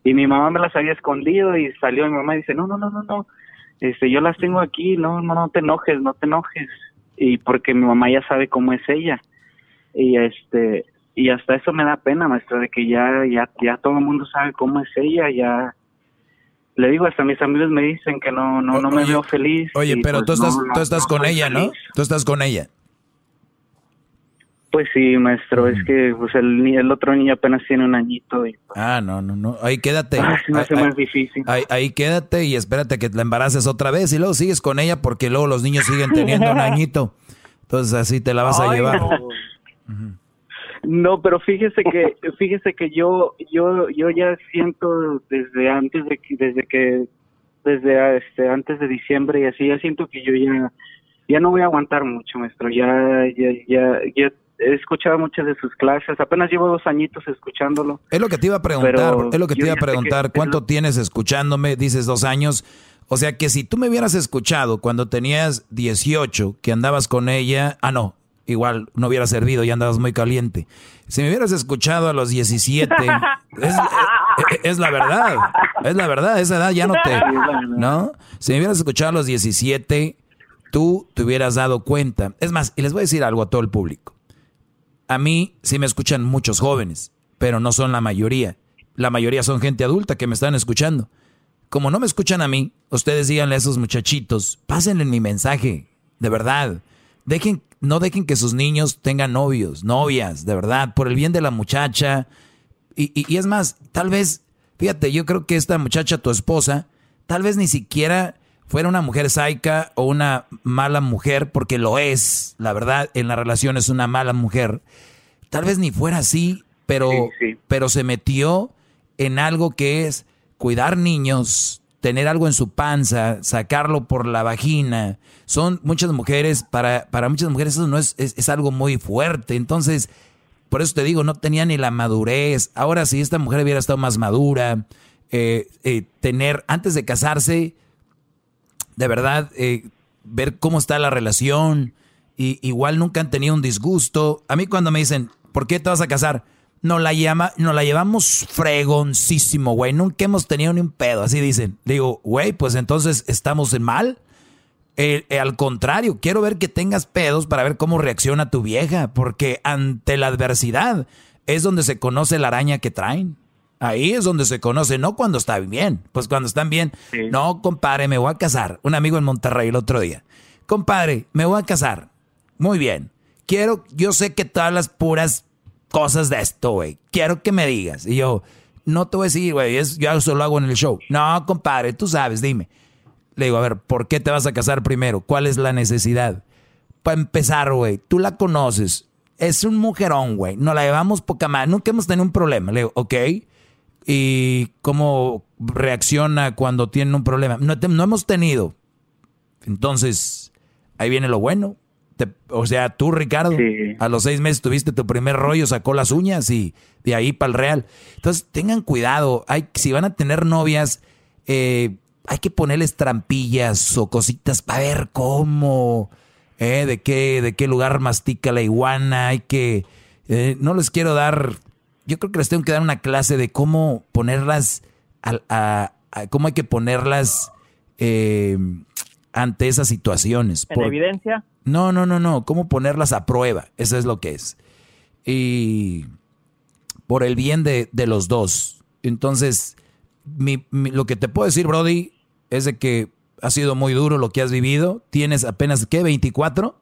Y mi mamá me las había escondido y salió mi mamá y dice, no, no, no, no, no este yo las tengo aquí no no no te enojes no te enojes y porque mi mamá ya sabe cómo es ella y este y hasta eso me da pena maestra de que ya ya ya todo el mundo sabe cómo es ella ya le digo hasta mis amigos me dicen que no no no me veo feliz Oye, pero pues, tú estás, no, tú estás no con ella, ¿no? Tú estás con ella. Pues sí maestro es que pues el el otro niño apenas tiene un añito y Ah, no, no, no. Ahí quédate. Ah, se me hace Ahí- más difícil Ahí, ahí quédate y espérate que la embaraces otra vez y luego sigues con ella porque luego los niños siguen teniendo un añito. Entonces así te la vas a Ay, llevar. no. No, pero fíjese que fíjese que yo yo yo ya siento desde antes de que desde que desde este antes de diciembre y así ya siento que yo ya ya no voy a aguantar mucho, maestro. Ya ya ya ya he escuchado muchas de sus clases. Apenas llevo dos añitos escuchándolo. Es lo que te iba a preguntar, es lo que te iba a preguntar. ¿Cuánto tienes escuchándome? Dices dos años. O sea que si tú me hubieras escuchado cuando tenías 18, que andabas con ella, ah, no, igual no hubiera servido, ya andabas muy caliente. Si me hubieras escuchado a los 17, es, es- es la verdad, es la verdad, esa edad ya no te, ¿no? Si me hubieras escuchado a los 17, tú te hubieras dado cuenta. Es más, y les voy a decir algo a todo el público. A mí sí me escuchan muchos jóvenes, pero no son la mayoría. La mayoría son gente adulta que me están escuchando. Como no me escuchan a mí, ustedes díganle a esos muchachitos, pásenle mi mensaje, de verdad. Dejen, no dejen que sus niños tengan novios, novias, de verdad, por el bien de la muchacha. Y, y- y es más, tal vez, fíjate, yo creo que esta muchacha, tu esposa, tal vez ni siquiera fuera una mujer saica o una mala mujer, porque lo es, la verdad, en la relación es una mala mujer. Tal vez ni fuera así, pero, pero se metió en algo que es cuidar niños, tener algo en su panza, sacarlo por la vagina. Son muchas mujeres, para, para muchas mujeres eso no es, es, es algo muy fuerte. Entonces, por eso te digo, no tenía ni la madurez. Ahora, si esta mujer hubiera estado más madura, eh, eh, tener, antes de casarse, de verdad, eh, ver cómo está la relación. Y igual nunca han tenido un disgusto. A mí cuando me dicen, ¿por qué te vas a casar? nos la, llama, nos la llevamos fregoncísimo, güey. Nunca hemos tenido ni un pedo, así dicen. Digo, güey, pues entonces estamos en mal. Eh, al contrario, quiero ver que tengas pedos para ver cómo reacciona tu vieja, porque ante la adversidad es donde se conoce la araña que traen. Ahí es donde se conoce, no cuando está bien. Pues cuando están bien, no, compadre, me voy a casar. Un amigo en Monterrey el otro día. Compadre, me voy a casar. Muy bien. Quiero, yo sé que todas las puras cosas de esto, güey. Quiero que me digas. Y yo, no te voy a decir, güey, yo eso lo hago en el show. No, compadre, tú sabes, dime. Le digo, a ver, ¿por qué te vas a casar primero? ¿Cuál es la necesidad? Para empezar, güey, tú la conoces. Es un mujerón, güey. Nos la llevamos poca más. Nunca hemos tenido un problema. Le digo, ok. ¿Y cómo reacciona cuando tiene un problema? No, no hemos tenido. Entonces, ahí viene lo bueno o sea, tú, Ricardo, a los seis meses tuviste tu primer rollo, sacó las uñas y de ahí para el real. Entonces, tengan cuidado. Hay, si van a tener novias, eh, hay que ponerles trampillas o cositas para ver cómo, eh, de, qué, de qué lugar mastica la iguana. Hay que. Eh, no les quiero dar. Yo creo que les tengo que dar una clase de cómo ponerlas. A, cómo hay que ponerlas ante esas situaciones. ¿En evidencia? No, no, no, no. ¿Cómo ponerlas a prueba? Eso es lo que es. Y por el bien de, los dos. Entonces, lo que te puedo decir, Brody, es de que ha sido muy duro lo que has vivido. Tienes apenas, ¿qué? ¿24?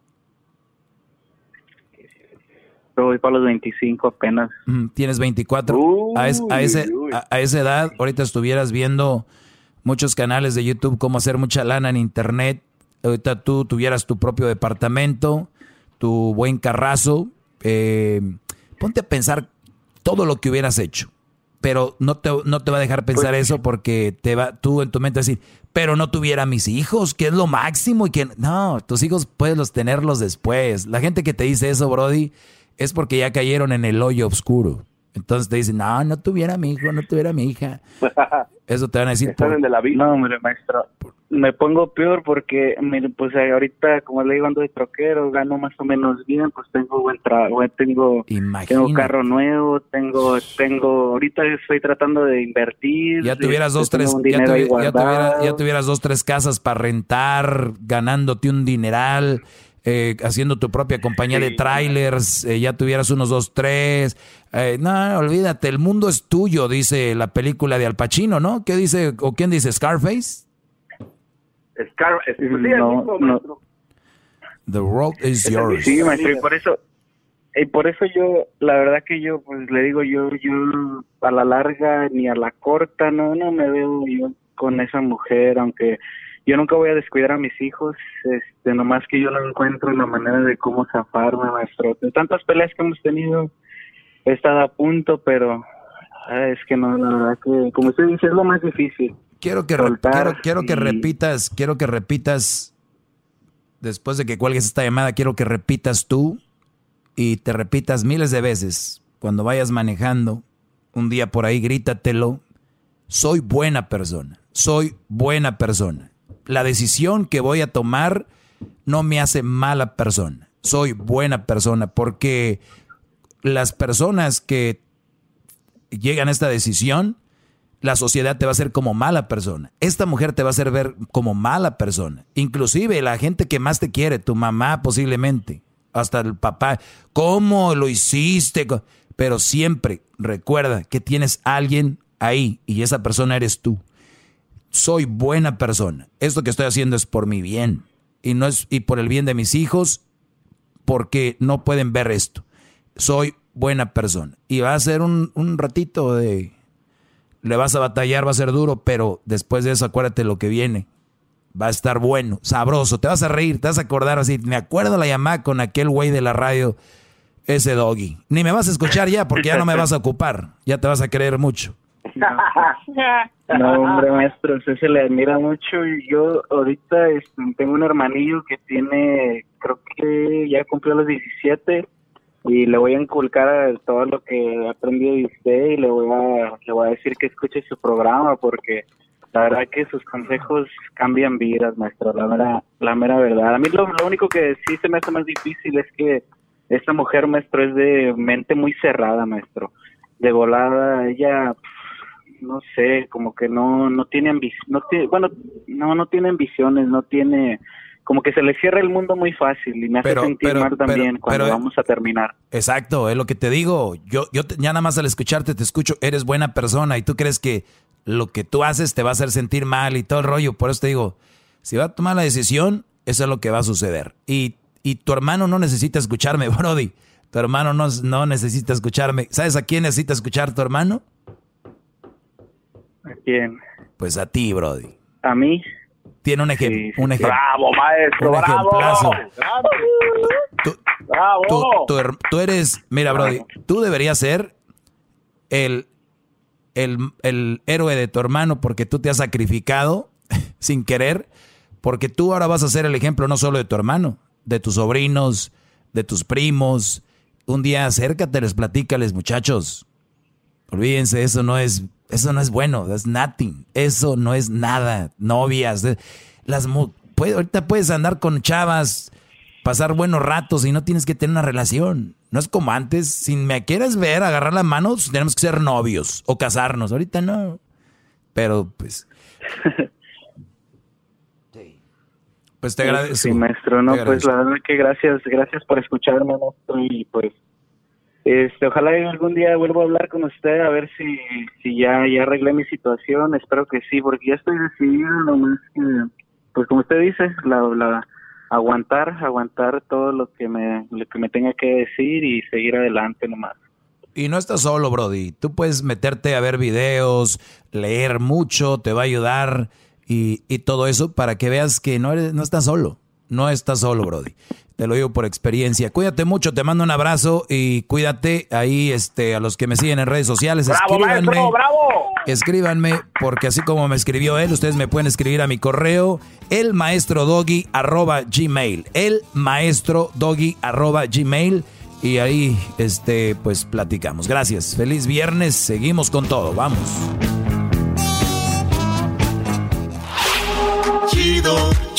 Voy para los 25 apenas. Tienes 24. a, a, ese, a, esa edad, ahorita estuvieras viendo muchos canales de YouTube, cómo hacer mucha lana en Internet ahorita tú tuvieras tu propio departamento, tu buen carrazo, eh, ponte a pensar todo lo que hubieras hecho. Pero no te, no te va a dejar pensar pues eso porque te va, tú en tu mente decir, pero no tuviera mis hijos, que es lo máximo y que no, tus hijos puedes tenerlos después. La gente que te dice eso, Brody, es porque ya cayeron en el hoyo oscuro. Entonces te dicen, no, no tuviera mi hijo, no tuviera mi hija. Eso te van a decir. Por, de la vida. No, hombre, maestro. Me pongo peor porque, mire, pues ahorita, como le digo, ando de troquero, gano más o menos bien, pues tengo buen trabajo, tengo, tengo carro nuevo, tengo, tengo, ahorita estoy tratando de invertir. Ya tuvieras dos, tres, ya, ya tuvieras dos, tres casas para rentar, ganándote un dineral eh, haciendo tu propia compañía de trailers, eh, ya tuvieras unos dos, tres. Eh, no, olvídate, el mundo es tuyo, dice la película de Al Pacino, ¿no? ¿Qué dice, o quién dice, Scarface? Scarface, pues no, no. The world is yours. Sí, maestro, y por eso, y por eso yo, la verdad que yo, pues le digo, yo, yo a la larga ni a la corta, no, no me veo yo con esa mujer, aunque yo nunca voy a descuidar a mis hijos, este, nomás que yo no encuentro la manera de cómo zafarme, maestro. De tantas peleas que hemos tenido, he estado a punto, pero ah, es que no, la verdad que, como usted dice, es lo más difícil. Quiero que, quiero, quiero que repitas, quiero que repitas, después de que cuelgues esta llamada, quiero que repitas tú y te repitas miles de veces cuando vayas manejando, un día por ahí, grítatelo, soy buena persona, soy buena persona la decisión que voy a tomar no me hace mala persona. Soy buena persona porque las personas que llegan a esta decisión, la sociedad te va a hacer como mala persona. Esta mujer te va a hacer ver como mala persona. Inclusive la gente que más te quiere, tu mamá posiblemente, hasta el papá. ¿Cómo lo hiciste? Pero siempre recuerda que tienes alguien ahí y esa persona eres tú soy buena persona. Esto que estoy haciendo es por mi bien y no es y por el bien de mis hijos porque no pueden ver esto. Soy buena persona y va a ser un, un ratito de le vas a batallar, va a ser duro, pero después de eso acuérdate lo que viene. Va a estar bueno, sabroso, te vas a reír, te vas a acordar así. Me acuerdo la llamada con aquel güey de la radio, ese doggy. Ni me vas a escuchar ya porque ya no me vas a ocupar, ya te vas a creer mucho. No, hombre, maestro, usted se le admira mucho. Yo ahorita este, tengo un hermanillo que tiene, creo que ya cumplió los 17 y le voy a inculcar todo lo que aprendido de usted y le voy a, le voy a decir que escuche su programa porque la verdad que sus consejos cambian vidas, maestro, la mera, la mera verdad. A mí lo, lo único que sí se me hace más difícil es que esta mujer, maestro, es de mente muy cerrada, maestro. De volada, ella, no sé, como que no, no tiene no tiene, bueno, no, no tiene ambiciones, no tiene, como que se le cierra el mundo muy fácil y me hace sentir mal también cuando vamos a terminar. Exacto, es lo que te digo. Yo, yo ya nada más al escucharte te escucho, eres buena persona y tú crees que lo que tú haces te va a hacer sentir mal y todo el rollo. Por eso te digo, si va a tomar la decisión, eso es lo que va a suceder. Y, y tu hermano no necesita escucharme, Brody. Tu hermano no, no necesita escucharme. ¿Sabes a quién necesita escuchar tu hermano? ¿A quién? Pues a ti, Brody. ¿A mí? Tiene un, ejemplo. un ejemplo. ¡Bravo, maestro! ¡Bravo! Tú, ¡Bravo! Tú, eres, mira, Brody, tú deberías ser el, el, el héroe de tu hermano porque tú te has sacrificado sin querer porque tú ahora vas a ser el ejemplo no solo de tu hermano, de tus sobrinos, de tus primos. Un día acércateles, platícales, muchachos. Olvídense, eso no es, eso no es bueno, es nothing. Eso no es nada. Novias, eh, las ahorita puedes andar con chavas, pasar buenos ratos y no tienes que tener una relación. No es como antes, si me quieres ver, agarrar las manos, tenemos que ser novios o casarnos. Ahorita no. Pero pues Pues te agradezco. Sí, maestro, no, pues la verdad que gracias, gracias por escucharme, maestro, y pues este, ojalá algún día vuelva a hablar con usted a ver si, si ya, ya arreglé mi situación, espero que sí, porque ya estoy decidido, nomás que, pues como usted dice, la, la, aguantar, aguantar todo lo que me, lo que me tenga que decir y seguir adelante nomás. Y no estás solo, Brody. Tú puedes meterte a ver videos, leer mucho, te va a ayudar y, y, todo eso para que veas que no, eres, no estás solo. No estás solo, Brody. Te lo digo por experiencia. Cuídate mucho, te mando un abrazo y cuídate ahí este, a los que me siguen en redes sociales. ¡Bravo, escríbanme, maestro, bravo! Escríbanme, porque así como me escribió él, ustedes me pueden escribir a mi correo, el maestro doggy arroba gmail. El maestro doggy arroba gmail. Y ahí, este, pues platicamos. Gracias. Feliz viernes. Seguimos con todo. Vamos.